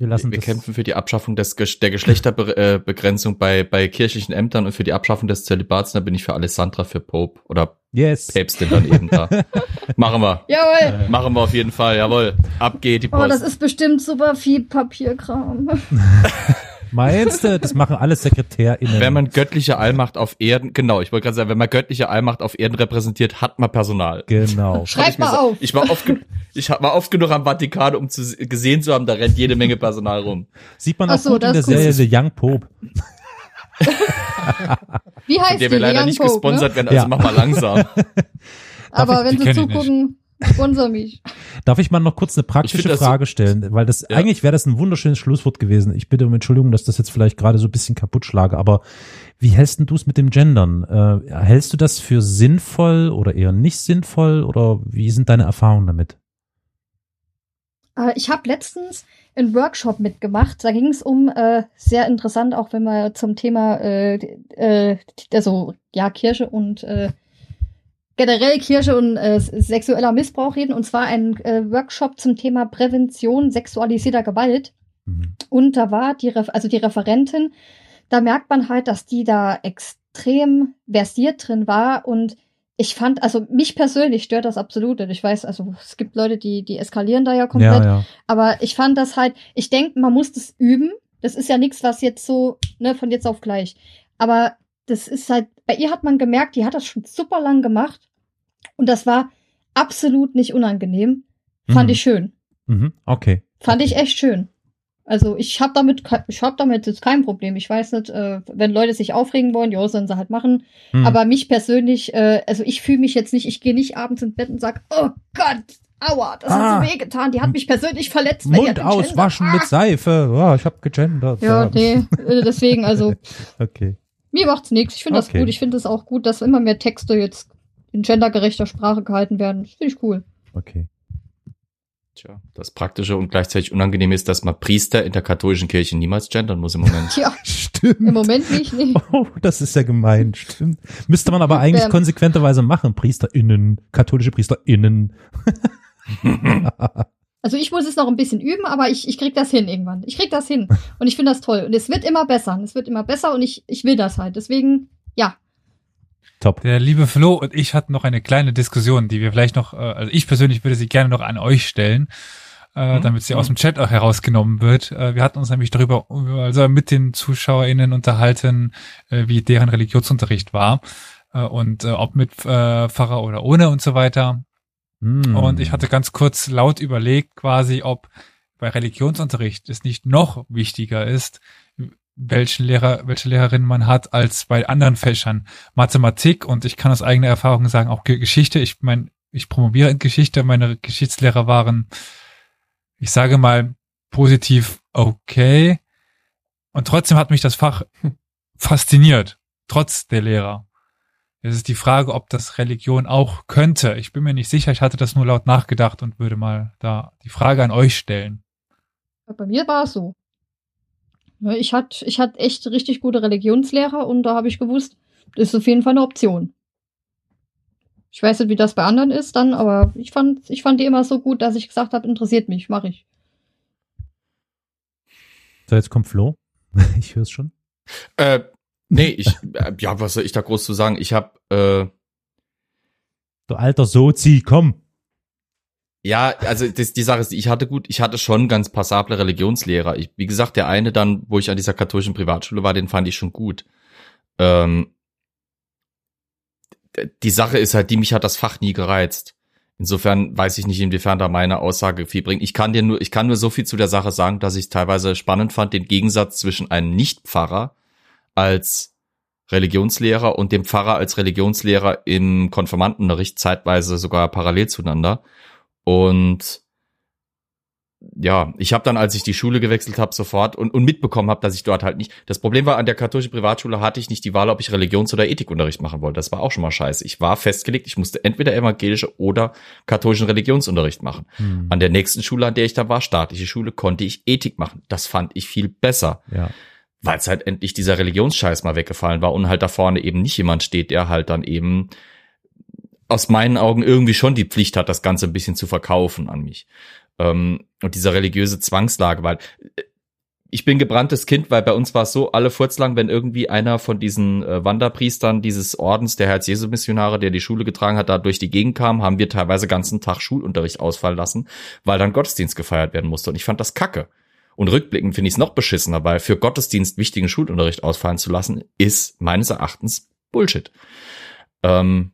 Wir lassen wir das. kämpfen für die Abschaffung des, der Geschlechterbegrenzung bei, bei kirchlichen Ämtern und für die Abschaffung des Zölibats. Da bin ich für Alessandra, für Pope oder Yes. Päpstin dann eben da. [laughs] Machen wir. Jawohl. Machen wir auf jeden Fall. Jawohl. Ab geht die Oh, das Post. ist bestimmt super viel Papierkram. [laughs] Meinst du? Das machen alle SekretärInnen. wenn man göttliche Allmacht auf Erden, genau, ich wollte gerade sagen, wenn man göttliche Allmacht auf Erden repräsentiert, hat man Personal. genau. Schreib mal so- auf. Ich war oft, ich war oft genug am Vatikan, um zu gesehen zu haben, da rennt jede Menge Personal rum. Sieht man auch so, gut in der. Serie The Young Pope. Wie heißt Der die? wir leider Young nicht Pope, gesponsert Ne? werden, also Ja. mach mal langsam. Aber ich- wenn sie zugucken, sponsor mich. Darf ich mal noch kurz eine praktische find das so- Frage stellen? Weil das, Ja. eigentlich wäre das ein wunderschönes Schlusswort gewesen. Ich bitte um Entschuldigung, dass das jetzt vielleicht gerade so ein bisschen kaputt schlage, aber wie hältst du es mit dem Gendern? Äh, hältst du das für sinnvoll oder eher nicht sinnvoll oder wie sind deine Erfahrungen damit? Äh, Ich habe letztens einen Workshop mitgemacht. Da ging es um äh, sehr interessant, auch wenn wir zum Thema äh, äh, also ja Kirche und äh, generell Kirche und äh, sexueller Missbrauch reden. Und zwar ein äh, Workshop zum Thema Prävention sexualisierter Gewalt. Mhm. Und da war die, Ref also die Referentin, da merkt man halt, dass die da extrem versiert drin war und ich fand, also mich persönlich stört das absolut. Und ich weiß, also es gibt Leute, die, die eskalieren da ja komplett. Ja, ja. Aber ich fand das halt, ich denke, man muss das üben. Das ist ja nichts, was jetzt so, ne, von jetzt auf gleich. Aber das ist halt, bei ihr hat man gemerkt, die hat das schon super lang gemacht. Und das war absolut nicht unangenehm. Fand Mhm. ich schön. Mhm. Okay. Fand ich echt schön. Also ich habe damit, ich habe damit jetzt kein Problem. Ich weiß nicht, äh, wenn Leute sich aufregen wollen, ja, sollen sie halt machen. Mhm. Aber mich persönlich, äh, also ich fühle mich jetzt nicht, ich gehe nicht abends ins Bett und sag, oh Gott, aua, das Ah. hat so wehgetan, die hat mich persönlich verletzt. Mund auswaschen gegendert. mit Seife. Oh, ich habe gegendert. Ja, nee, äh, deswegen, also [laughs] Okay. mir macht's nichts. Ich finde das Okay. gut. Ich finde es auch gut, dass immer mehr Texte jetzt in gendergerechter Sprache gehalten werden. Das finde ich cool. Okay. Tja, das Praktische und gleichzeitig Unangenehme ist, dass man Priester in der katholischen Kirche niemals gendern muss im Moment. [laughs] Tja, Stimmt. im Moment nicht, nee. [laughs] Oh, das ist ja gemein, stimmt. Müsste man aber eigentlich Ähm. konsequenterweise machen. PriesterInnen, katholische PriesterInnen. [laughs] Also ich muss es noch ein bisschen üben, aber ich, ich krieg das hin irgendwann. Ich krieg das hin. Und ich finde das toll. Und es wird immer besser. Und es wird immer besser und ich, ich will das halt. Deswegen, ja. Top. Der liebe Flo und ich hatten noch eine kleine Diskussion, die wir vielleicht noch, äh, also ich persönlich würde sie gerne noch an euch stellen, äh, Mhm. damit sie aus dem Chat auch herausgenommen wird. Äh, wir hatten uns nämlich darüber, also mit den ZuschauerInnen unterhalten, wie deren Religionsunterricht war und ob mit Pfarrer oder ohne und so weiter. Mm. Und ich hatte ganz kurz laut überlegt, quasi, ob bei Religionsunterricht es nicht noch wichtiger ist, welchen Lehrer, welche Lehrerin man hat, als bei anderen Fächern. Mathematik und ich kann aus eigener Erfahrung sagen, auch Ge- Geschichte. Ich meine, ich promoviere in Geschichte. Meine Geschichtslehrer waren, ich sage mal, positiv okay. Und trotzdem hat mich das Fach [laughs] fasziniert, trotz der Lehrer. Es ist die Frage, ob das Religion auch könnte. Ich bin mir nicht sicher, ich hatte das nur laut nachgedacht und würde mal da die Frage an euch stellen. Bei mir war es so. Ich hatte ich hatte echt richtig gute Religionslehrer und da habe ich gewusst, das ist auf jeden Fall eine Option. Ich weiß nicht, wie das bei anderen ist dann, aber ich fand, ich fand die immer so gut, dass ich gesagt habe, interessiert mich, mache ich. So, jetzt kommt Flo. [laughs] Ich höre es schon. Äh, nee, ich, äh, ja, was soll ich da groß zu sagen? Ich habe, äh, Du alter Sozi, komm. Ja, also das, die Sache ist, ich hatte gut, ich hatte schon ganz passable Religionslehrer. Ich, wie gesagt, der eine dann, wo ich an dieser katholischen Privatschule war, den fand ich schon gut. Ähm, die Sache ist halt, die mich hat das Fach nie gereizt. Insofern weiß ich nicht, inwiefern da meine Aussage viel bringt. Ich kann dir nur, ich kann nur so viel zu der Sache sagen, dass ich teilweise spannend fand, den Gegensatz zwischen einem Nichtpfarrer als Religionslehrer und dem Pfarrer als Religionslehrer im Konfirmandenunterricht zeitweise sogar parallel zueinander. Und ja, ich habe dann, als ich die Schule gewechselt habe, sofort und, und mitbekommen habe, dass ich dort halt nicht. Das Problem war, an der katholischen Privatschule hatte ich nicht die Wahl, ob ich Religions- oder Ethikunterricht machen wollte. Das war auch schon mal scheiße. Ich war festgelegt, ich musste entweder evangelische oder katholischen Religionsunterricht machen. Hm. An der nächsten Schule, an der ich da war, staatliche Schule, konnte ich Ethik machen. Das fand ich viel besser, Ja. weil es halt endlich dieser Religionsscheiß mal weggefallen war und halt da vorne eben nicht jemand steht, der halt dann eben aus meinen Augen irgendwie schon die Pflicht hat, das Ganze ein bisschen zu verkaufen an mich. Ähm, und diese religiöse Zwangslage, weil äh, ich bin gebranntes Kind, weil bei uns war es so, alle furzlang, wenn irgendwie einer von diesen äh, Wanderpriestern dieses Ordens der Herz-Jesu-Missionare, der die Schule getragen hat, da durch die Gegend kam, haben wir teilweise ganzen Tag Schulunterricht ausfallen lassen, weil dann Gottesdienst gefeiert werden musste. Und ich fand das kacke. Und rückblickend finde ich es noch beschissener, weil für Gottesdienst wichtigen Schulunterricht ausfallen zu lassen, ist meines Erachtens Bullshit. Ähm,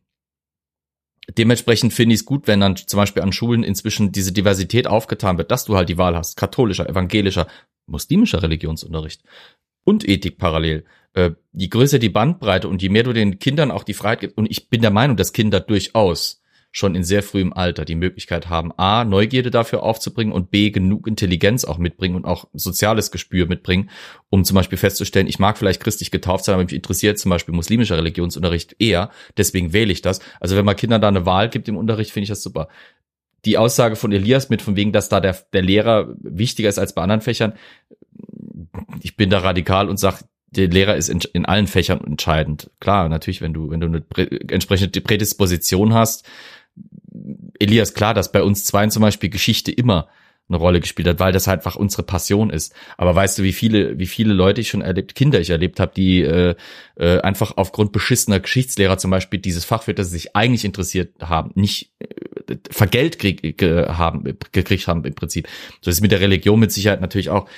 dementsprechend finde ich es gut, wenn dann zum Beispiel an Schulen inzwischen diese Diversität aufgetan wird, dass du halt die Wahl hast, katholischer, evangelischer, muslimischer Religionsunterricht und Ethik parallel. Äh, je größer die Bandbreite und je mehr du den Kindern auch die Freiheit gibst, und ich bin der Meinung, dass Kinder durchaus schon in sehr frühem Alter die Möglichkeit haben, A, Neugierde dafür aufzubringen und B, genug Intelligenz auch mitbringen und auch soziales Gespür mitbringen, um zum Beispiel festzustellen, ich mag vielleicht christlich getauft sein, aber mich interessiert zum Beispiel muslimischer Religionsunterricht eher, deswegen wähle ich das. Also wenn man Kindern da eine Wahl gibt im Unterricht, finde ich das super. Die Aussage von Elias mit von wegen, dass da der, der Lehrer wichtiger ist als bei anderen Fächern, ich bin da radikal und sage, der Lehrer ist in, in allen Fächern entscheidend. Klar, natürlich, wenn du, wenn du eine prä, entsprechende Prädisposition hast, Elias, klar, dass bei uns zweien zum Beispiel Geschichte immer eine Rolle gespielt hat, weil das halt einfach unsere Passion ist. Aber weißt du, wie viele, wie viele Leute ich schon erlebt, Kinder ich erlebt habe, die äh, äh, einfach aufgrund beschissener Geschichtslehrer zum Beispiel dieses Fach, für das sie sich eigentlich interessiert haben, nicht äh, vergelt krieg, ge, haben, gekriegt haben im Prinzip. So ist mit der Religion mit Sicherheit natürlich auch.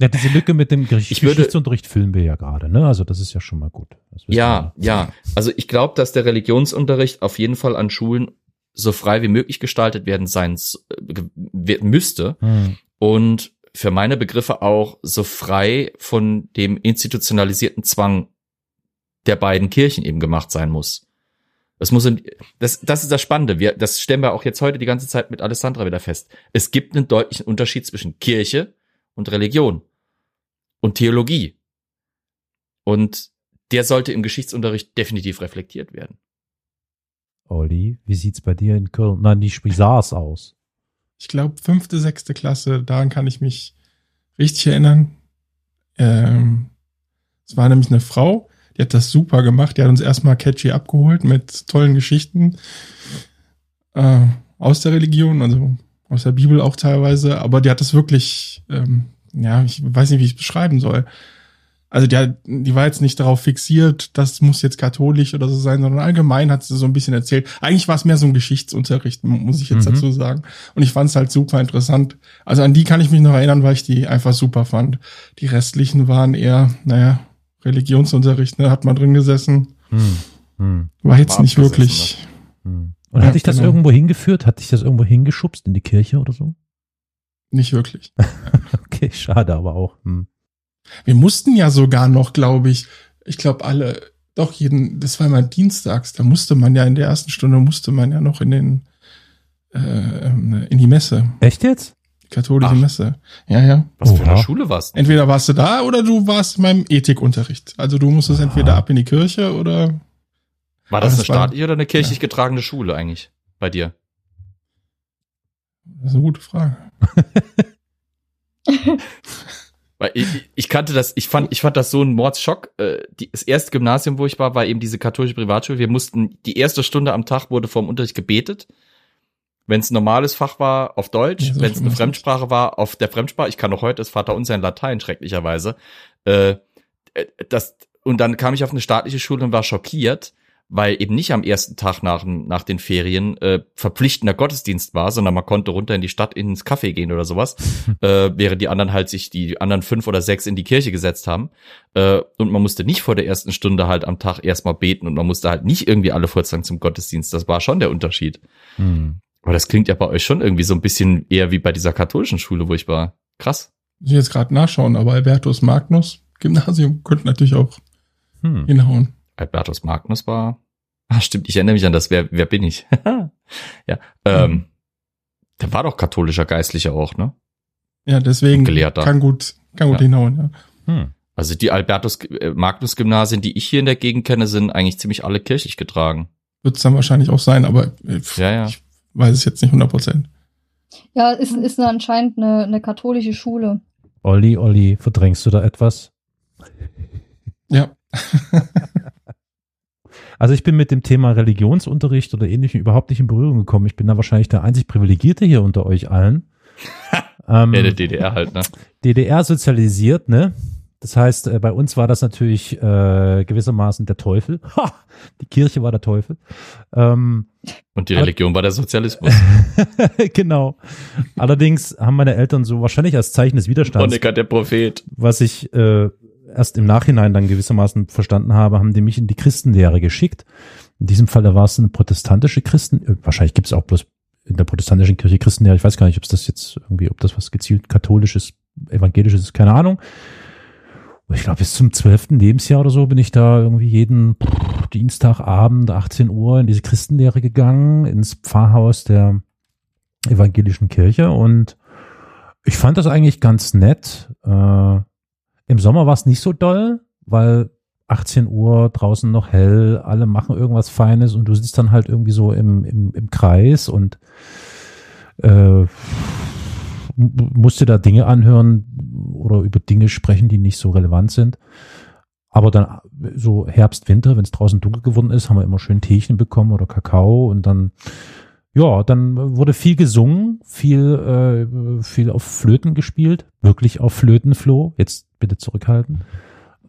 Ja, diese Lücke mit dem Gesch Ich würde- Geschichtsunterricht füllen wir ja gerade, ne? Also das ist ja schon mal gut. Ja, ja. Also ich glaube, dass der Religionsunterricht auf jeden Fall an Schulen so frei wie möglich gestaltet werden sein äh, müsste. Hm. und für meine Begriffe auch so frei von dem institutionalisierten Zwang der beiden Kirchen eben gemacht sein muss. Das muss, in, das, das ist das Spannende. Wir, das stellen wir auch jetzt heute die ganze Zeit mit Alessandra wieder fest. Es gibt einen deutlichen Unterschied zwischen Kirche und Religion und Theologie. Und der sollte im Geschichtsunterricht definitiv reflektiert werden. Olli, wie sieht's bei dir in Köln? Nein, die Spisars aus. Ich glaube, fünfte, sechste Klasse, daran kann ich mich richtig erinnern. Ähm, es war nämlich eine Frau, die hat das super gemacht. Die hat uns erstmal catchy abgeholt mit tollen Geschichten äh, aus der Religion, also aus der Bibel auch teilweise. Aber die hat das wirklich, ähm, ja, ich weiß nicht, wie ich es beschreiben soll. Also die, hat, die war jetzt nicht darauf fixiert, das muss jetzt katholisch oder so sein, sondern allgemein hat sie so ein bisschen erzählt. Eigentlich war es mehr so ein Geschichtsunterricht, muss ich jetzt Mhm. dazu sagen. Und ich fand es halt super interessant. Also an die kann ich mich noch erinnern, weil ich die einfach super fand. Die restlichen waren eher, naja, Religionsunterricht, ne, hat man drin gesessen. Hm. Hm. War jetzt War nicht wirklich. Hm. Und Ja, hat dich das genau. irgendwo hingeführt? Hat dich das irgendwo hingeschubst in die Kirche oder so? Nicht wirklich. [laughs] Okay, schade, aber auch. Hm. Wir mussten ja sogar noch, glaube ich, ich glaube alle, doch jeden, das war immer dienstags, da musste man ja in der ersten Stunde musste man ja noch in den äh, ähm, in die Messe, Echt jetzt? die katholische Ach. Messe. Ja, ja. Was für Oha. eine Schule warst du? Entweder warst du da oder du warst in meinem Ethikunterricht. Also du musstest Ah. entweder ab in die Kirche oder War das eine das war- staatliche oder eine kirchlich getragene Schule eigentlich bei dir? das ist eine gute Frage. [laughs] Weil ich, ich kannte das, ich fand, ich fand das so ein Mordschock. Äh, das erste Gymnasium, wo ich war, war eben diese katholische Privatschule. Wir mussten, die erste Stunde am Tag wurde vorm Unterricht gebetet. Wenn es ein normales Fach war, auf Deutsch. Wenn es eine Fremdsprache war, auf der Fremdsprache. Ich kann noch heute das Vater unser in Latein, schrecklicherweise. Äh, äh, das, und dann kam ich auf eine staatliche Schule und war schockiert, weil eben nicht am ersten Tag nach, nach den Ferien äh, verpflichtender Gottesdienst war, sondern man konnte runter in die Stadt ins Café gehen oder sowas, [laughs] äh, während die anderen halt sich die anderen fünf oder sechs in die Kirche gesetzt haben. Äh, und man musste nicht vor der ersten Stunde halt am Tag erstmal beten und man musste halt nicht irgendwie alle vorzusagen zum Gottesdienst. Das war schon der Unterschied. Hm. Aber das klingt ja bei euch schon irgendwie so ein bisschen eher wie bei dieser katholischen Schule, wo ich war. Krass. Muss ich jetzt gerade nachschauen, aber Albertus Magnus Gymnasium könnte natürlich auch Hm. hinhauen. Albertus Magnus war. [laughs] Ah, stimmt, ich erinnere mich an das. Wer, wer bin ich? [laughs] ja. Ähm, Der war doch katholischer Geistlicher auch, ne? Ja, deswegen Gelehrter. kann gut, kann gut Ja. hinhauen. Ja. Hm. Also die Albertus äh, Magnus Gymnasien, die ich hier in der Gegend kenne, sind eigentlich ziemlich alle kirchlich getragen. Wird es dann wahrscheinlich auch sein, aber äh, pf, Ja, ja. ich weiß es jetzt nicht 100 Prozent. Ja, ist, ist eine, anscheinend eine, eine katholische Schule. Olli, Olli, verdrängst du da etwas? Ja. [laughs] Also ich bin mit dem Thema Religionsunterricht oder ähnlichem überhaupt nicht in Berührung gekommen. Ich bin da wahrscheinlich der einzig Privilegierte hier unter euch allen. ähm, [laughs] Ja, der DDR halt, ne? DDR sozialisiert, ne? Das heißt, äh, bei uns war das natürlich äh, gewissermaßen der Teufel. Ha! Die Kirche war der Teufel. Ähm, Und die Religion war der Sozialismus. [laughs] genau. Allerdings haben meine Eltern so wahrscheinlich als Zeichen des Widerstands, Honecker der Prophet. was ich äh, erst im Nachhinein dann gewissermaßen verstanden habe, haben die mich in die Christenlehre geschickt. In diesem Falle war es eine protestantische Christen, äh, wahrscheinlich gibt es auch bloß in der protestantischen Kirche Christenlehre, ich weiß gar nicht, ob das jetzt irgendwie, ob das was gezielt katholisches, evangelisches ist, keine Ahnung. Ich glaube, bis zum zwölften Lebensjahr oder so bin ich da irgendwie jeden Dienstagabend 18 Uhr in diese Christenlehre gegangen, ins Pfarrhaus der evangelischen Kirche und ich fand das eigentlich ganz nett. Äh, Im Sommer war es nicht so doll, weil 18 Uhr draußen noch hell, alle machen irgendwas Feines und du sitzt dann halt irgendwie so im, im, im Kreis und äh, m- musste da Dinge anhören oder über Dinge sprechen, die nicht so relevant sind. Aber dann so Herbst, Winter, wenn es draußen dunkel geworden ist, haben wir immer schön Teechen bekommen oder Kakao und dann ja, dann wurde viel gesungen, viel, äh, viel auf Flöten gespielt, wirklich auf Flöten, Flo. Jetzt bitte zurückhalten.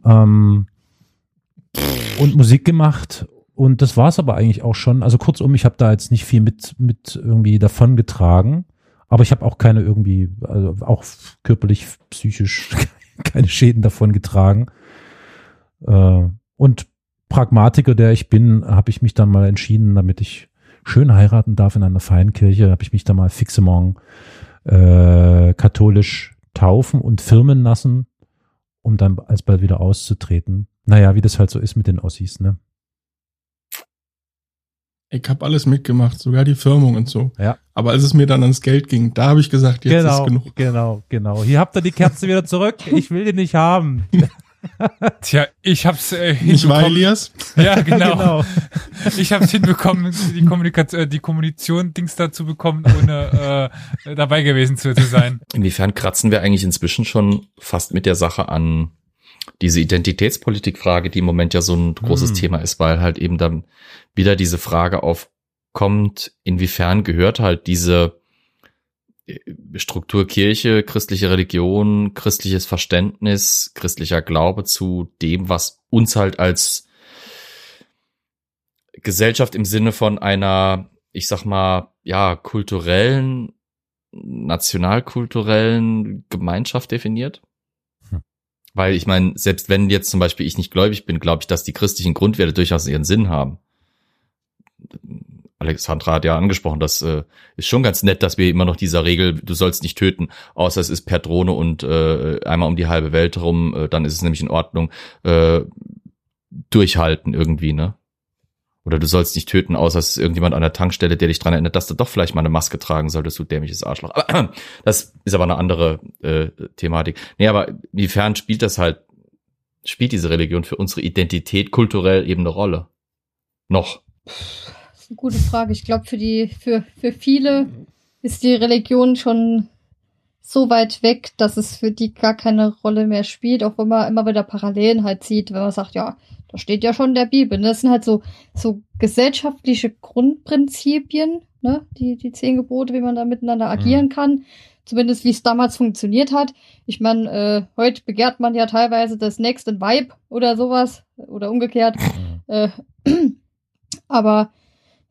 Ähm, und Musik gemacht. Und das war's aber eigentlich auch schon. Also kurzum, ich habe da jetzt nicht viel mit, mit irgendwie davon getragen. Aber ich habe auch keine irgendwie, also auch körperlich, psychisch [laughs] keine Schäden davon getragen. Äh, und Pragmatiker, der ich bin, habe ich mich dann mal entschieden, damit ich schön heiraten darf in einer feinen Kirche, habe ich mich da mal fixement äh, katholisch taufen und firmen lassen, um dann alsbald wieder auszutreten. Naja, wie das halt so ist mit den Ossis, ne? Ich habe alles mitgemacht, sogar die Firmung und so. Ja. Aber als es mir dann ans Geld ging, da habe ich gesagt, jetzt ist genug. genau, genau. Hier habt ihr die Kerze wieder zurück. Ich will die nicht haben. [laughs] Tja, ich hab's äh, Nicht wahr, hinbekommen. Elias? [laughs] Ja, [laughs] genau. Ich hab's hinbekommen, die Kommunikation, äh, die Kommunikation Dings dazu bekommen, ohne äh, dabei gewesen zu, zu sein. Inwiefern kratzen wir eigentlich inzwischen schon fast mit der Sache an diese Identitätspolitikfrage, die im Moment ja so ein großes Hm. Thema ist, weil halt eben dann wieder diese Frage aufkommt, inwiefern gehört halt diese Struktur Kirche, christliche Religion, christliches Verständnis, christlicher Glaube zu dem, was uns halt als Gesellschaft im Sinne von einer, ich sag mal, ja, kulturellen, nationalkulturellen Gemeinschaft definiert. Hm. Weil ich meine, selbst wenn jetzt zum Beispiel ich nicht gläubig bin, glaube ich, dass die christlichen Grundwerte durchaus ihren Sinn haben. Alexandra hat ja angesprochen, das äh, ist schon ganz nett, dass wir immer noch dieser Regel, du sollst nicht töten, außer es ist per Drohne und äh, einmal um die halbe Welt rum, äh, dann ist es nämlich in Ordnung, äh, durchhalten irgendwie, ne? Oder du sollst nicht töten, außer es ist irgendjemand an der Tankstelle, der dich dran erinnert, dass du doch vielleicht mal eine Maske tragen solltest, du dämliches Arschloch. Aber [clears throat] das ist aber eine andere äh, Thematik. Nee, aber inwiefern spielt das halt, spielt diese Religion für unsere Identität kulturell eben eine Rolle? Noch. Ist eine gute Frage. Ich glaube, für die, für, für viele ist die Religion schon so weit weg, dass es für die gar keine Rolle mehr spielt, auch wenn man immer wieder Parallelen halt sieht, wenn man sagt, ja, da steht ja schon in der Bibel. Ne? Das sind halt so, so gesellschaftliche Grundprinzipien, ne? die, die zehn Gebote, wie man da miteinander agieren kann. Zumindest wie es damals funktioniert hat. Ich meine, äh, heute begehrt man ja teilweise das nächste Vibe oder sowas oder umgekehrt. Äh, [clears throat] aber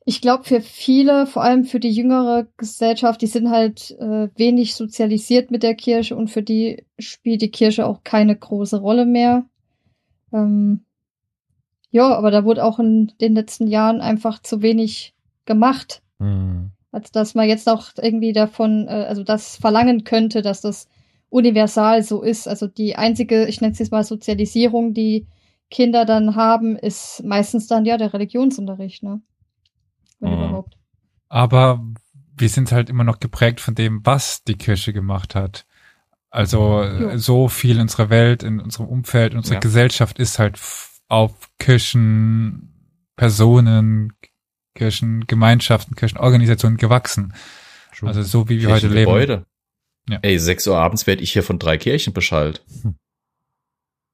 ich glaube, für viele, vor allem für die jüngere Gesellschaft, die sind halt äh, wenig sozialisiert mit der Kirche und für die spielt die Kirche auch keine große Rolle mehr. Ähm, ja, aber da wurde auch in den letzten Jahren einfach zu wenig gemacht, Hm. als dass man jetzt auch irgendwie davon, äh, also das verlangen könnte, dass das universal so ist. Also die einzige, ich nenne es jetzt mal Sozialisierung, die Kinder dann haben, ist meistens dann ja der Religionsunterricht, ne? Wenn Mhm. überhaupt. Aber wir sind halt immer noch geprägt von dem, was die Kirche gemacht hat. Also Jo. äh, so viel in unserer Welt, in unserem Umfeld, in unserer Ja. Gesellschaft ist halt auf Kirchen, Personen, Kirchen, Gemeinschaften, Kirchenorganisationen gewachsen. Also so wie wir heute leben. Gebäude. Ja. Ey, 6 Uhr abends werde ich hier von drei Kirchen beschallt. Hm.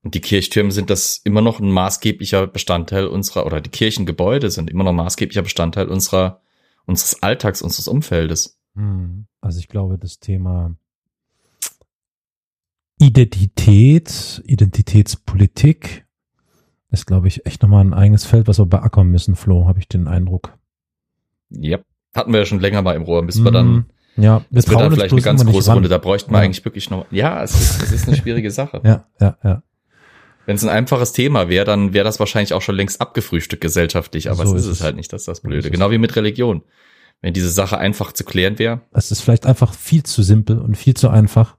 Und die Kirchtürme sind das immer noch ein maßgeblicher Bestandteil unserer, oder die Kirchengebäude sind immer noch ein maßgeblicher Bestandteil unserer, unseres Alltags, unseres Umfeldes. Hm. Also ich glaube, das Thema Identität, Identitätspolitik ist, glaube ich, echt nochmal ein eigenes Feld, was wir beackern müssen, Flo, habe ich den Eindruck. Ja. Hatten wir ja schon länger mal im Rohr, bis wir dann, Hm. Ja, wir das wird dann vielleicht eine ganz große. Runde. Da bräuchten wir Ja. eigentlich wirklich noch, ja, es ist, es ist eine [laughs] schwierige Sache. Ja, ja, ja. Wenn es ein einfaches Thema wäre, dann wäre das wahrscheinlich auch schon längst abgefrühstückt gesellschaftlich, aber So es ist es halt nicht, das ist das So Blöde. es. Genau wie mit Religion. Wenn diese Sache einfach zu klären wäre, Es ist vielleicht einfach viel zu simpel und viel zu einfach.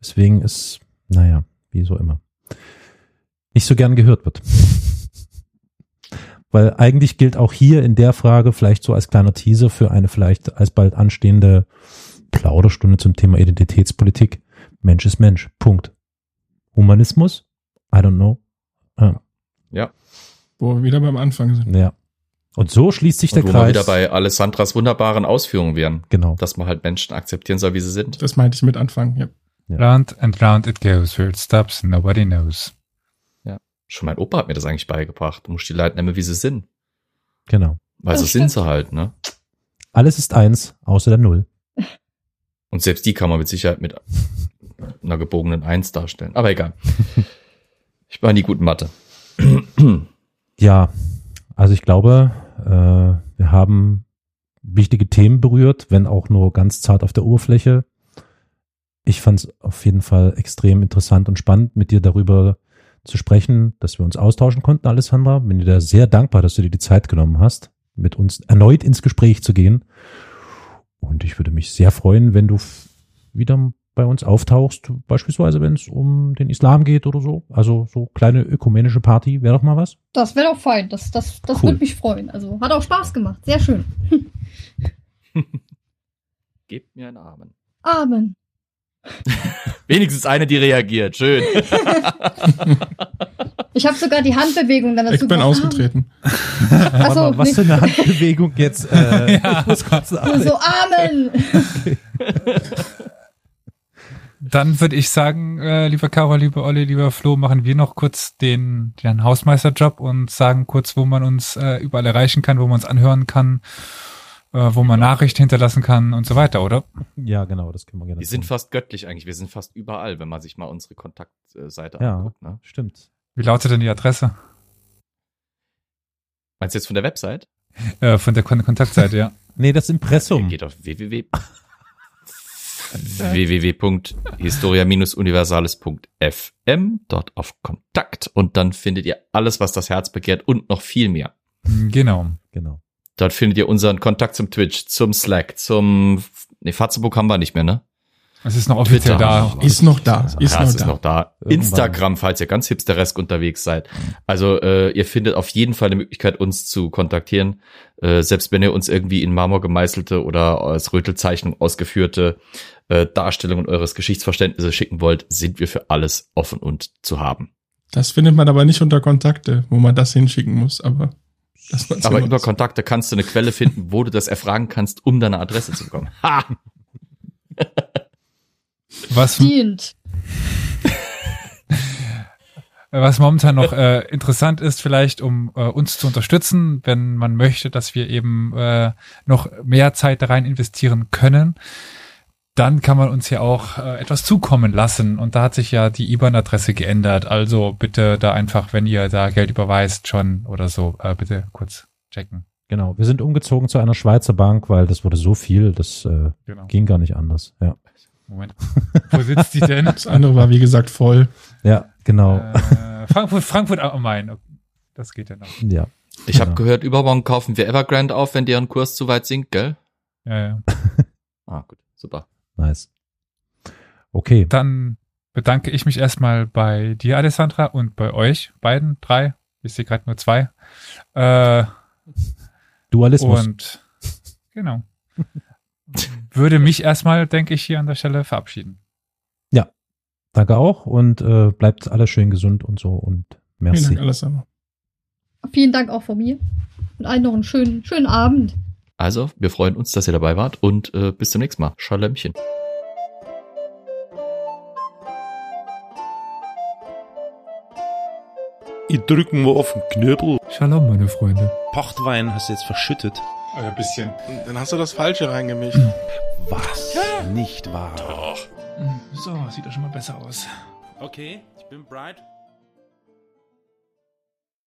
Deswegen ist, naja, wie so immer, nicht so gern gehört wird. [laughs] Weil eigentlich gilt auch hier in der Frage vielleicht so als kleiner Teaser für eine vielleicht alsbald anstehende Plauderstunde zum Thema Identitätspolitik. Mensch ist Mensch. Punkt. Humanismus? I don't know. Ah, Wo wir wieder beim Anfang sind. ja. Und so schließt sich der und wo wir Kreis. wieder bei Alessandras wunderbaren Ausführungen wären, genau. dass man halt Menschen akzeptieren soll, wie sie sind. Das meinte ich mit Anfang. Ja. Round and round it goes, where it stops, nobody knows. Schon mein Opa hat mir das eigentlich beigebracht. Du musst die Leute nehmen, wie sie sind. Genau. Weil Das so sind sie halt, ne? Alles ist eins, außer der Null. Und selbst die kann man mit Sicherheit mit einer gebogenen Eins darstellen. Aber egal. [laughs] Ich war nie gut in Mathe. Ja, also ich glaube, äh, wir haben wichtige Themen berührt, wenn auch nur ganz zart auf der Oberfläche. Ich fand es auf jeden Fall extrem interessant und spannend, mit dir darüber zu sprechen, dass wir uns austauschen konnten, Alessandra. Bin dir da sehr dankbar, dass du dir die Zeit genommen hast, mit uns erneut ins Gespräch zu gehen. Und ich würde mich sehr freuen, wenn du wieder bei uns auftauchst, beispielsweise wenn es um den Islam geht oder so. Also so kleine ökumenische Party wäre doch mal was. Das wäre doch fein. Das, das, das Cool. würde mich freuen. Also hat auch Spaß gemacht. Sehr schön. [laughs] Gebt mir einen Amen. Amen. [laughs] Wenigstens eine, die reagiert. Schön. [laughs] Ich habe sogar die Handbewegung dann dazu Ich bin ausgetreten. Achso, was für eine Handbewegung jetzt? Äh, Ja. Ich muss kurz sagen. So Amen. Dann würde ich sagen, äh, lieber Caro, lieber Olli, lieber Flo, machen wir noch kurz den, den Hausmeisterjob und sagen kurz, wo man uns äh, überall erreichen kann, wo man uns anhören kann, äh, wo man Nachricht hinterlassen kann und so weiter, oder? Ja, genau, das können wir gerne Wir sind tun. fast göttlich eigentlich. Wir sind fast überall, wenn man sich mal unsere Kontaktseite Ja. anguckt. Ne? Stimmt. Wie lautet denn die Adresse? Meinst du jetzt von der Website? Äh, von der Kon Kontaktseite, ja. [laughs] Nee, das Impressum. Geht auf www. www.historia-universales.fm, dort auf Kontakt und dann findet ihr alles, was das Herz begehrt und noch viel mehr. Genau. Genau. Dort findet ihr unseren Kontakt zum Twitch, zum Slack, zum, nee, Fatzebook haben wir nicht mehr, ne? Es ist noch offiziell Twitter. da. Ist noch da. Ist ja, noch es ist da. noch da. Irgendwann. Instagram, falls ihr ganz hipsteresk unterwegs seid. Also äh, ihr findet auf jeden Fall eine Möglichkeit, uns zu kontaktieren. Äh, selbst wenn ihr uns irgendwie in Marmor gemeißelte oder als Rötelzeichnung ausgeführte äh, Darstellungen eures Geschichtsverständnisses schicken wollt, sind wir für alles offen und zu haben. Das findet man aber nicht unter Kontakte, wo man das hinschicken muss, aber das Aber über Kontakte kannst du eine Quelle finden, wo du das erfragen kannst, um deine Adresse zu bekommen. Ha! Was, Dient. [laughs] was momentan noch äh, interessant ist, vielleicht um äh, uns zu unterstützen, wenn man möchte, dass wir eben äh, noch mehr Zeit da rein investieren können, dann kann man uns ja auch äh, etwas zukommen lassen. Und da hat sich ja die IBAN-Adresse geändert. Also bitte da einfach, wenn ihr da Geld überweist schon oder so, äh, bitte kurz checken. Genau. Wir sind umgezogen zu einer Schweizer Bank, weil das wurde so viel, das äh, Genau. ging gar nicht anders. Ja. Moment. [laughs] Wo sitzt die denn? Das andere war, wie gesagt, voll. Ja, genau. äh, Frankfurt, Frankfurt am Main. Das geht ja noch. Ja. Ich habe Genau. gehört, übermorgen kaufen wir Evergrande auf, wenn deren Kurs zu weit sinkt, gell? Ja, ja. [laughs] Ah, gut, super. Nice. Okay. Dann bedanke ich mich erstmal bei dir, Alessandra, und bei euch beiden, drei. Ich sehe gerade nur zwei. Äh, Dualismus. und genau. [laughs] würde mich erstmal, denke ich, hier an der Stelle verabschieden. Danke auch und äh, bleibt alle schön gesund und so und Vielen merci. Dank, Alessandro. Vielen Dank auch von mir. Und allen noch einen schönen, schönen Abend. Also, wir freuen uns, dass ihr dabei wart und äh, bis zum nächsten Mal. Schalömchen. Ich drücken wir auf den Knöbel. Shalom, meine Freunde. Pochtwein hast du jetzt verschüttet. Ein bisschen. Dann hast du das Falsche reingemischt. Was? Nicht wahr. Doch. So, sieht doch schon mal besser aus. Okay, ich bin Bright.